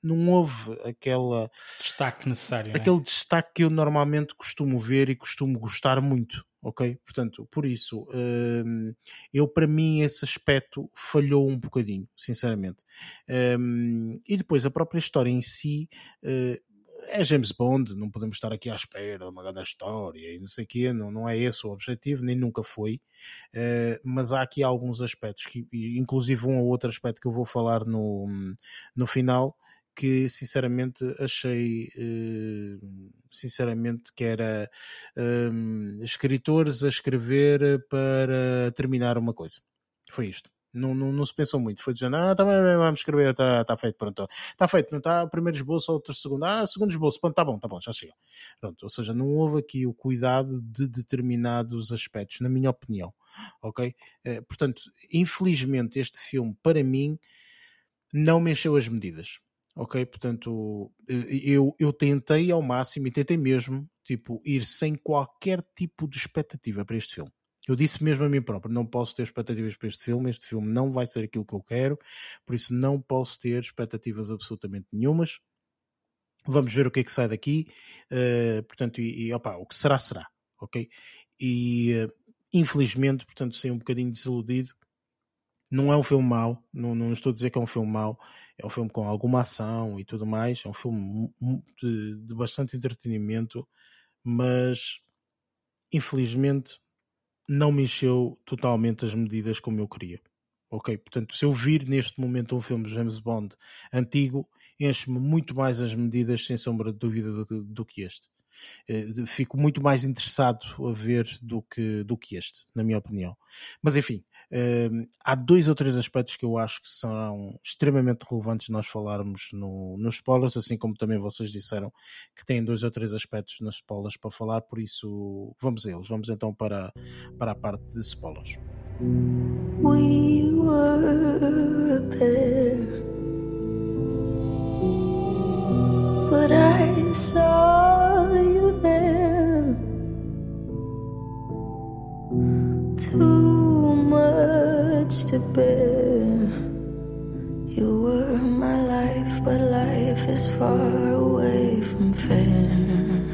não houve aquela destaque necessário, é? aquele destaque que eu normalmente costumo ver e costumo gostar muito, ok? Portanto, por isso, hum, eu para mim esse aspecto falhou um bocadinho, sinceramente. Hum, e depois a própria história em si eh, é James Bond, não podemos estar aqui à espera de uma grande história e não sei o quê, não, não é esse o objetivo, nem nunca foi, uh, mas há aqui alguns aspectos, que, inclusive um ou outro aspecto que eu vou falar no, no final, que sinceramente achei uh, sinceramente que era um, escritores a escrever para terminar uma coisa. Foi isto. Não, não, não, se pensou muito. Foi dizendo, ah, tá, vamos escrever, está tá feito, pronto. Está feito, não está? Primeiro esboço, outro segundo. Ah, segundo esboço, pronto, está bom, está bom, já chega. Pronto, ou seja, não houve aqui o cuidado de determinados aspectos, na minha opinião. Ok? Eh, portanto, infelizmente, este filme, para mim, não mexeu as medidas. Ok? Portanto, eh, eu, eu tentei ao máximo e tentei mesmo, tipo, ir sem qualquer tipo de expectativa para este filme. Eu disse mesmo a mim próprio: não posso ter expectativas para este filme, este filme não vai ser aquilo que eu quero, por isso não posso ter expectativas absolutamente nenhumas. Vamos ver o que é que sai daqui, uh, portanto, e, e opa, o que será, será, ok? E uh, infelizmente, portanto, saí um bocadinho desiludido. Não é um filme mau, não, não estou a dizer que é um filme mau, é um filme com alguma ação e tudo mais, é um filme de, de bastante entretenimento, mas infelizmente não me encheu totalmente as medidas como eu queria. Ok? Portanto, se eu vir neste momento um filme de James Bond antigo, enche-me muito mais as medidas, sem sombra de dúvida, do, do que este. Uh, fico muito mais interessado a ver do que, do que este, na minha opinião. Mas enfim, Há dois ou três aspectos que eu acho que são extremamente relevantes nós falarmos no, nos spoilers, assim como também vocês disseram que têm dois ou três aspectos nas spoilers para falar, por isso vamos a eles. Vamos então para, para a parte de spoilers. We were a pair, but I saw you there. Too to bear. You were my life, but life is far away from fair.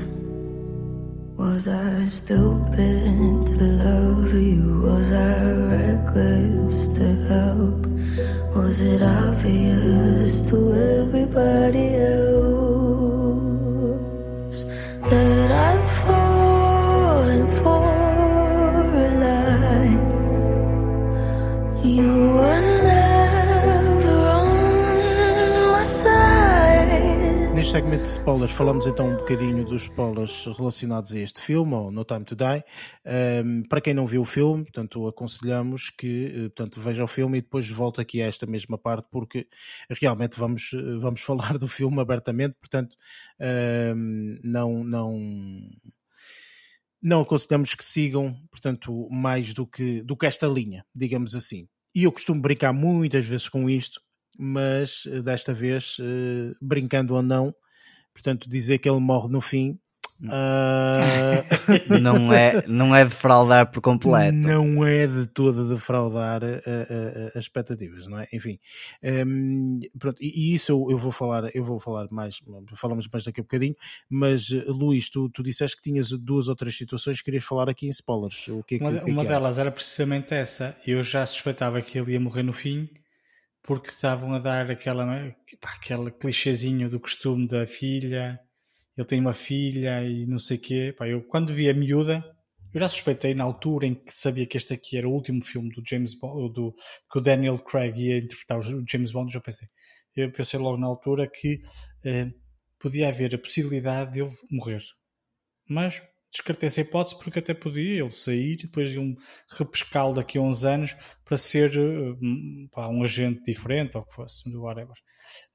Was I stupid to love you? Was I reckless to help? Was it obvious to everybody else Neste segmento de spoilers falamos então um bocadinho dos spoilers relacionados a este filme, ou No Time to Die. Um, para quem não viu o filme, portanto, aconselhamos que eh, portanto, veja o filme e depois volte aqui a esta mesma parte, porque realmente vamos, eh, vamos falar do filme abertamente, portanto, um, não, não, não aconselhamos que sigam, portanto, mais do que, do que esta linha, digamos assim. E eu costumo brincar muitas vezes com isto, mas eh, desta vez, brincando ou não, portanto, dizer que ele morre no fim Uh... não, é, não é defraudar por completo. Não é de todo defraudar as expectativas, não é? Enfim, um, pronto, e, e, isso eu, eu, vou falar, eu vou falar mais, falamos mais daqui a bocadinho, mas eh, Luís, tu, tu disseste que tinhas duas ou três situações que querias falar aqui em spoilers. O que, uma que, que uma que delas era precisamente essa. Eu já suspeitava que ele ia morrer no fim porque estavam a dar aquela, aquele clichêzinho do costume da filha ele tem uma filha e não sei o quê. Pá, eu quando vi a miúda, eu já suspeitei na altura em que sabia que este aqui era o último filme do James Bond, do, que o Daniel Craig ia interpretar o James Bond, já pensei. Eu pensei logo na altura que eh, podia haver a possibilidade de ele morrer. Mas descartei essa hipótese porque até podia ele sair e depois iam repescá-lo daqui a uns anos para ser uh, pá, um agente diferente ou o que fosse, do whatever.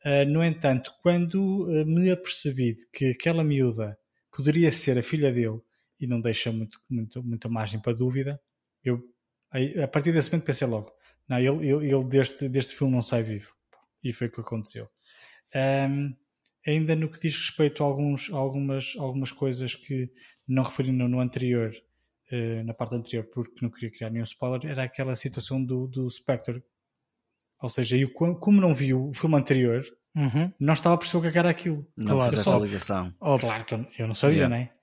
Uh, no entanto, quando uh, me apercebi de que aquela miúda poderia ser a filha dele e não deixa muito, muito, muita margem para dúvida, eu aí, a partir desse momento pensei logo, não, ele, ele, ele deste, deste filme não sai vivo. E foi o que aconteceu. Um, ainda no que diz respeito a, alguns, algumas, algumas coisas que não referi no, no anterior, uh, na parte anterior, porque não queria criar nenhum spoiler, era aquela situação do, do Spectre. Ou seja, eu, como não vi o filme anterior, uhum. não estava a perceber o que é era aquilo. Não claro, só, ligação. Claro que eu, eu não sabia, yeah. né?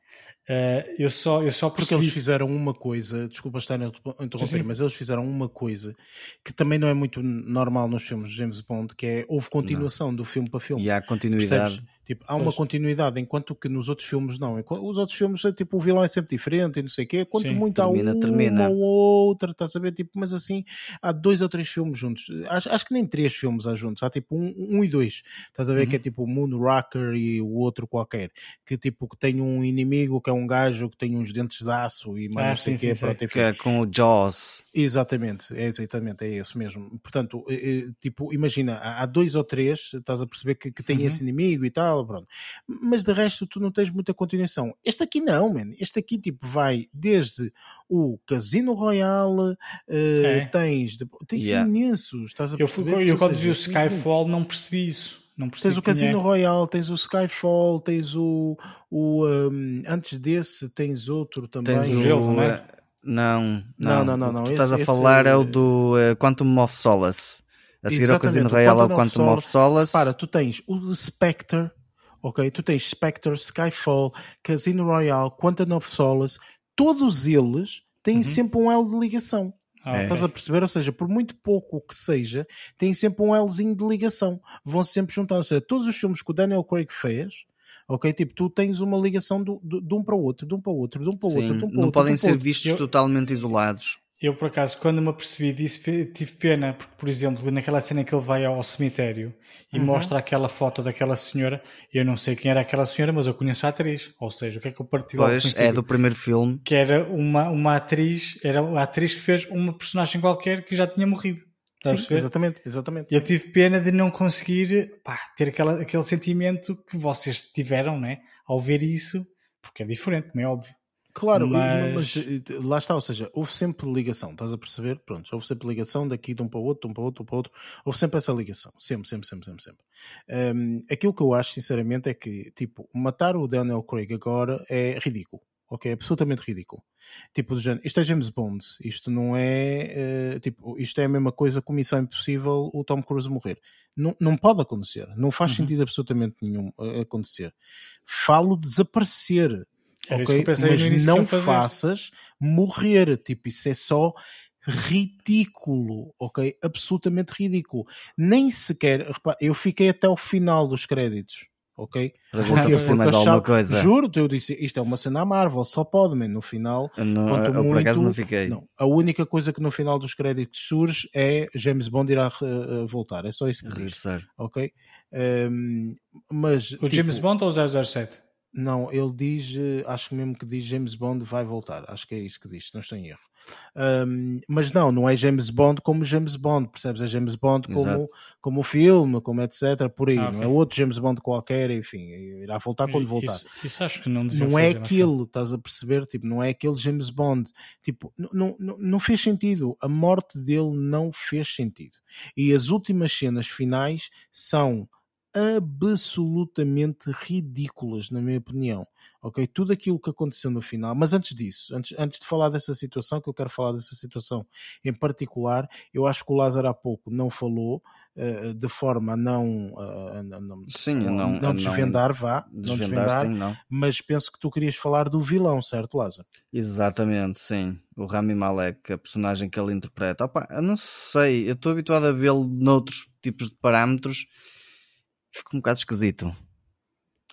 Uh, eu só, eu só percebi... Porque eles fizeram uma coisa, desculpa estar a interromper, mas eles fizeram uma coisa que também não é muito normal nos filmes de James Bond, que é houve continuação não. do filme para filme. E há continuidade. Percebes? Tipo, há uma pois. continuidade, enquanto que nos outros filmes não. Os outros filmes, é, tipo, o vilão é sempre diferente e não sei o quê. Quanto Sim, muito termina, há uma termina. ou outra, estás a ver? Tipo, mas assim, há dois ou três filmes juntos. Acho, acho que nem três filmes há juntos. Há tipo um, um e dois. Estás a ver? Uhum. Que é tipo o Moon Rocker e o outro qualquer. Que tipo, que tem um inimigo que é um gajo que tem uns dentes de aço e mais ah, não sei o quê. Sim, sim. Que é com o Jaws. Exatamente, é exatamente, é esse mesmo. Portanto, é, é, tipo, imagina, há dois ou três, estás a perceber que, que tem uhum. esse inimigo e tal, pronto. Mas de resto, tu não tens muita continuação. Este aqui não, man. Este aqui, tipo, vai desde o Casino Royale, uh, é. tens, tens yeah. imensos, estás a perceber? Eu, eu, eu quando vi o Skyfall não percebi isso. Não tens o Casino Royale, tens o Skyfall, tens o. o um, antes desse, tens outro também. Tens o gelo, não é? Não, não, não, não. não, estás esse, a falar esse... é o do uh, Quantum of Solace. A seguir ao Casino Royale é o Quantum of Solace. Para, tu tens o Spectre, ok? Tu tens Spectre, Skyfall, Casino Royale, Quantum of Solace. Todos eles têm uhum. sempre um L de ligação. Ah, Estás a perceber? Ou seja, por muito pouco que seja, tem sempre um Lzinho de ligação. Vão sempre juntar. Ou seja, todos os filmes que o Daniel Craig fez, ok? Tipo, tu tens uma ligação do, do, de um para o outro, de um para o outro, de um para o outro, de um para o outro. Não podem ser vistos eu, totalmente isolados. Eu, por acaso, quando me apercebi disso, tive pena, porque, por exemplo, naquela cena que ele vai ao cemitério e uhum. mostra aquela foto daquela senhora, eu não sei quem era aquela senhora, mas eu conheço a atriz. Ou seja, o que é que eu parti Pois, é do primeiro filme. Que era uma, uma atriz, era a atriz que fez uma personagem qualquer que já tinha morrido. Sim, exatamente, exatamente. E eu tive pena de não conseguir pá, ter aquela, aquele sentimento que vocês tiveram, né? Ao ver isso, porque é diferente, como é óbvio. Claro, mas... mas... Eh, lá está, ou seja, houve sempre ligação, estás a perceber? Pronto, houve sempre ligação daqui de um para o outro, de um para o outro, de um para o outro, houve sempre essa ligação, sempre, sempre, sempre, sempre, sempre. Um, aquilo que eu acho, sinceramente, é que, tipo, matar o Daniel Craig agora é ridículo, ok? É absolutamente ridículo. Tipo, do género, isto é James Bond, isto não é, uh, tipo, isto é a mesma coisa com Missão Impossível o Tom Cruise morrer. Não, não pode acontecer, não faz uhum. sentido absolutamente nenhum uh, acontecer. Falo desaparecer, era ok? Mas não faças morrer, tipo, isso é só ridículo, ok? Absolutamente ridículo. Nem sequer, repara, eu fiquei até o final dos créditos, ok? Para ver se mais alguma coisa. Juro-te, eu disse, isto é uma cena à Marvel, só pode, man. no final. Não, eu muito, por acaso não fiquei. Não, a única coisa que no final dos créditos surge é James Bond irá uh, voltar, é só isso que diz, ok? Um, mas, o tipo, James Bond ou o 007? Não, ele diz, eh, acho mesmo que diz James Bond vai voltar. Acho que é isso que diz, não estou em erro. Um, mas não, não é James Bond como James Bond, percebes? É James Bond como, como o filme, como etc. Por aí, ah, okay. não é outro James Bond qualquer, enfim, irá voltar quando voltar. Isso, isso acho que não Não é aquele, estás a perceber? Tipo, não é aquele James Bond. Tipo, não, não, não fez sentido. A morte dele não fez sentido. E as últimas cenas finais são absolutamente ridículas, na minha opinião. Ok? Tudo aquilo que aconteceu no final, mas antes disso, antes, antes de falar dessa situação, que eu quero falar dessa situação em particular, eu acho que o Lázaro há pouco não falou uh, de forma a não, uh, não, sim, não, não desvendar, não, vá, desvendar, não desvendar, sim, não. mas penso que tu querias falar do vilão, certo, Lázaro? Exatamente, sim. O Rami Malek, a personagem que ele interpreta. Opa, eu não sei, eu estou habituado a vê-lo noutros tipos de parâmetros ficou um bocado esquisito.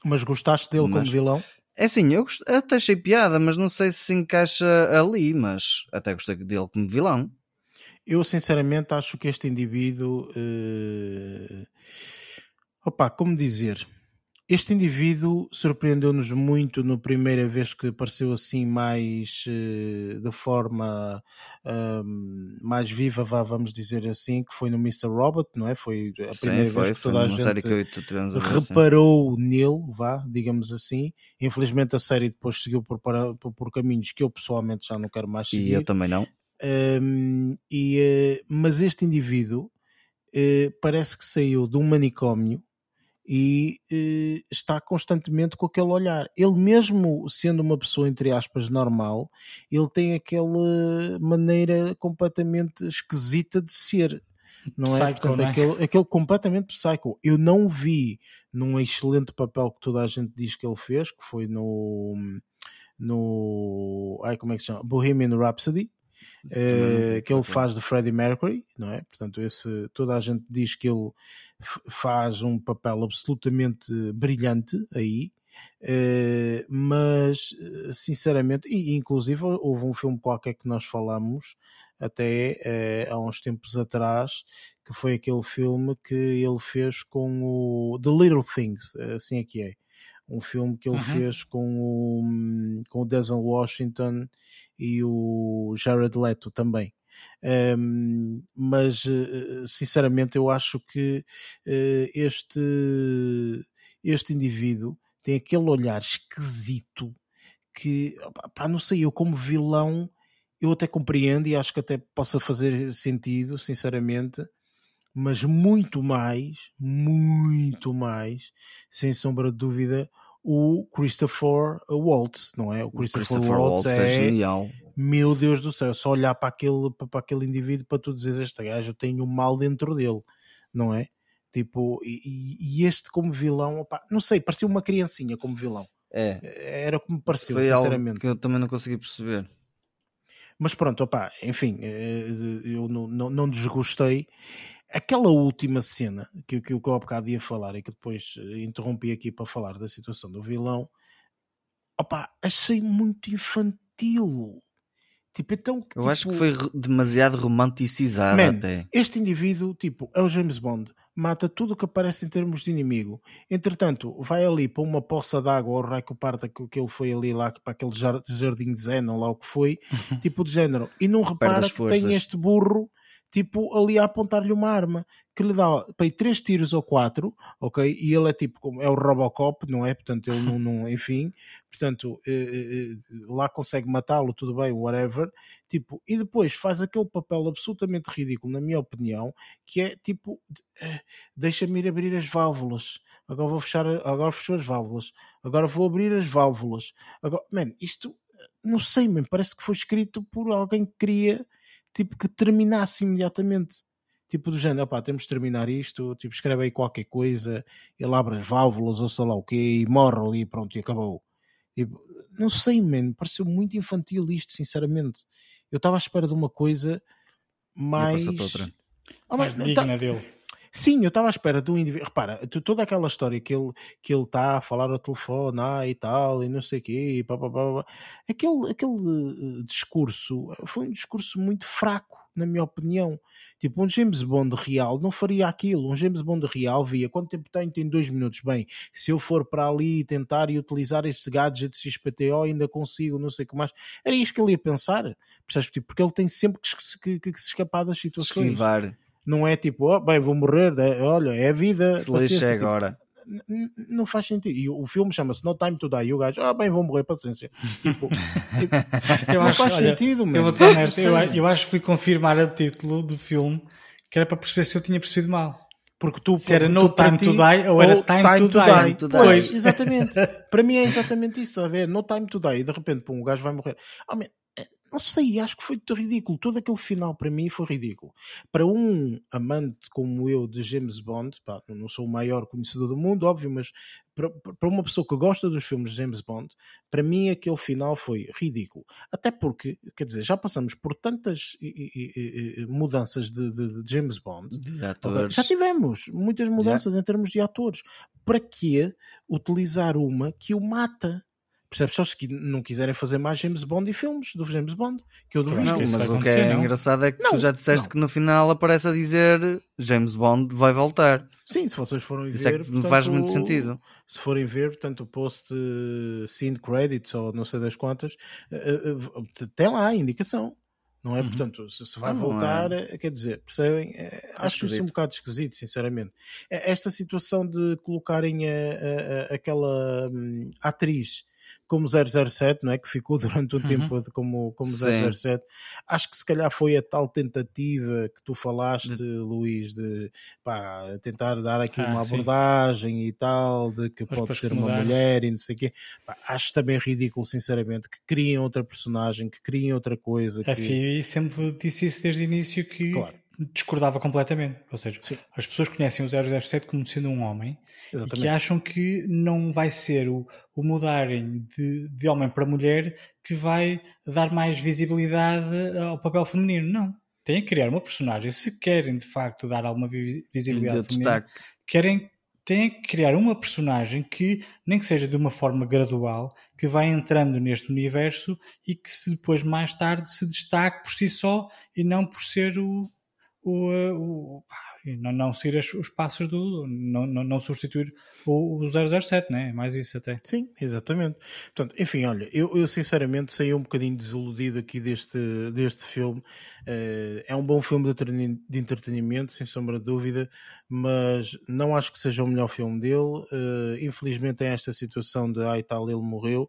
Mas gostaste dele mas, como vilão? É assim, eu gost... até achei piada, mas não sei se se encaixa ali, mas até gostei dele como vilão. Eu sinceramente acho que este indivíduo. Uh... Opa, como dizer? Este indivíduo surpreendeu-nos muito na primeira vez que apareceu assim mais uh, de forma uh, mais viva, vá, vamos dizer assim, que foi no Mr. Robot, não é? Foi a primeira Sim, foi, vez que toda a gente que reparou assim. nele, vá, digamos assim. Infelizmente a série depois seguiu por, por, por, caminhos que eu pessoalmente já não quero mais seguir. E eu também não. Um, e, uh, mas este indivíduo uh, parece que saiu de um manicômio e eh, está constantemente com aquele olhar. Ele mesmo sendo uma pessoa entre aspas normal, ele tem aquela maneira completamente esquisita de ser. Não psycho, é? Portanto, não é? Aquele, aquele completamente psycho. Eu não vi num excelente papel que toda a gente diz que ele fez, que foi no no ai, como é que se chama? Bohemian Rhapsody, uh, que ele faz de Freddie Mercury, não é? Portanto, esse, toda a gente diz que ele faz um papel absolutamente brilhante aí. Uh, mas sinceramente, e inclusive houve um filme qualquer que nós falamos até uh, há uns tempos atrás, que foi aquele filme que ele fez com o The Little Things, assim é que é um filme que ele uhum. fez com o, com o Denzel Washington e o Jared Leto também. Um, mas eh, sinceramente eu acho que uh, este, este indivíduo tem aquele olhar esquisito que, pá, não sei, eu como vilão eu até compreendo e acho que até possa fazer sentido, sinceramente, mas muito mais, muito mais, sem sombra de dúvida, o Christopher Waltz, não é? O Christopher, Christopher Waltz, Waltz é, é, genial. Meu Deus do céu, só olhar para aquele, para, aquele indivíduo para tu dizeres este gajo tem um mal dentro dele, não é? Tipo, e, e este como vilão, opa, não sei, parecia uma criancinha como vilão. É. Era como pareceu, Foi sinceramente. Algo que eu também não consegui perceber. Mas pronto, opa, enfim, eh, eu não, não, não desgostei. Aquela última cena que, que, que eu há bocado ia falar e que depois eh, interrompi aqui para falar da situação do vilão, opa, achei muito infantil. Tipo, então, eu tipo, acho que foi demasiado romanticizado man, até. Este indivíduo, tipo, é o James Bond, mata tudo o que aparece em termos de inimigo. Entretanto, vai ali para uma poça d'água ou raio que parta que, que ele foi ali lá para aquele jardim zen ou lá o que foi, tipo de género, e não repara que tem este burro tipo, ali a apontar-lhe uma arma que lhe dá para ir três tiros ou quatro, ok? E ele é tipo, como é o Robocop, não é? Portanto, ele não, não enfim, portanto, eh, eh, eh, lá consegue matá-lo, tudo bem, whatever, tipo, e depois faz aquele papel absolutamente ridículo, na minha opinião, que é tipo, eh, deixa-me ir abrir as válvulas, agora vou fechar, agora fechou as válvulas, agora vou abrir as válvulas, agora, man, isto, não sei, man, parece que foi escrito por alguém que queria tipo que terminasse imediatamente. Tipo do género, opá, temos de terminar isto, tipo, escreve aí qualquer coisa, ele abre as válvulas ou sei lá o quê e morre ali pronto e acabou. Tipo, não sei, mano, pareceu muito infantil isto, sinceramente. Eu estava à espera de uma coisa mais. Oh, mais mas, digna tá... dele. Sim, eu estava à espera de um indivíduo. Repara, toda aquela história que ele que ele está a falar ao telefone ah, e tal, e não sei o quê, e pá, pá, pá, pá. Aquele, aquele eh, discurso foi um discurso muito fraco, na minha opinião. Tipo, um James Bond real não faria aquilo. Um James Bond real via quanto tempo tem? Tem dois minutos. Bem, se eu for para ali tentar e utilizar esse gadget XPTO, ainda consigo, não sei o que mais. Era isto que ele ia pensar, percebes? Tipo, porque ele tem sempre que, que, que se escapar das situações. Esquivar não é tipo, oh, bem, vou morrer, é, olha, é a vida. Se tipo, agora. Não faz sentido. E o filme chama-se No Time to Die. E o gajo, ah, bem, vou morrer, paciência. Tipo, tipo eu não acho, faz olha, sentido, Eu vou ser honesto, eu, eu acho que fui confirmar o título do filme que era para perceber se eu tinha percebido mal. Porque tu, se era No Time ti, to Die ou era Time, time to, to, Die. to Die. Pois, exatamente. para mim é exatamente isso, está a ver? No Time to Die. E de repente, pum, o gajo vai morrer. Oh, man, não sei, acho que foi ridículo. Todo aquele final para mim foi ridículo. Para um amante como eu de James Bond, pá, não sou o maior conhecedor do mundo, óbvio, mas para, para uma pessoa que gosta dos filmes de James Bond, para mim aquele final foi ridículo. Até porque, quer dizer, já passamos por tantas e, e, e, mudanças de, de, de, James Bond. De já tivemos muitas mudanças yeah. em termos de atores. Para que utilizar uma que o mata? Percebes só se não quiserem fazer mais James Bond e filmes do James Bond, que eu duvido. Não, mas o que é não. engraçado é que não, tu já disseste não. que no final aparece a dizer James Bond vai voltar. Sim, se vocês forem Isso ver. É que portanto, faz muito sentido. Se forem ver, portanto, o post uh, scene credits ou não sei das quantas, uh, uh, tem lá a indicação. Não é? Uhum. Portanto, se, se vai voltar, é. quer dizer, percebem? É, acho isso um bocado esquisito, sinceramente. Esta situação de colocarem a, a, a, aquela hum, atriz como 007, não é? Que ficou durante um uhum. tempo como, como 007. Acho que se calhar foi a tal tentativa que tu falaste, de... Luís, de pá, tentar dar aqui ah, uma abordagem sim. e tal, de que Mas pode ser uma mulher e não sei o quê. Pá, acho também ridículo, sinceramente, que criem outra personagem, que criem outra coisa. A que... sempre disse isso desde o início que. Claro discordava completamente. Ou seja, Sim. as pessoas conhecem o 007 como sendo um homem Exatamente. e que acham que não vai ser o, o mudarem de, de homem para mulher que vai dar mais visibilidade ao papel feminino. Não. Têm que criar uma personagem. Se querem de facto dar alguma visibilidade feminina, querem têm que criar uma personagem que, nem que seja de uma forma gradual, que vai entrando neste universo e que depois, mais tarde, se destaque por si só e não por ser o, o, eh, o não, não seguir os passos do. Não, não, não substituir o, o 007, né? É mais isso até. Sim, exatamente. Portanto, enfim, olha, eu, eu sinceramente saí um bocadinho desiludido aqui deste, deste filme. Uh, é um bom filme de, de entretenimento, sem sombra de dúvida, mas não acho que seja o melhor filme dele. Uh, infelizmente, tem esta situação de ai tal, ele morreu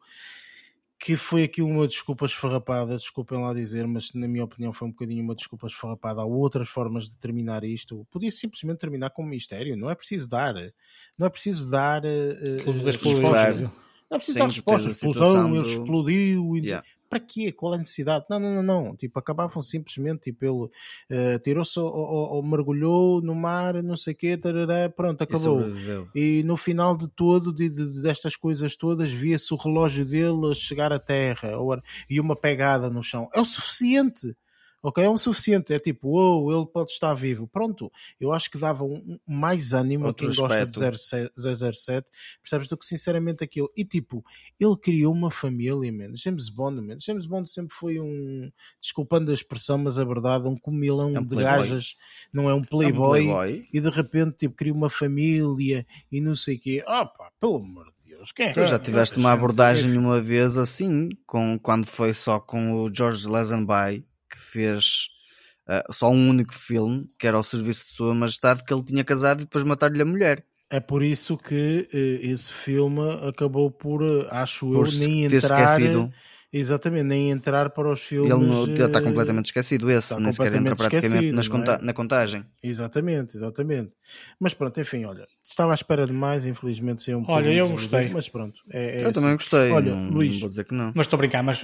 que foi aqui uma desculpa esfarrapada, desculpem lá dizer, mas na minha opinião foi um bocadinho uma desculpa esfarrapada. Há outras formas de terminar isto. Podia simplesmente terminar com um mistério, não é preciso dar, não é preciso dar uh, respostas. Não é preciso dar respostas. Explosão, ele explodiu. Yeah para quê? Qual é a necessidade? Não, não, não, não. Tipo, acabavam simplesmente, tipo, ele uh, tirou-se ou, ou, ou, mergulhou no mar, não sei o quê, tarará, pronto, acabou. E, e, no final de todo, de, de, destas coisas todas, via-se o relógio dele chegar à terra ou, e uma pegada no chão. É o suficiente ok? É um suficiente, é tipo, uou, oh, ele pode estar vivo. Pronto, eu acho que dava um, mais ânimo Outro a quem gosta de 007, percebes, do que sinceramente aquilo. E tipo, ele criou uma família, man. James Bond, man. James Bond sempre foi um, desculpando a expressão, mas a verdade, um comilão é um de gajas, não é um playboy, é um playboy, e de repente, tipo, cria uma família e não sei o quê. Ah pá, pelo amor de Deus, quem é? Tu já tiveste uma abordagem uma vez assim, com, quando foi só com o George Lazenby que fez uh, só um único filme, que era ao serviço de Sua Majestade, que ele tinha casado e depois matar-lhe a mulher. É por isso que uh, esse filme acabou por, uh, acho por eu, nem entrar. Esquecido. Exatamente, nem entrar para os filmes. Ele, no, ele está completamente esquecido, esse, nem sequer entra praticamente nas conta é? na contagem. Exatamente, exatamente. Mas pronto, enfim, olha, estava à espera de mais, infelizmente sem um Olha, eu gostei. Mas pronto, é, é eu assim. também gostei. Olha, não, Luís, não vou dizer que não. Mas estou a brincar, mas,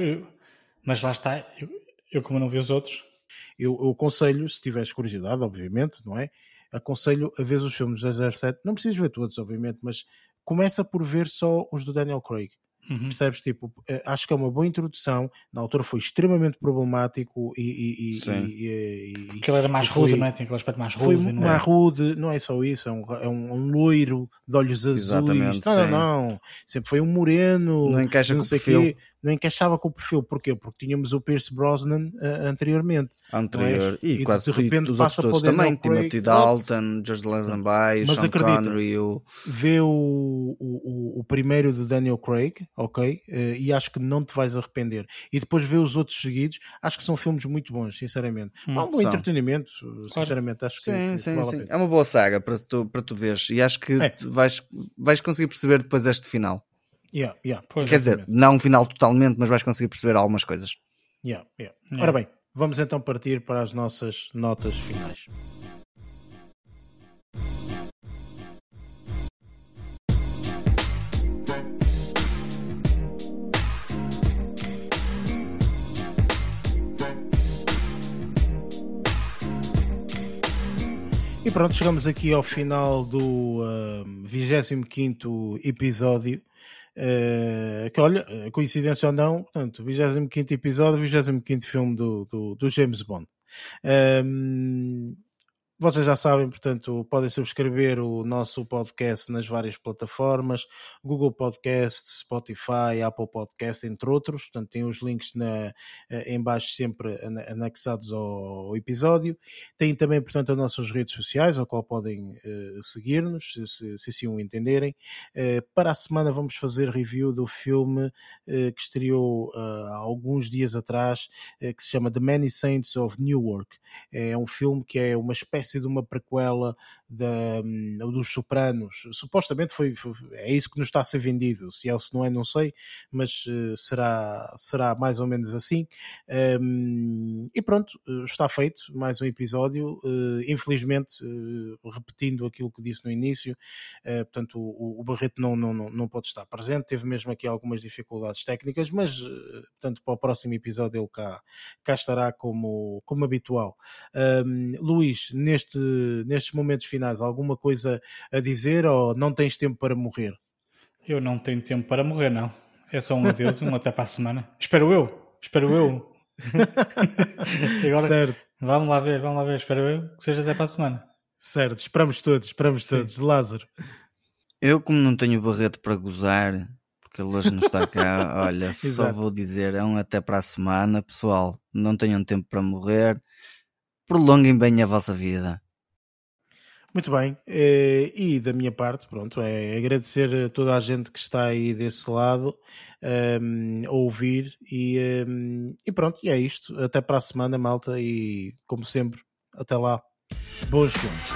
mas lá está, eu, eu, como não vi os outros. Eu, eu aconselho, se tiveres curiosidade, obviamente, não é? Aconselho a ver os filmes do 007. Não precisas ver todos, obviamente, mas começa por ver só os do Daniel Craig. Uhum. Percebes? Tipo, eh, acho que é uma boa introdução. Na altura foi extremamente problemático e. e, e, e Porque ele era mais rude, não é? Tinha aquele aspecto mais rude. Foi não mais é? rude, não é só isso, é um, é um loiro de olhos azuis. Exatamente, não, não, não. Sempre foi um moreno. Não encaixa não com o perfil. Quê não encaixava com o perfil. Porquê? Porque tínhamos o Pierce Brosnan uh, anteriormente. Anterior. É? E, e, quase de repente os passa outros também. Timothy Dalton, George Lazenby, Mas Sean acredita, Connery. O... Vê o, o, o, primeiro de Daniel Craig, ok? Uh, e acho que não te vais arrepender. E depois vê os outros seguidos. Acho que são filmes muito bons, sinceramente. Hum, Há um bom são. entretenimento, sinceramente. Acho que, sim, que sim, vale sim. É uma boa saga para tu, para tu veres. E acho que é. vais, vais conseguir perceber depois este final. Yeah, yeah, Quer dizer, não um final totalmente, mas vais conseguir perceber algumas coisas. Yeah, yeah. Ora bem, vamos então partir para as nossas notas finais. E pronto, chegamos aqui ao final do uh, 25 episódio Uh, que olha, eh, coincidência ou não, portanto, 25 episódio, 25 filme do, do, do, James Bond. Um, ehm, vocês já sabem, portanto, podem subscrever o nosso podcast nas várias plataformas, Google Podcast, Spotify, Apple Podcast, entre outros. Portanto, tem os links na, eh, em baixo sempre anexados ao, episódio. Tem também, portanto, as nossas redes sociais, ao qual podem uh, seguir-nos, se, se, assim o entenderem. Uh, para a semana vamos fazer review do filme uh, que estreou há alguns dias atrás, que se chama The Many Saints of Newark. É um filme que é uma espécie espécie de uma prequela da, hum, dos Sopranos. Supostamente foi, foi, é isso que nos está a ser vendido. Se é ou se não é, não sei, mas uh, será, será mais ou menos assim. Um, e pronto, eh, está feito mais um episódio. Uh, infelizmente, uh, repetindo aquilo que disse no início, portanto, o, o Barreto não, não, não, não pode estar presente. Teve mesmo aqui algumas dificuldades técnicas, mas portanto, para o próximo episódio ele cá, cá estará como, como habitual. Um, Luís, neste neste, nestes momentos finais? Alguma coisa a dizer ou não tens tempo para morrer? Eu não tenho tempo para morrer, não. É só um adeus, um até para a semana. Espero eu, espero eu. Agora, certo. Vamos lá ver, vamos lá ver. Espero eu que seja até para a semana. Certo, esperamos todos, esperamos Sim. todos. Lázaro. Eu, como não tenho barreto para gozar, porque ele hoje não está cá, olha, só vou dizer, é um até para a semana, pessoal. Não tenham tempo para morrer prolonguem bem a vossa vida. Muito bem, eh, e da minha parte, pronto, é agradecer a toda a gente que está aí desse lado um, ehm, a ouvir e, um, ehm, e pronto, e é isto. Até para a semana, malta, e como sempre, até lá, bons filmes.